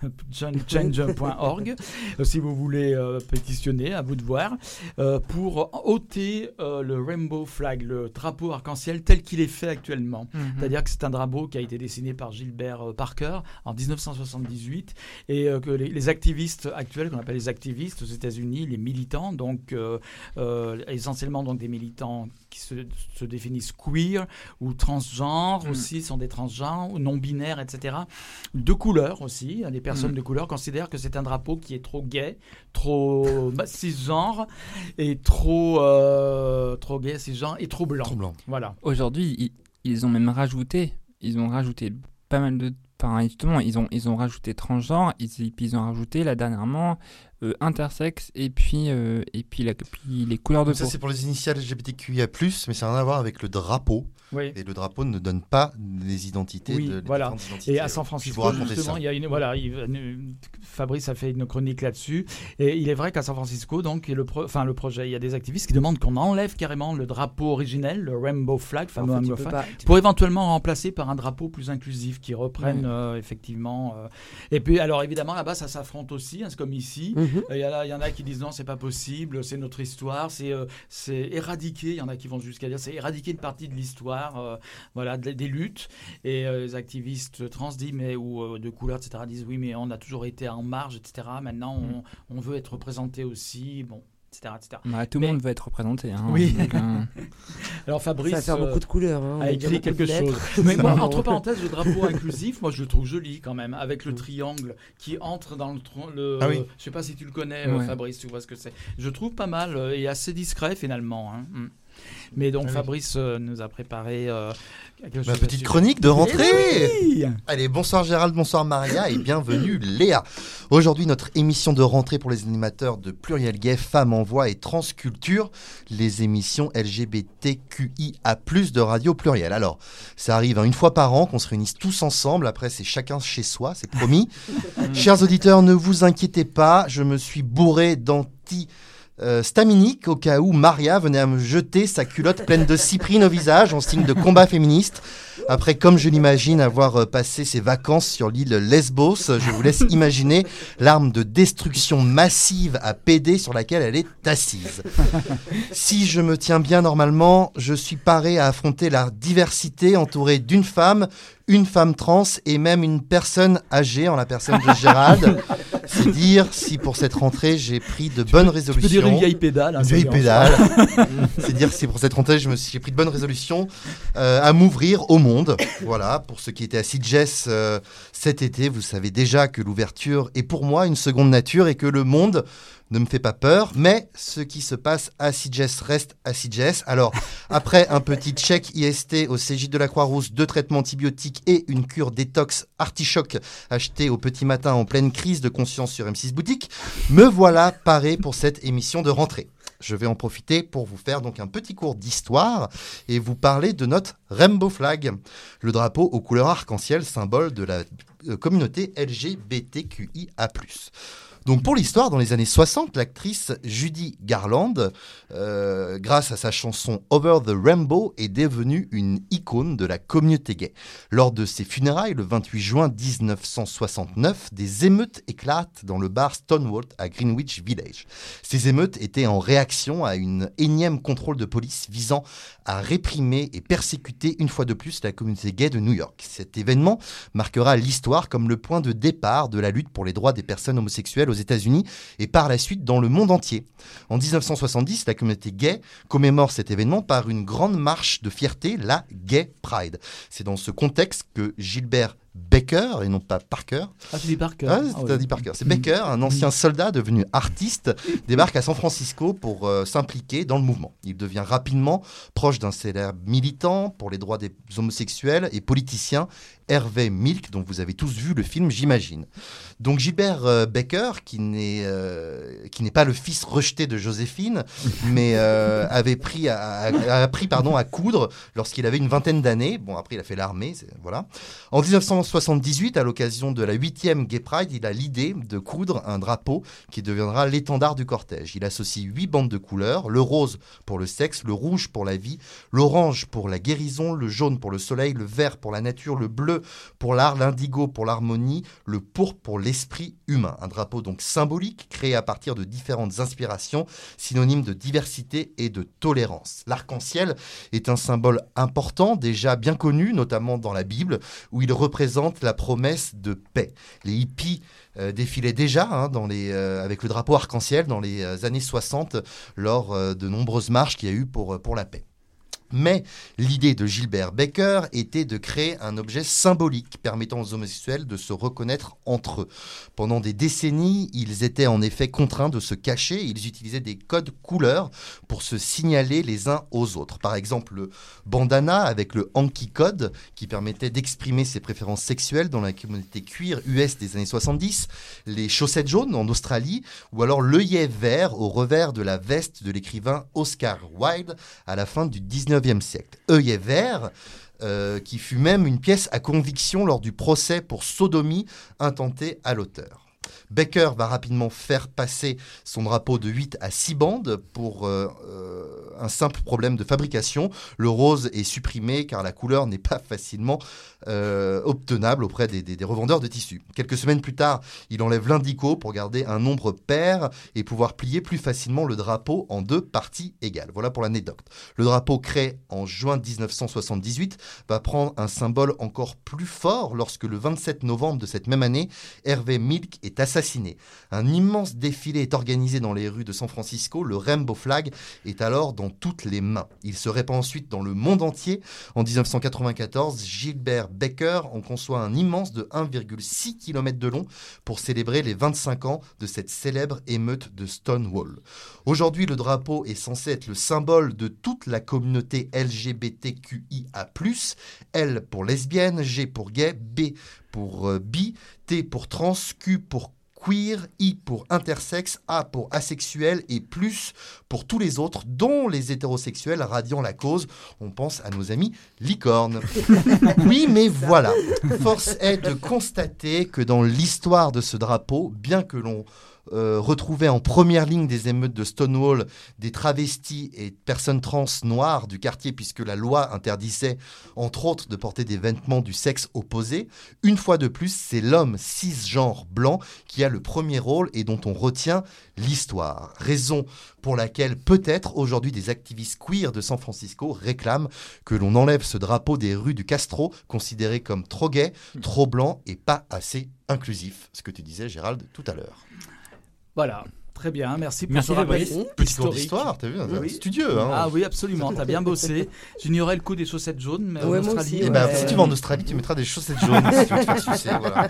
change.org, euh, si vous voulez euh, pétitionner, à vous de voir, euh, pour ôter euh, le rainbow flag, le drapeau arc-en-ciel tel qu'il est fait actuellement. Mhm. C'est-à-dire que c'est un drapeau qui a été dessiné par Gilbert Parker en 1978 et que les, les activistes actuels, qu'on appelle les activistes aux États-Unis, les militants, donc essentiellement donc des militants qui se, se définissent queer ou transgenres Mm. aussi, sont des transgenres ou non binaires, etc. De couleur aussi, hein, des personnes Mm. de couleur considèrent que c'est un drapeau qui est trop gay, trop bah, cisgenre et trop euh, trop gay, cisgenre et trop blanc. Trop blanc. Voilà. Aujourd'hui, ils, ils ont même rajouté, ils ont rajouté pas mal de. Enfin, justement, ils ont, ils ont rajouté transgenre, ils, ils ont rajouté là dernièrement euh, intersexe et puis, euh, et puis, la, puis les couleurs de Ça, peau. c'est pour les initiales LGBTQIA, mais ça n'a rien à voir avec le drapeau. Oui. Et le drapeau ne donne pas les identités Oui, de les voilà. Et à San Francisco, justement, il y a une, voilà, il- une- Fabrice a fait une chronique là-dessus. Et il est vrai qu'à San Francisco, donc, le, pro- enfin, le projet, il y a des activistes qui demandent qu'on enlève carrément le drapeau originel, le rainbow flag, fameux En fait, pas- pour éventuellement remplacer par un drapeau plus inclusif qui reprenne euh, effectivement. euh, Et puis, alors évidemment, là-bas, ça s'affronte aussi, hein, c'est comme ici. Mhm. Euh, Il y, en a- il y en a qui disent non, c'est pas possible, c'est notre histoire, c'est euh, c'est éradiquer. Il y en a qui vont jusqu'à dire c'est éradiquer une partie de l'histoire, euh, voilà, de- des luttes. Et euh, les activistes trans disent mais ou euh, de couleur, etc. disent oui, mais on a toujours été en marge, etc. Maintenant, Mm. on, on veut être représenté aussi, bon, etc., etc. Bah, tout Mais- le monde veut être représenté. hein, Oui. donc, euh, Alors Fabrice Ça euh, beaucoup de couleurs, hein, on a écrit quelque chose. Mais moi, entre parenthèses, le drapeau inclusif, moi je le trouve joli quand même, avec le triangle qui entre dans le. le Ah oui. Je sais pas si tu le connais, Ouais. Fabrice, tu vois ce que c'est. Je trouve pas mal et assez discret finalement. hein. Mais donc Ah oui. Fabrice euh, nous a préparé euh, quelque chose. Ma petite chronique de rentrée. Eh oui Allez, bonsoir Gérald, bonsoir Maria et bienvenue Léa. Aujourd'hui, notre émission de rentrée pour les animateurs de Pluriel Gay, Femmes en Voix et Transculture, les émissions LGBTQIA+, de Radio Pluriel. Alors, ça arrive hein, une fois par an qu'on se réunisse tous ensemble, après c'est chacun chez soi, c'est promis. Chers auditeurs, ne vous inquiétez pas, je me suis bourré d'anti... euh, staminique au cas où Maria venait à me jeter sa culotte pleine de cyprine au visage en signe de combat féministe. Après, comme je l'imagine, avoir euh, passé ses vacances sur l'île Lesbos, je vous laisse imaginer l'arme de destruction massive à PD sur laquelle elle est assise. Si je me tiens bien normalement, je suis paré à affronter la diversité entouré d'une femme, une femme trans et même une personne âgée en la personne de Gérald. C'est dire si pour cette rentrée j'ai pris de bonnes peux résolutions. dire une vieille pédale, hein, Une ça vieille pédale. C'est dire si pour cette rentrée j'ai pris de bonnes résolutions euh, à m'ouvrir au monde. Voilà, pour ceux qui étaient à Sitges euh, cet été, vous savez déjà que l'ouverture est pour moi une seconde nature et que le monde ne me fait pas peur, mais ce qui se passe à Sitges reste à Sitges. Alors, après un petit check IST au CJ de la Croix-Rousse, deux traitements antibiotiques et une cure détox artichoc achetée au petit matin en pleine crise de conscience sur M6 Boutique, me voilà paré pour cette émission de rentrée. Je vais en profiter pour vous faire donc un petit cours d'histoire et vous parler de notre Rainbow Flag, le drapeau aux couleurs arc-en-ciel, symbole de la euh, communauté LGBTQIA+. Donc pour l'histoire, dans les années 60, l'actrice Judy Garland, euh, grâce à sa chanson Over the Rainbow, est devenue une icône de la communauté gay. Lors de ses funérailles, le 28 juin 1969, des émeutes éclatent dans le bar Stonewall à Greenwich Village. Ces émeutes étaient en réaction à une énième contrôle de police visant à réprimer et persécuter une fois de plus la communauté gay de New York. Cet événement marquera l'histoire comme le point de départ de la lutte pour les droits des personnes homosexuelles aux États-Unis et par la suite dans le monde entier. En 1970, la communauté gay commémore cet événement par une grande marche de fierté, la Gay Pride. C'est dans ce contexte que Gilbert Baker, et non pas Parker. Ah, tu dis Parker. Ah, Ah dit Parker. C'est. Baker, un ancien soldat devenu artiste, débarque à San Francisco pour euh, s'impliquer dans le mouvement. Il devient rapidement proche d'un célèbre militant pour les droits des homosexuels et politicien, Hervé Milk, dont vous avez tous vu le film, j'imagine. Donc Gilbert euh, qui n'est euh, qui n'est pas le fils rejeté de Joséphine, mais euh, avait pris à, appris pardon à coudre lorsqu'il avait une vingtaine d'années. Bon après il a fait l'armée, voilà. En 1978, à l'occasion de la 8e Gay Pride, il a l'idée de coudre un drapeau qui deviendra l'étendard du cortège. Il associe huit bandes de couleurs le rose pour le sexe, le rouge pour la vie, l'orange pour la guérison, le jaune pour le soleil, le vert pour la nature, le bleu pour l'art, l'indigo pour l'harmonie, le pourpre pour l'esprit humain. Un drapeau donc symbolique créé à partir de différentes inspirations, synonyme de diversité et de tolérance. L'arc-en-ciel est un symbole important, déjà bien connu, notamment dans la Bible, où il représente la promesse de paix. Les hippies euh, défilaient déjà hein, euh, avec le drapeau arc-en-ciel dans les euh, années 60 lors de nombreuses marches qu'il y a eu pour la paix. Mais l'idée de Gilbert Baker était de créer un objet symbolique permettant aux homosexuels de se reconnaître entre eux. Pendant des décennies, ils étaient en effet contraints de se cacher. Ils utilisaient des codes couleurs pour se signaler les uns aux autres. Par exemple, le bandana avec le hanky code qui permettait d'exprimer ses préférences sexuelles dans la communauté cuir US des années 70, les chaussettes jaunes en Australie ou alors l'œillet vert au revers de la veste de l'écrivain Oscar Wilde à la fin du 19e siècle. œillet vert euh, qui fut même une pièce à conviction lors du procès pour sodomie intenté à l'auteur. Baker va rapidement faire passer son drapeau de 8 à 6 bandes pour euh, euh, un simple problème de fabrication. Le rose est supprimé car la couleur n'est pas facilement euh, obtenable auprès des revendeurs de tissus. Quelques semaines plus tard, il enlève l'indico pour garder un nombre pair et pouvoir plier plus facilement le drapeau en deux parties égales. Voilà pour l'anecdote. Le drapeau créé en juin 1978 va prendre un symbole encore plus fort lorsque le 27 novembre de cette même année, Hervé Milk est assassiné. Un immense défilé est organisé dans les rues de San Francisco. Le Rainbow Flag est alors dans toutes les mains. Il se répand ensuite dans le monde entier. En 1994, Gilbert Baker en conçoit un immense de 1,6 km de long pour célébrer les 25 ans de cette célèbre émeute de Stonewall. Aujourd'hui, le drapeau est censé être le symbole de toute la communauté LGBTQIA+, L pour lesbienne, G pour gay, B pour euh, bi, T pour trans, Q pour queer, I pour intersexe, A pour asexuel et plus pour tous les autres, dont les hétérosexuels radiant la cause. On pense à nos amis licornes. oui, mais voilà. Force est de constater que dans l'histoire de ce drapeau, bien que l'on euh, retrouvait en première ligne des émeutes de Stonewall des travestis et personnes trans noires du quartier, puisque la loi interdisait, entre autres, de porter des vêtements du sexe opposé. Une fois de plus, c'est l'homme cisgenre blanc qui a le premier rôle et dont on retient l'histoire. Raison pour laquelle peut-être aujourd'hui des activistes queer de San Francisco réclament que l'on enlève ce drapeau des rues du Castro, considéré comme trop gay, trop blanc et pas assez inclusif. Ce que tu disais, Gérald, tout à l'heure. Voilà. Très bien, merci pour Merci, ce rappel. Petit cours d'histoire, t'as vu, un Oui. studieux, hein. Ah oui, absolument, t'as bien bossé. J'ignorais le coup des chaussettes jaunes, mais Ouais, en moi Australie... aussi, Eh ben, si tu vas en Australie, tu mettras des chaussettes jaunes si tu veux te faire sucer, voilà.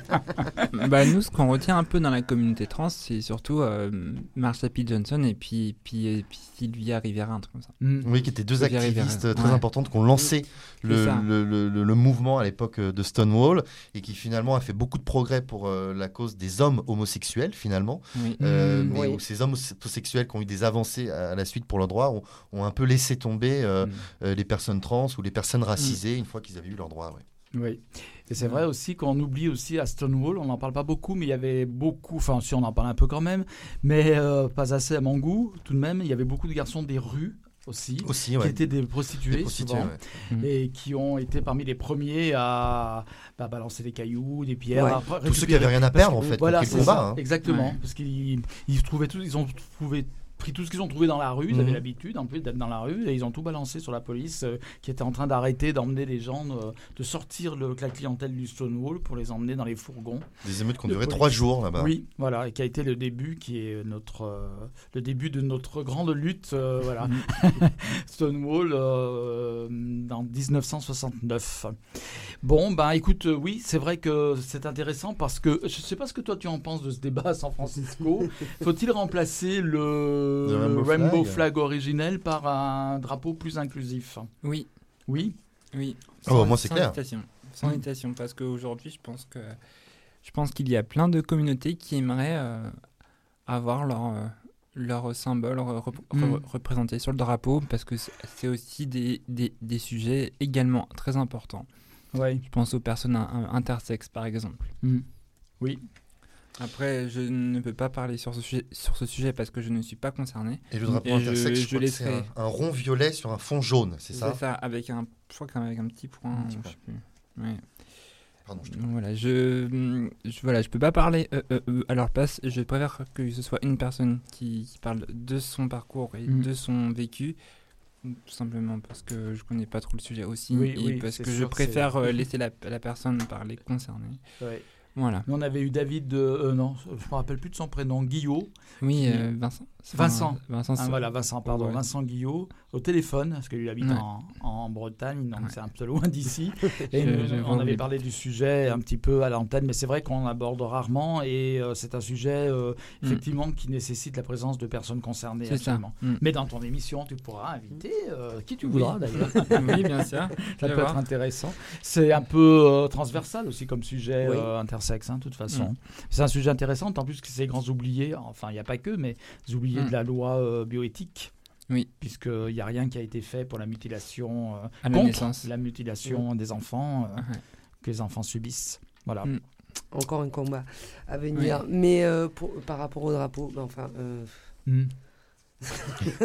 bah, nous, ce qu'on retient un peu dans la communauté trans, c'est surtout euh, Marsha P. Johnson et puis, puis, et puis Sylvia Rivera, un truc comme ça. Mm. Oui, qui étaient deux Sylvia activistes Rivera, très ouais. importantes qui ont lancé le, le, le- le- le mouvement à l'époque euh, de Stonewall et qui finalement a fait beaucoup de progrès pour euh, la cause des hommes homosexuels finalement. Oui. Euh, Mm, mais oui. Où ces hommes homosexuels qui ont eu des avancées à, à la suite pour leurs droits ont, ont un peu laissé tomber euh, euh, les personnes trans ou les personnes racisées une fois qu'ils avaient eu leurs droits. ouais. Oui. Et c'est vrai aussi qu'on oublie aussi à Stonewall, on n'en parle pas beaucoup, mais il y avait beaucoup, enfin si on en parle un peu quand même, mais euh, pas assez à mon goût tout de même, il y avait beaucoup de garçons des rues aussi, Aussi, qui étaient des prostituées, Des prostituées, souvent, ouais. Et qui ont été parmi les premiers à bah, balancer des cailloux, des pierres. Ouais. Tous ceux qui récupérer- avaient rien à perdre, en fait, Voilà, combat, ça, hein. exactement, parce qu'ils ils trouvaient tout, ils ont trouvé pris tout ce qu'ils ont trouvé dans la rue, ils avaient Mhm. l'habitude en plus d'être dans la rue et ils ont tout balancé sur la police euh, qui était en train d'arrêter d'emmener les gens, euh, de sortir le, la clientèle du Stonewall pour les emmener dans les fourgons. Des émeutes qui ont duré trois jours, là-bas. Oui, voilà, et qui a été le début, qui est notre, euh, le début de notre grande lutte, voilà, Stonewall euh, en 1969. Bon, ben écoute, oui, c'est vrai que c'est intéressant parce que je sais pas ce que toi tu en penses de ce débat à San Francisco. Faut-il remplacer le, Le Rainbow Rainbow Flag. flag originel par un drapeau plus inclusif Oui. Oui Oui. Ah bah, moi, c'est sans clair. Hésitation. Sans Mm. hésitation, parce qu'aujourd'hui, je pense que je pense qu'il y a plein de communautés qui aimeraient euh, avoir leur euh, leur symbole Mm. re- représenté sur le drapeau, parce que c'est aussi des, des, des sujets également très importants. Ouais. Je pense aux personnes in- intersexes, par exemple. Mm. Oui. Après, je ne peux pas parler sur ce sujet, sur ce sujet parce que je ne suis pas concerné. Et le drapeau je- intersexe, je, je c'est laisserai. un, un rond violet sur un fond jaune, c'est ça C'est ça, avec un, je crois que c'est avec un petit point. Un petit je point. sais plus. Ouais. Pardon, je te Voilà, je, je, voilà, je peux pas parler euh, euh, euh, à leur place. Je préfère que ce soit une personne qui, qui parle de son parcours et Mm. de son vécu. Tout simplement parce que je connais pas trop le sujet aussi Oui, et oui, parce que je préfère euh, laisser la, la personne parler concernée. Ouais. Voilà. Nous, on avait eu David, de, euh, non, je me rappelle plus de son prénom, Guillot. Oui, qui- euh, Vincent. Vincent. Vincent, Ah, c'est- voilà, Vincent, pardon. Ouais. Vincent Guillot, au téléphone, parce qu'il habite Ouais. en, en Bretagne, donc c'est un peu loin d'ici. Et nous, on avait parlé du sujet un petit peu à l'antenne, mais c'est vrai qu'on aborde rarement et euh, c'est un sujet euh, Mm. effectivement qui nécessite la présence de personnes concernées. C'est absolument. Mm. Mais dans ton émission, tu pourras inviter euh, qui tu voudras d'ailleurs. Oui, bien sûr. Ça peut être intéressant. C'est un peu transversal aussi comme sujet Oui. intersexe, hein, de toute façon. Mm. C'est un sujet intéressant, en plus que ces grands oubliés, enfin il n'y a pas que, mais les de la loi euh, bioéthique. Oui. Puisqu'il n'y a rien qui a été fait pour la mutilation, euh, À la contre naissance. la mutilation des enfants euh, Ouais. que les enfants subissent. Voilà. Mm. Encore un combat à venir. Mais euh, pour- par rapport au drapeau, ben, enfin.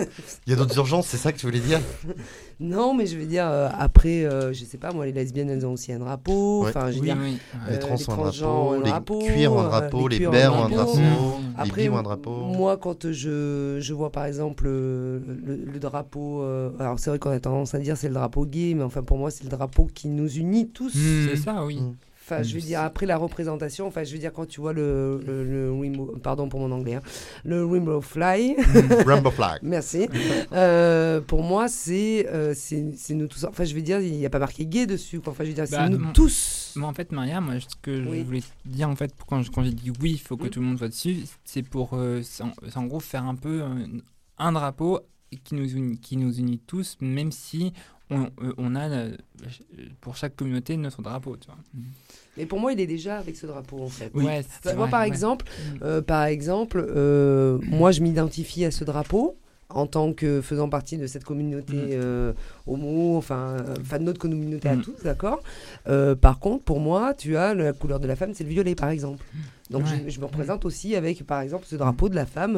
Il y a d'autres urgences, c'est ça que tu voulais dire? Non, mais je veux dire, euh, après, euh, je sais pas, moi, les lesbiennes, elles ont aussi un drapeau. Ouais. Enfin, je veux Oui, dire, oui. Les euh, trans ont un transgenres drapeau, les drapeau, cuirs ont un euh, drapeau, les cuirs bères ont un drapeau. drapeau, les Après, ont un drapeau. moi, quand je, je vois par exemple euh, le, le drapeau, euh, alors c'est vrai qu'on a tendance à dire c'est le drapeau gay, mais enfin pour moi c'est le drapeau qui nous unit tous. Mm. C'est ça, oui. Enfin, je veux dire, après la représentation, enfin, je veux dire, quand tu vois le, le, le rainbow- pardon pour mon anglais, hein, le Rainbow Fly. Rainbow Flag. Merci. Euh, pour moi, c'est euh, c'est c'est nous tous. Enfin, je veux dire, il n'y a pas marqué gay dessus. quoi. Enfin, je veux dire, c'est Bah, nous mon- tous. Moi, en fait, Maria, moi, ce que Oui. je voulais dire, en fait, quand, je- quand j'ai dit oui, il faut que Oui. tout le monde soit dessus, c'est pour, euh, c'est en, c'est en gros, faire un peu euh, un drapeau qui nous unit, qui nous unit tous, même si on, euh, on a, euh, pour chaque communauté, notre drapeau, tu vois. Mais pour moi, il est déjà avec ce drapeau, en fait. Oui. Ouais, c'est Tu vois, vrai, par ouais. exemple, Mm. euh, par exemple, euh, moi, je m'identifie à ce drapeau en tant que faisant partie de cette communauté Mm. euh, homo, enfin, euh, enfin de notre communauté à Mm. tous, d'accord Euh, Par contre, pour moi, tu as la couleur de la femme, c'est le violet, par exemple. Donc Ouais. je, je me représente aussi avec, par exemple, ce drapeau de la femme,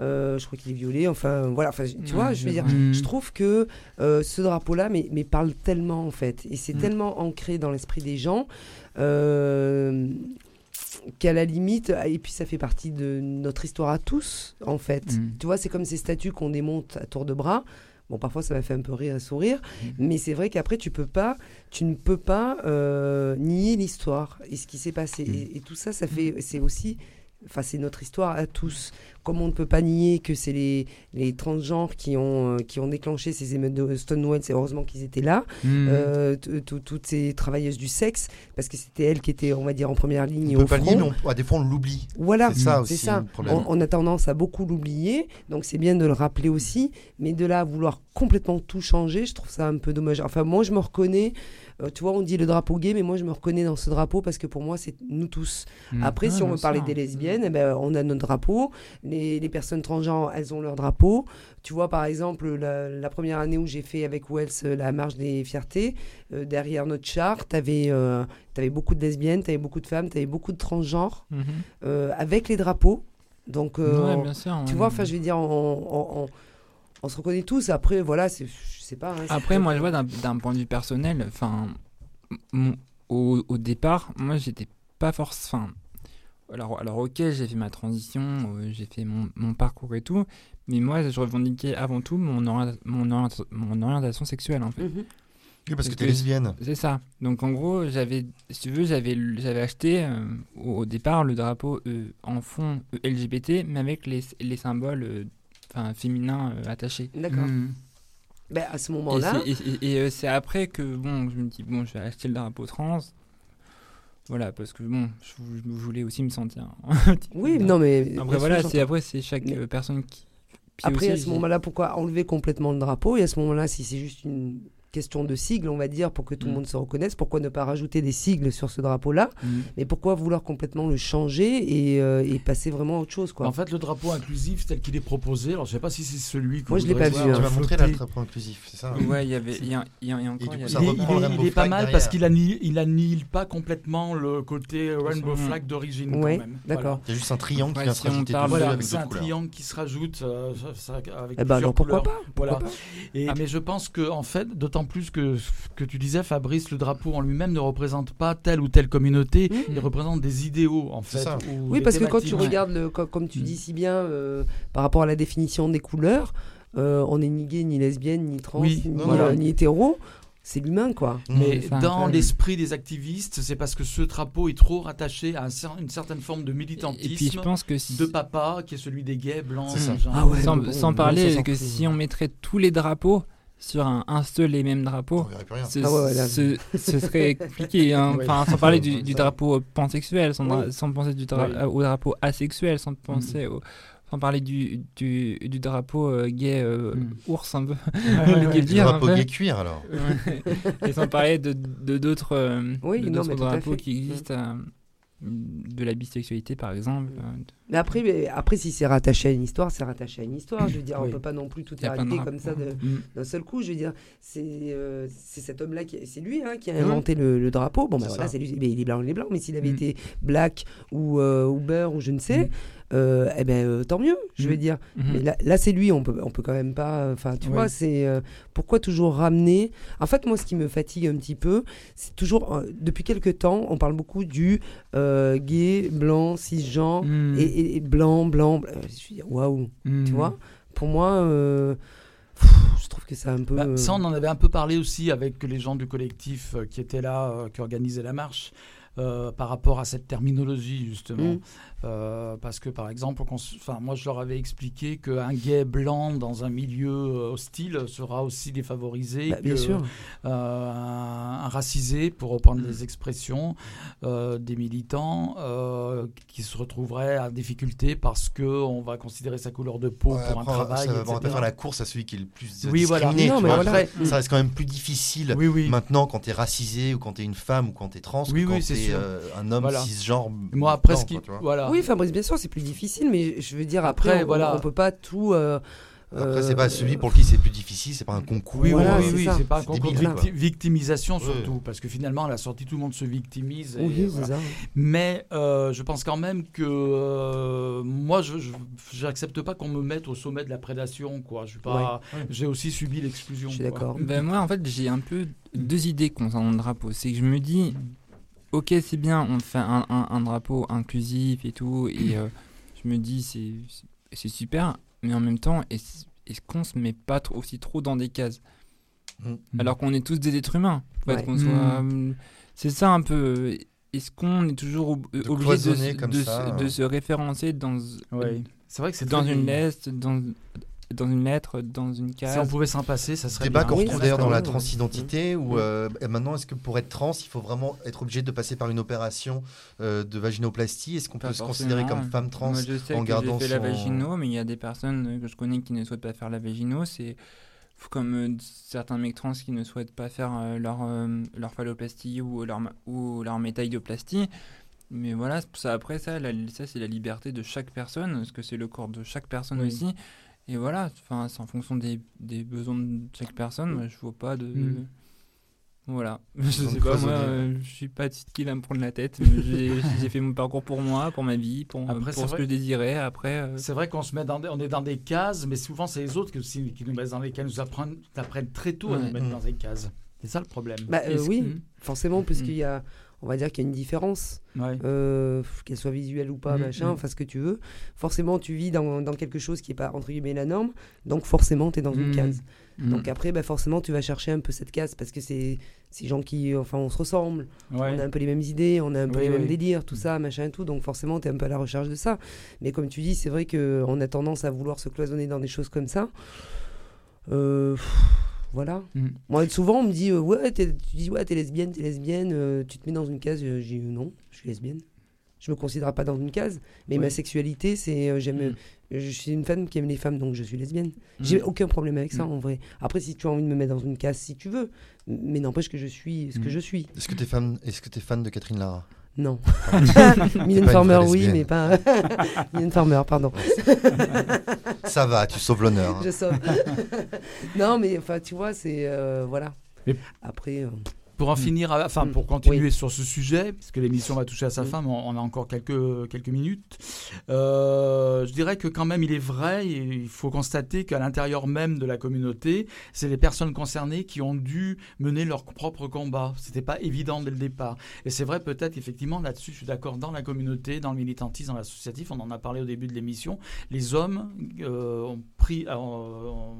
euh, je crois qu'il est violet, enfin voilà, enfin, tu Ouais, vois, je veux dire. Mm. je trouve que ce drapeau-là, mais, mais parle tellement en fait, et c'est Mm. tellement ancré dans l'esprit des gens. Qu'à la limite, et puis ça fait partie de notre histoire à tous, en fait. Mm. Tu vois, c'est comme ces statues qu'on démonte à tour de bras. Bon, parfois, ça m'a fait un peu rire et sourire, Mm. mais c'est vrai qu'après, tu peux pas, tu ne peux pas euh, nier l'histoire et ce qui s'est passé. Mm. Et, et tout ça, ça fait, c'est aussi, enfin, c'est notre histoire à tous. Comme on ne peut pas nier que c'est les, les transgenres qui ont, euh, qui ont déclenché ces émeutes de Stonewall, c'est heureusement qu'ils étaient là. Mm. Euh, toutes ces travailleuses du sexe, parce que c'était elles qui étaient, on va dire, en première ligne On au peut pas front. nier, mais on- à des fois on l'oublie. Voilà, C'est ça c'est aussi ça. On, on a tendance à beaucoup l'oublier, donc c'est bien de le rappeler aussi, mais de là à vouloir complètement tout changer, je trouve ça un peu dommage. Enfin, moi, je me reconnais, euh, tu vois, on dit le drapeau gay, mais moi, je me reconnais dans ce drapeau parce que pour moi, c'est nous tous. Mm. Après, Ah, si on bien veut parler des lesbiennes, eh ben, on a notre drapeau. Les, les personnes transgenres, elles ont leur drapeau. Tu vois, par exemple, la, la première année où j'ai fait avec Wells euh, la marche des fiertés, euh, derrière notre char, tu avais, beaucoup de lesbiennes, tu avais beaucoup de femmes, tu avais beaucoup de transgenres Mhm. euh, avec les drapeaux. Donc, Ouais, bien sûr, tu ouais. vois, enfin, je veux dire, on, on- on- on se reconnaît tous. Après, voilà, c'est, je sais pas. hein, Après, moi, je vois d'un d'un point de vue personnel, enfin, au, au départ, moi, j'étais pas forcément. Alors, alors, ok, j'ai fait ma transition, euh, j'ai fait mon, mon parcours et tout, mais moi, je revendiquais avant tout mon, mon, mon orientation sexuelle, en fait. Mhm. Oui, parce que t'es lesbienne. C'est ça. Donc, en gros, j'avais, si tu veux, j'avais, j'avais acheté euh, au, au départ le drapeau euh, en fond euh, LGBT, mais avec les, les symboles euh, enfin, féminins euh, attachés. D'accord. Mm. Ben, à ce Et moment-là, c'est- Et, et- et, euh, c'est après que bon, je me dis, bon, je vais acheter le drapeau trans. Voilà, parce que bon, je, vou- je voulais aussi me sentir. un petit peu Oui, non, mais Après, voilà, c'est après, c'est chaque Mais- euh, personne qui. puis Après, aussi, à ce moment-là, pourquoi enlever complètement le drapeau? Et à ce moment-là, si c'est juste une question de sigle, on va dire, pour que tout le Mm. monde se reconnaisse, pourquoi ne pas rajouter des sigles sur ce drapeau-là Mm. Mais pourquoi vouloir complètement le changer et, euh, et passer vraiment à autre chose quoi En fait, le drapeau inclusif tel qu'il est proposé, alors je sais pas si c'est celui que Moi, je l'ai pas vu, voir hein. Tu m'as montré là, flotter. le drapeau inclusif, c'est ça Ouais, il y avait. Il y a, il y a- il y a encore. il est- reprend il le est- rainbow il est pas mal derrière. parce qu'il annihile, il annihile pas complètement le côté rainbow Mm. flag d'origine Ouais, quand même. d'accord. Il y a juste un triangle Ouais, qui vient si se rajouter Voilà, c'est un triangle qui se rajoute euh, avec Eh ben, plusieurs alors pourquoi couleurs. pas Pourquoi Voilà. pas Et, Ah. Mais je pense que, en fait, d'autant plus que que tu disais, Fabrice, le drapeau en lui-même ne représente pas telle ou telle communauté. Il représente des idéaux, en fait. ça. ou Oui, parce que quand tu regardes, le, comme tu Mm. dis si bien, euh, par rapport à la définition des couleurs, euh, on n'est ni gay, ni lesbienne, ni trans, Oui, ni, voilà, ni hétéro. C'est l'humain, quoi. Mais dans l'esprit des activistes, c'est parce que ce drapeau est trop rattaché à un cer- une certaine forme de Et militantisme puis je pense que si. de papa, qui est celui des gays blancs. Genre. Ah ouais, sans, mais bon, sans bon, parler que si on mettrait tous les drapeaux sur un, un seul et même drapeau, On verrait plus rien. ce, Ah ouais, ouais, là, ce- ce serait compliqué. hein. Ouais. Enfin, sans parler du, drapeau pansexuel, sans, dra- Oui. sans penser du dra- Ouais. au drapeau asexuel, sans penser au- sans parler du, du, du drapeau euh, gay euh, Mm. ours un peu. Du dire, drapeau gay cuir alors. Et sans parler de de d'autres euh, Oui, de non, à drapeaux qui existent, euh, de la bisexualité par exemple. euh, Mais après, mais après, si c'est rattaché à une histoire, c'est rattaché à une histoire. Je veux dire, on Oui. peut pas non plus tout éradiquer comme ça Mm. d'un seul coup. Je veux dire, c'est euh, cet homme-là, qui c'est lui hein, qui a Mhm. inventé le, le drapeau. Bon, ben voilà, c'est lui. Mais il est blanc, il est blanc. Mais s'il avait Mm. été black ou, euh, ou beurre ou je ne sais, Mm. Euh, eh ben euh, tant mieux. Je veux Mm. dire. mhm. Mais là, là, c'est lui. On peut, on peut quand même pas. Enfin, tu vois, c'est euh, pourquoi toujours ramener? En fait, moi, ce qui me fatigue un petit peu, c'est toujours depuis quelques temps, on parle beaucoup du gay, blanc, cisgenre Mm. et, et- et blanc, blanc. blanc. Je dis, waouh, Mm. tu vois. Pour moi, pff, je trouve que c'est un peu. Bah, ça, on en avait un peu parlé aussi avec les gens du collectif qui étaient là, qui organisaient la marche. euh, par rapport à cette terminologie justement Mm. Euh, parce que par exemple enfin moi je leur avais expliqué qu'un gay blanc dans un milieu euh, hostile sera aussi défavorisé Bah, bien que sûr. euh, un, un racisé pour reprendre Mm. les expressions euh, des militants euh, qui se retrouveraient à difficulté parce que on va considérer sa couleur de peau Ouais, pour un travail ça on va pas faire la course à celui qui est le plus Oui, voilà. discriminé. Non, mais vois. voilà. Après, Mm. ça reste quand même plus difficile oui oui maintenant quand tu es racisé ou quand tu es une femme ou quand tu es trans Oui, que quand oui, c'est tu es un homme Voilà. cisgenre. moi après blanc, ce qui quoi, voilà Oui, Fabrice, bien sûr, c'est plus difficile, mais je veux dire, après, Après, on, voilà. on peut pas tout. euh, Après, c'est euh, pas celui pour qui c'est plus difficile, c'est pas un concours. Oui, Voilà, oui, c'est oui, c'est pas un concours débile, victi- victimisation Ouais. surtout, parce que finalement à la sortie tout le monde se victimise. et Oui, voilà. c'est ça. Mais euh, je pense quand même que euh, moi, je j'accepte pas qu'on me mette au sommet de la prédation, quoi. Pas, Ouais. j'ai aussi subi l'exclusion. Je suis d'accord. Ben moi, en fait, j'ai un peu deux idées concernant le drapeau. C'est que je me dis, ok, c'est bien, on fait un, un- un drapeau inclusif et tout, et euh, je me dis, c'est super, mais en même temps, est-ce est-ce qu'on se met pas trop- aussi trop dans des cases Mm. Alors qu'on est tous des êtres humains. Ouais. soit, euh, C'est ça un peu. Est-ce qu'on est toujours ob- De obligé de, cloisonner se- comme de, ça, se- de euh. se référencer dans, Ouais. C'est vrai que c'est dans très- une dans, dans une lettre, dans une case Si on pouvait s'en passer, ça serait Débat bien. qu'on retrouve d'ailleurs dans la transidentité, où Mm. euh, maintenant, est-ce que pour être trans, il faut vraiment être obligé de passer par une opération euh, de vaginoplastie? Est-ce qu'on peut se considérer comme forcément. femme trans Moi, je sais en que gardant fait son... la vagino, mais il y a des personnes que je connais qui ne souhaitent pas faire la vagino. C'est comme euh, certains mecs trans qui ne souhaitent pas faire euh, leur, euh, leur phalloplastie ou leur, ou leur métaïdoplastie. Mais voilà, ça, après ça, la- ça c'est la liberté de chaque personne, parce que c'est le corps de chaque personne Oui. aussi. Et voilà, enfin, c'est en fonction des, des besoins de chaque personne. Moi, je vois pas de. Mm. Voilà. Je sais pas, moi, euh, je suis pas titre qui va me prendre la tête. J'ai fait mon parcours pour moi, pour ma vie, pour, Après, pour ce que je désirais. Après, euh, C'est vrai qu'on se met dans des, on est dans des cases, mais souvent c'est les autres qui, nous mettent dans les cases, nous apprennent, apprennent très tôt à nous mettre Mm. dans des cases. C'est ça le problème. Bah, euh, oui, Mm. forcément, puisqu'il Mm. y a, on va dire qu'il y a une différence, Ouais. euh, qu'elle soit visuelle ou pas, Mm, machin, mm. enfin ce que tu veux. Forcément, tu vis dans, dans quelque chose qui n'est pas entre guillemets la norme, donc forcément, tu es dans une Mm. case. Donc après, bah, forcément, tu vas chercher un peu cette case parce que c'est ces gens qui, enfin, on se ressemble, Ouais. on a un peu les mêmes idées, on a un peu Oui, les mêmes oui. délires, tout ça, machin et tout. Donc forcément, tu es un peu à la recherche de ça. Mais comme tu dis, c'est vrai qu'on a tendance à vouloir se cloisonner dans des choses comme ça. Euh, pff, voilà. Mm. Moi, souvent, on me dit, euh, ouais, tu dis, ouais, t'es lesbienne, t'es lesbienne, euh, tu te mets dans une case. Euh, J'ai dit, euh, non, je suis lesbienne. Je me considère pas dans une case, mais Oui. ma sexualité, c'est, euh, j'aime, Mm. je suis une femme qui aime les femmes, donc je suis lesbienne. J'ai Mm. aucun problème avec ça, Mm. en vrai. Après, si tu as envie de me mettre dans une case, si tu veux, mais n'empêche que je suis ce que je suis. Est-ce que tu es fan, est-ce que t'es fan de Catherine Lara? Non. Mylène Farmer, oui, mais pas. Mylène Farmer, pardon. Ça va, tu sauves l'honneur. hein. Je sauve. non, mais enfin, tu vois, c'est. euh, voilà. Mais- Après. euh, Pour en Mm. finir, enfin Mm. pour continuer Oui. sur ce sujet, puisque l'émission va toucher à sa fin, mais on a encore quelques, quelques minutes, euh, je dirais que quand même il est vrai, il faut constater qu'à l'intérieur même de la communauté, c'est les personnes concernées qui ont dû mener leur propre combat. C'était pas évident dès le départ. Et c'est vrai peut-être effectivement là-dessus, je suis d'accord, dans la communauté, dans le militantisme, dans l'associatif, on en a parlé au début de l'émission, les hommes euh, ont pris... euh, ont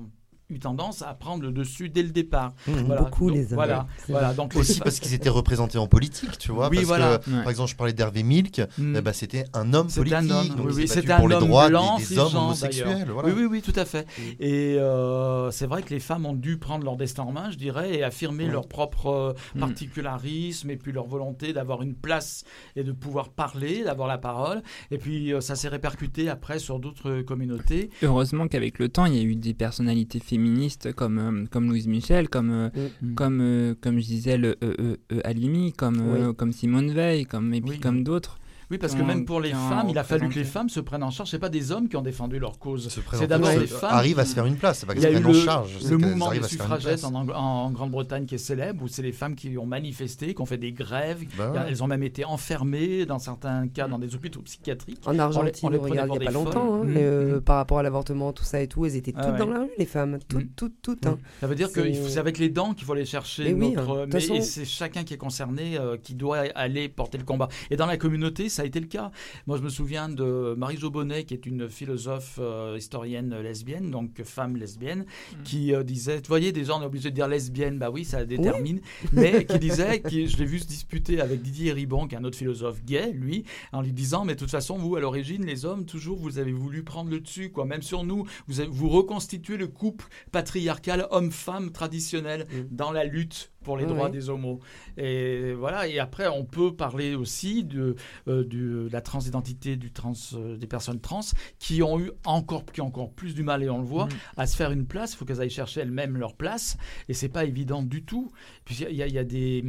eu tendance à prendre le dessus dès le départ. Mmh. Beaucoup, Donc, les hommes. Voilà, voilà. Donc Aussi parce qu'ils étaient représentés en politique, tu vois. Oui, parce voilà. que, Ouais. par exemple, je parlais d'Hervé Milk, Mm. eh ben, c'était un homme C'était politique. un homme, donc oui, c'était pour les homme droits blanc, des, des hommes cisgenre, homosexuels. Voilà. Oui, oui, oui, tout à fait. Et euh, c'est vrai que les femmes ont dû prendre leur destin en main, je dirais, et affirmer leur propre euh, Mm. particularisme et puis leur volonté d'avoir une place et de pouvoir parler, d'avoir la parole. Et puis euh, ça s'est répercuté après sur d'autres communautés. heureusement qu'avec le temps, il y a eu des personnalités féministes comme, euh, comme Louise Michel, comme, euh, Mm. comme, euh, comme je disais, le euh, euh, euh, Halimi, comme, euh, Oui. comme Simone Veil, comme, et puis Oui. comme d'autres. Oui, parce que même pour les femmes, il a fallu que les femmes se prennent en charge. C'est pas des hommes qui ont défendu leur cause. Se C'est d'abord les femmes. arrivent à se faire une place. C'est pas Il qu'elles y a se eu prennent en le, charge. le mouvement des suffragettes en, Grande-Bretagne qui est célèbre, où c'est les femmes qui ont manifesté, qui ont fait des grèves. Bah ouais. Elles ont même été enfermées, dans certains cas, dans des hôpitaux psychiatriques. En Argentine, on les on prenait regarde il n'y a pas des longtemps, hein, Mm, euh, par rapport à l'avortement, tout ça et tout, elles étaient Ah toutes dans la rue, les femmes, toutes, Mm. toutes, toutes. hein. Ça veut dire que C'est- avec les dents qu'il faut aller chercher Mais hein. De toute mais façon- et c'est chacun qui est concerné euh, qui doit aller porter le combat. Et dans la communauté, ça a été le cas. Moi, je me souviens de Marie-Jo Bonnet, qui est une philosophe euh, historienne lesbienne, donc femme lesbienne, Mm. qui euh, disait Vous voyez, des gens, on est obligé de dire lesbienne, bah oui, ça détermine. Mais qui disait, qui, je l'ai vu se disputer avec Didier Ribon, qui est un autre philosophe gay, lui, en lui disant Mais de toute façon, vous, à l'origine, les hommes, toujours, vous avez voulu prendre le dessus, quoi. Même sur nous, vous, avez- vous reconstituez le couple patriarcal homme-femme traditionnel Mm. dans la lutte pour les Oui, droits oui. des homos. Et voilà. Et après, on peut parler aussi de, euh, du- de la transidentité du trans, euh, des personnes trans qui ont eu encore, qui ont encore plus du mal, et on le voit, Mm. à se faire une place. Il faut qu'elles aillent chercher elles-mêmes leur place. Et c'est pas évident du tout. Puis il y, a- il y a des.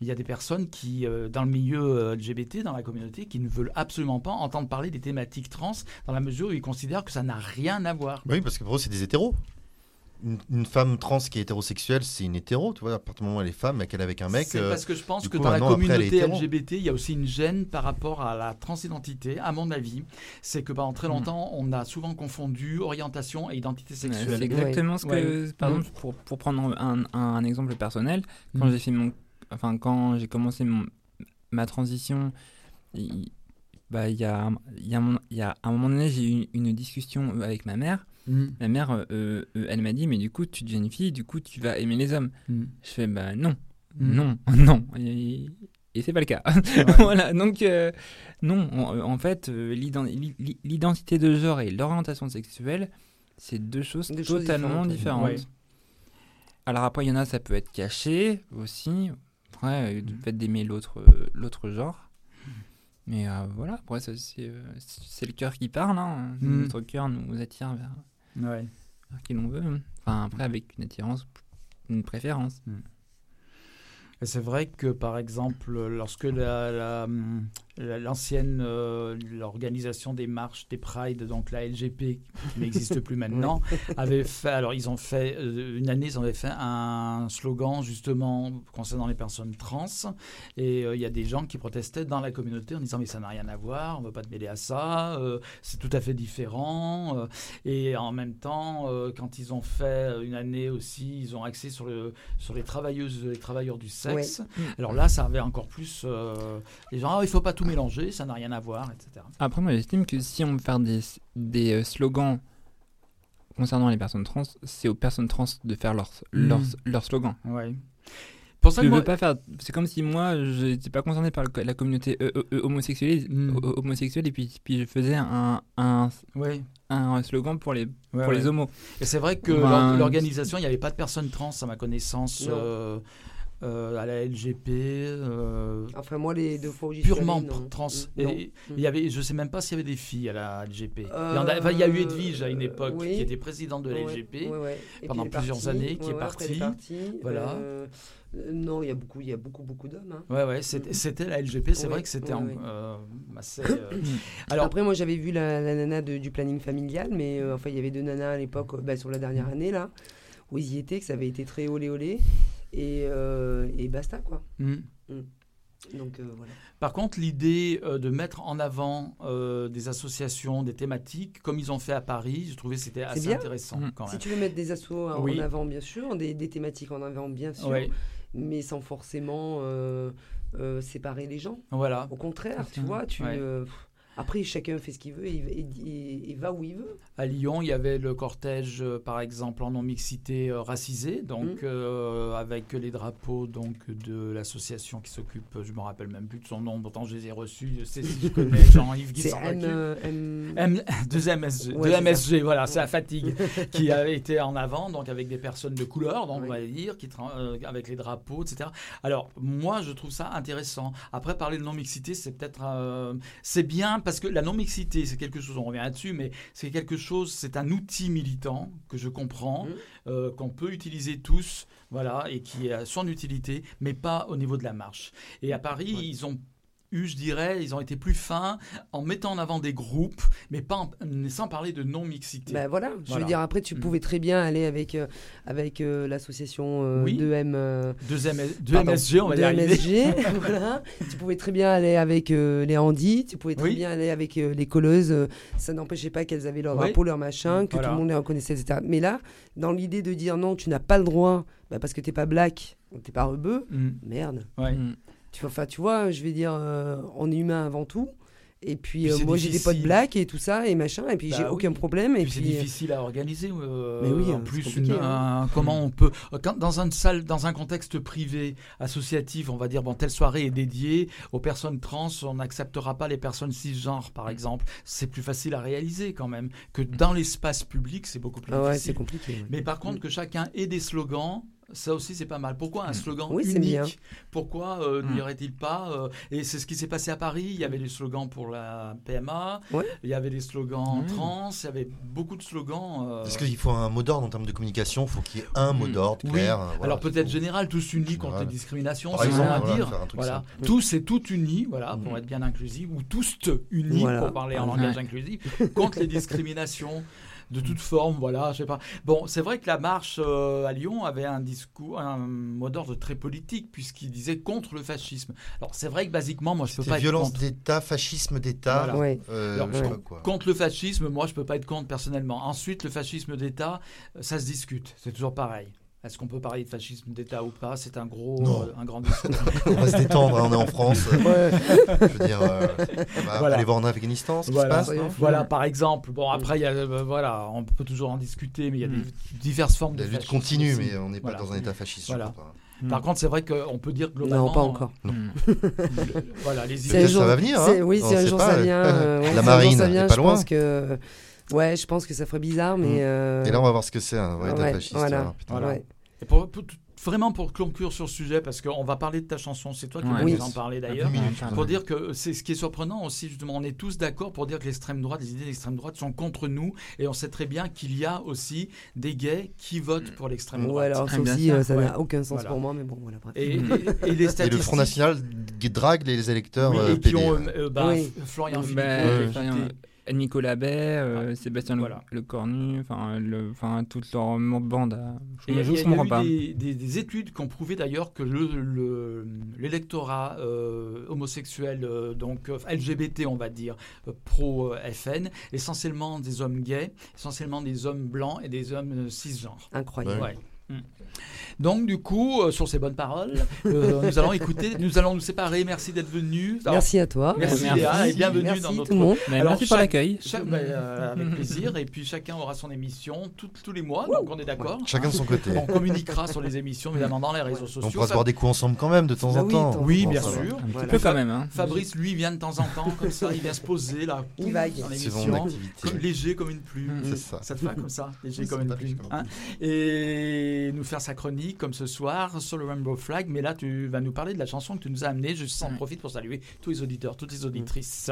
Il y a des personnes qui, euh, dans le milieu LGBT, dans la communauté, qui ne veulent absolument pas entendre parler des thématiques trans, dans la mesure où ils considèrent que ça n'a rien à voir. Oui, parce que pour eux, c'est des hétéros. Une, une femme trans qui est hétérosexuelle, c'est une hétéro, tu vois. À partir du moment où elle est femme et qu'elle est avec un mec. C'est euh, parce que je pense que coup, dans la après, communauté. LGBT, il y a aussi une gêne par rapport à la transidentité, à mon avis. C'est que pendant très longtemps, on a souvent confondu orientation et identité sexuelle. C'est exactement ce que, Ouais. par Mm. exemple, pour, pour prendre un, un- un exemple personnel, quand Mm. j'ai fait mon, enfin quand j'ai commencé mon, ma transition, il bah, il y, a, y, a un- il y a un moment donné, j'ai eu une, une discussion avec ma mère. Mhm. Ma mère, euh, euh, euh, elle m'a dit, mais du coup, tu deviens une fille, du coup, tu vas aimer les hommes. Mhm. Je fais, bah non, Mhm. non, non. Et, et c'est pas le cas. voilà, donc, euh, non, en, en fait, l'ident- l'i- l'identité de genre et l'orientation sexuelle, c'est deux choses Deux choses totalement différentes, différentes. ouais. Alors après, il y en a, ça peut être caché aussi. Après, du fait d'aimer l'autre euh, l'autre genre. Mais euh, voilà, après, c'est euh, le cœur qui parle. Hein. Notre cœur nous attire vers, Ouais. qui l'on veut. Enfin, après, avec une attirance, une préférence. Et c'est vrai que, par exemple, lorsque la- hum, la- l'ancienne euh, l'organisation des marches, des prides, donc la LGP, qui n'existe plus maintenant, avait fait. Alors, ils ont fait euh, une année, ils avaient fait un slogan justement concernant les personnes trans. Et euh, il y a des gens qui protestaient dans la communauté en disant mais ça n'a rien à voir, on ne veut pas te mêler à ça, euh, c'est tout à fait différent. et en même temps, quand ils ont fait une année aussi, ils ont axé sur, le, sur les travailleuses et les travailleurs du sexe. Alors là, ça avait encore plus les gens, ah, il ne faut pas tout mélanger, ça n'a rien à voir, etc. Après, moi, j'estime que si on veut faire des, des euh, slogans concernant les personnes trans, c'est aux personnes trans de faire leur, leur, Mm. leur slogan. Ouais. Pour ça je que moi- veux pas faire. C'est comme si moi, je n'étais pas concerné par la communauté euh, euh, homosexuelle, Mm. ho- homosexuelle et puis, puis je faisais un, un, Ouais. un slogan pour les, Ouais, pour les homos. Et c'est vrai que Ben, l'or- l'organisation, il n'y avait pas de personnes trans, à ma connaissance, euh, à la LGP. euh, Enfin, moi, les deux fois où j'y suis Purement non. trans. Mm, Et non. il y avait, je ne sais même pas s'il y avait des filles à la LGP. Il, y a, enfin, il y a eu Edwige à une époque, oui. qui était présidente de la LGP ouais, pendant plusieurs années, qui est partie. partie. Voilà. Euh, euh, non, il y a beaucoup, il y a beaucoup, beaucoup d'hommes. hein. Ouais, ouais, c'était c'était la LGP, c'est vrai que c'était euh, assez. euh, Alors, Après, moi, j'avais vu la, la nana de- du planning familial, mais euh, enfin, il y avait deux nanas à l'époque, euh, bah, sur la dernière année, là, où ils y étaient, que ça avait été très olé olé. Et, euh, et basta, quoi. Mm. Mm. Donc, euh, voilà. Par contre, l'idée euh, de mettre en avant euh, des associations, des thématiques, comme ils ont fait à Paris, je trouvais que c'était assez bien. intéressant quand Si même. tu veux mettre des assos en Oui. avant, bien sûr, des, des thématiques en avant, bien sûr, mais sans forcément euh, euh, séparer les gens. Voilà. Au contraire, tu vois, tu. Ouais. euh, pff, après, chacun fait ce qu'il veut et, et- et- et va où il veut. À Lyon, il y avait le cortège, euh, par exemple, en non-mixité euh, racisée, donc Mhm. euh, avec les drapeaux donc, de l'association qui s'occupe, je me rappelle même plus de son nom, pourtant je les ai reçus, je sais si je connais Jean-Yves s'en M, M- deux MSG, Ouais, deux MSG, voilà, c'est la fatigue, qui a été en avant, donc avec des personnes de couleur, donc on va dire, qui euh, avec les drapeaux, etc. Alors, moi, je trouve ça intéressant. Après, parler de non-mixité, c'est peut-être... euh, c'est bien, parce que la non-mixité, c'est quelque chose, on revient là-dessus, mais c'est quelque chose, c'est un outil militant que je comprends, Mmh. euh, qu'on peut utiliser tous, voilà, et qui a son utilité, mais pas au niveau de la marche. Et à Paris, ils ont eu, je dirais, ils ont été plus fins en mettant en avant des groupes, mais pas en- sans parler de non-mixité. Ben voilà, je Voilà. veux dire, après, tu Mm. pouvais très bien aller avec, euh, avec euh, l'association euh, Oui. 2M. euh, Deux MS deux pardon, MSG, on va y 2 arriver. MSG, voilà. Tu pouvais très bien aller avec euh, les handis, tu pouvais très Oui. bien aller avec euh, les colleuses. euh, ça n'empêchait pas qu'elles avaient leur Oui. drapeau, leur machin, que Voilà. tout le monde les reconnaissait, etc. Mais là, dans l'idée de dire non, tu n'as pas le droit, bah, parce que t'es pas black, t'es pas rebeu, Mm. merde. Ouais. Tu, enfin, tu vois, je vais dire, euh, on est humain avant tout. Et puis, Puis euh, moi, j'ai des potes black et tout ça, et machin, et puis Bah j'ai oui. aucun problème. Et Puis c'est euh, difficile à organiser. euh, Mais oui, en hein, plus, compliqué, une- hein. un- comment on peut, quand, dans une salle, dans un contexte privé, associatif, on va dire bon, telle soirée est dédiée aux personnes trans, on n'acceptera pas les personnes cisgenres, Mm. par exemple. C'est plus facile à réaliser quand même que dans l'espace public, c'est beaucoup plus Ah ouais, difficile. c'est compliqué, ouais. Mais par contre, que chacun ait des slogans. Ça aussi, c'est pas mal. Pourquoi un slogan. Oui, unique bien. Pourquoi euh, Mm. n'y aurait-il pas euh, Et c'est ce qui s'est passé à Paris. Il y avait des slogans pour la PMA. Ouais. Il y avait des slogans Mm. trans. Il y avait beaucoup de slogans. euh, Est-ce qu'il faut un mot d'ordre en termes de communication Il faut qu'il y ait un mot d'ordre oui. clair. voilà, Alors peut-être général, tous unis contre les discriminations, c'est bon à voilà, dire. Voilà. Tous et toutes unis, voilà, pour être bien inclusif, ou tous unis Voilà. pour parler en Ouais. langage inclusif, contre les discriminations de toute forme, voilà, je sais pas. Bon, c'est vrai que la marche euh, à Lyon avait un discours, un mot d'ordre très politique, puisqu'il disait contre le fascisme. Alors c'est vrai que basiquement, moi je peux C'est pas être violence contre. d'État, fascisme d'État. Voilà. Ouais. euh, Alors, je. Contre le fascisme, moi, je peux pas être contre personnellement. Ensuite, le fascisme d'État, euh, ça se discute. C'est toujours pareil. Est-ce qu'on peut parler de fascisme d'État ou pas? C'est un gros, euh, un grand discours. On va se détendre, hein, on est en France. Ouais. Je veux dire, euh, on va aller voir en Afghanistan ce qui se passe. non? Voilà, par exemple. Bon, après, il y a, euh, voilà, on peut toujours en discuter, mais il y a des diverses formes La de lutte fascisme continue, aussi. mais on n'est pas Voilà. dans un état fasciste, je Voilà. crois pas. Par Mm. contre, c'est vrai qu'on peut dire globalement. Non, pas encore. Non. voilà, les idées. ça va venir, c'est- hein. Oui, On si un jour ça euh, vient. euh, la marine ça vient, est pas je loin. pense que. Ouais, je pense que ça ferait bizarre, mais. Mm. euh, Et là, on va voir ce que c'est un vrai ouais, fasciste. Voilà. alors, putain. Voilà. Ouais. Et pour, pour- vraiment pour conclure sur ce sujet, parce qu'on va parler de ta chanson, c'est toi qui Ouais. vas Oui. nous en parler d'ailleurs, pour dire que c'est ce qui est surprenant aussi, justement, on est tous d'accord pour dire que l'extrême droite, les idées de l'extrême droite sont contre nous, et on sait très bien qu'il y a aussi des gays qui votent pour l'extrême Ouais, droite. alors ça aussi, sûr. euh, ça n'a Ouais. aucun sens Voilà. pour moi, mais bon, voilà. bref. Et, et- et les Et le statistiques. Front National drague les électeurs Oui, euh, et qui PD, ont ouais. euh, bah, Oui. F- Florian Bah, Philippot, euh, qui Florian- était- Nicolas Bay, euh, Sébastien Le- Voilà. Le Cornu, enfin, le- enfin, toute leur bande. à- Je a comprends eu pas. des, des- des études qui ont prouvé d'ailleurs que le- le- l'électorat euh, homosexuel, euh, donc LGBT, on va dire, euh, pro-FN, essentiellement des hommes gays, essentiellement des hommes blancs et des hommes cisgenres. Incroyable. Ouais. Mm. Donc du coup, euh, sur ces bonnes paroles, euh, nous allons écouter, nous allons nous séparer. Merci d'être venu. Alors, Merci à toi. Merci, Merci. Léa et bienvenue Merci dans notre. tout le monde. Mais merci pour chaque- l'accueil. chaque- bah, euh, avec plaisir. Et puis chacun aura son émission tout- tous les mois, donc on est d'accord. Chacun de son côté. On communiquera sur les émissions, évidemment, dans les réseaux sociaux. On pourra se boire des coups ensemble quand même de temps Bah en oui, temps. Oui, bien va. sûr. Un petit Voilà. peu quand même. Hein. Fabrice, lui, vient de temps en temps, comme ça, il vient se poser là, Il activité. comme- léger comme une plume. C'est ça. Ça te va comme ça, léger comme une va, plume. hein. Et nous faire sa chronique comme ce soir sur le Rainbow Flag. Mais là, tu vas nous parler de la chanson que tu nous as amenée. Je s'en profite pour saluer tous les auditeurs, toutes les auditrices.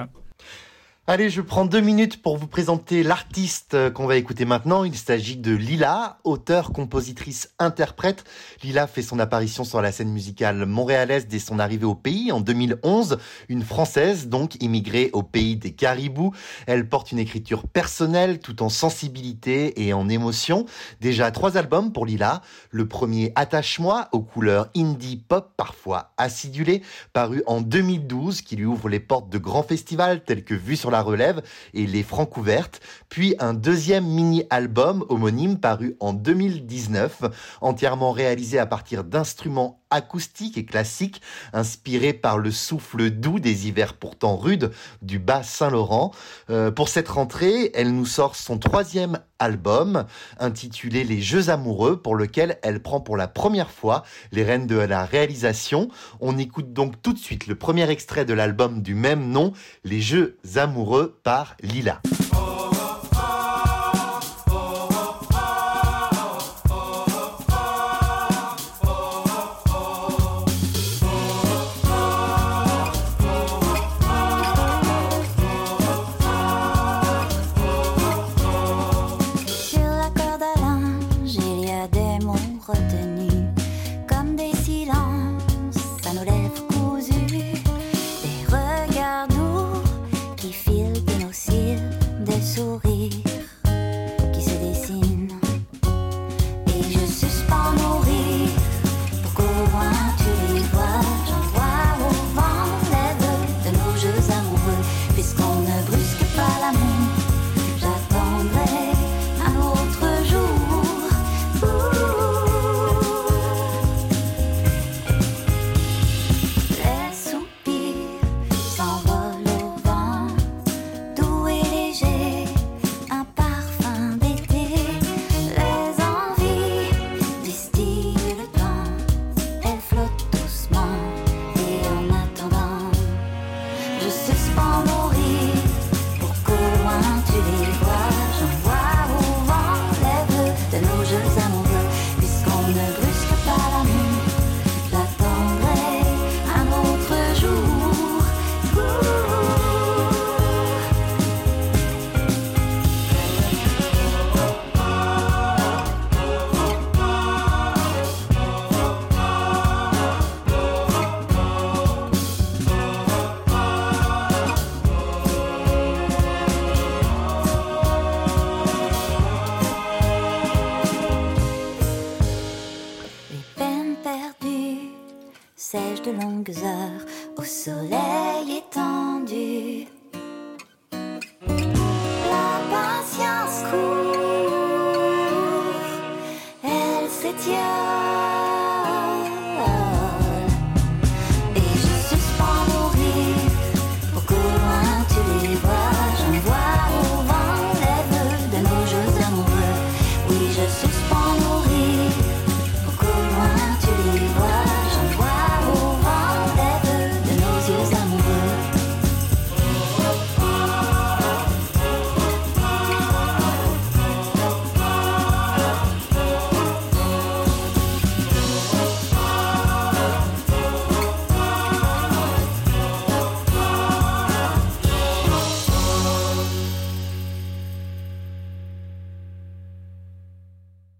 Allez, je prends deux minutes pour vous présenter l'artiste euh, qu'on va écouter maintenant. Il s'agit de Lila, auteure, compositrice, interprète. Lila fait son apparition sur la scène musicale montréalaise dès son arrivée au pays en 2011. Une Française, donc immigrée au pays des Caribous. Elle porte une écriture personnelle tout en sensibilité et en émotion. Déjà trois albums pour Lila. Le premier Attache-moi aux couleurs indie pop parfois acidulées, paru en 2012 qui lui ouvre les portes de grands festivals tels que Vue sur la relève et Les Francouvertes. Puis un deuxième mini-album homonyme paru en 2019, entièrement réalisé à partir d'instruments acoustiques et classiques, inspirés par le souffle doux des hivers pourtant rudes du bas Saint-Laurent. Euh, pour cette rentrée, elle nous sort son troisième album intitulé Les Jeux amoureux pour lequel elle prend pour la première fois les rênes de la réalisation. On écoute donc tout de suite le premier extrait de l'album du même nom, Les Jeux amoureux par Lila.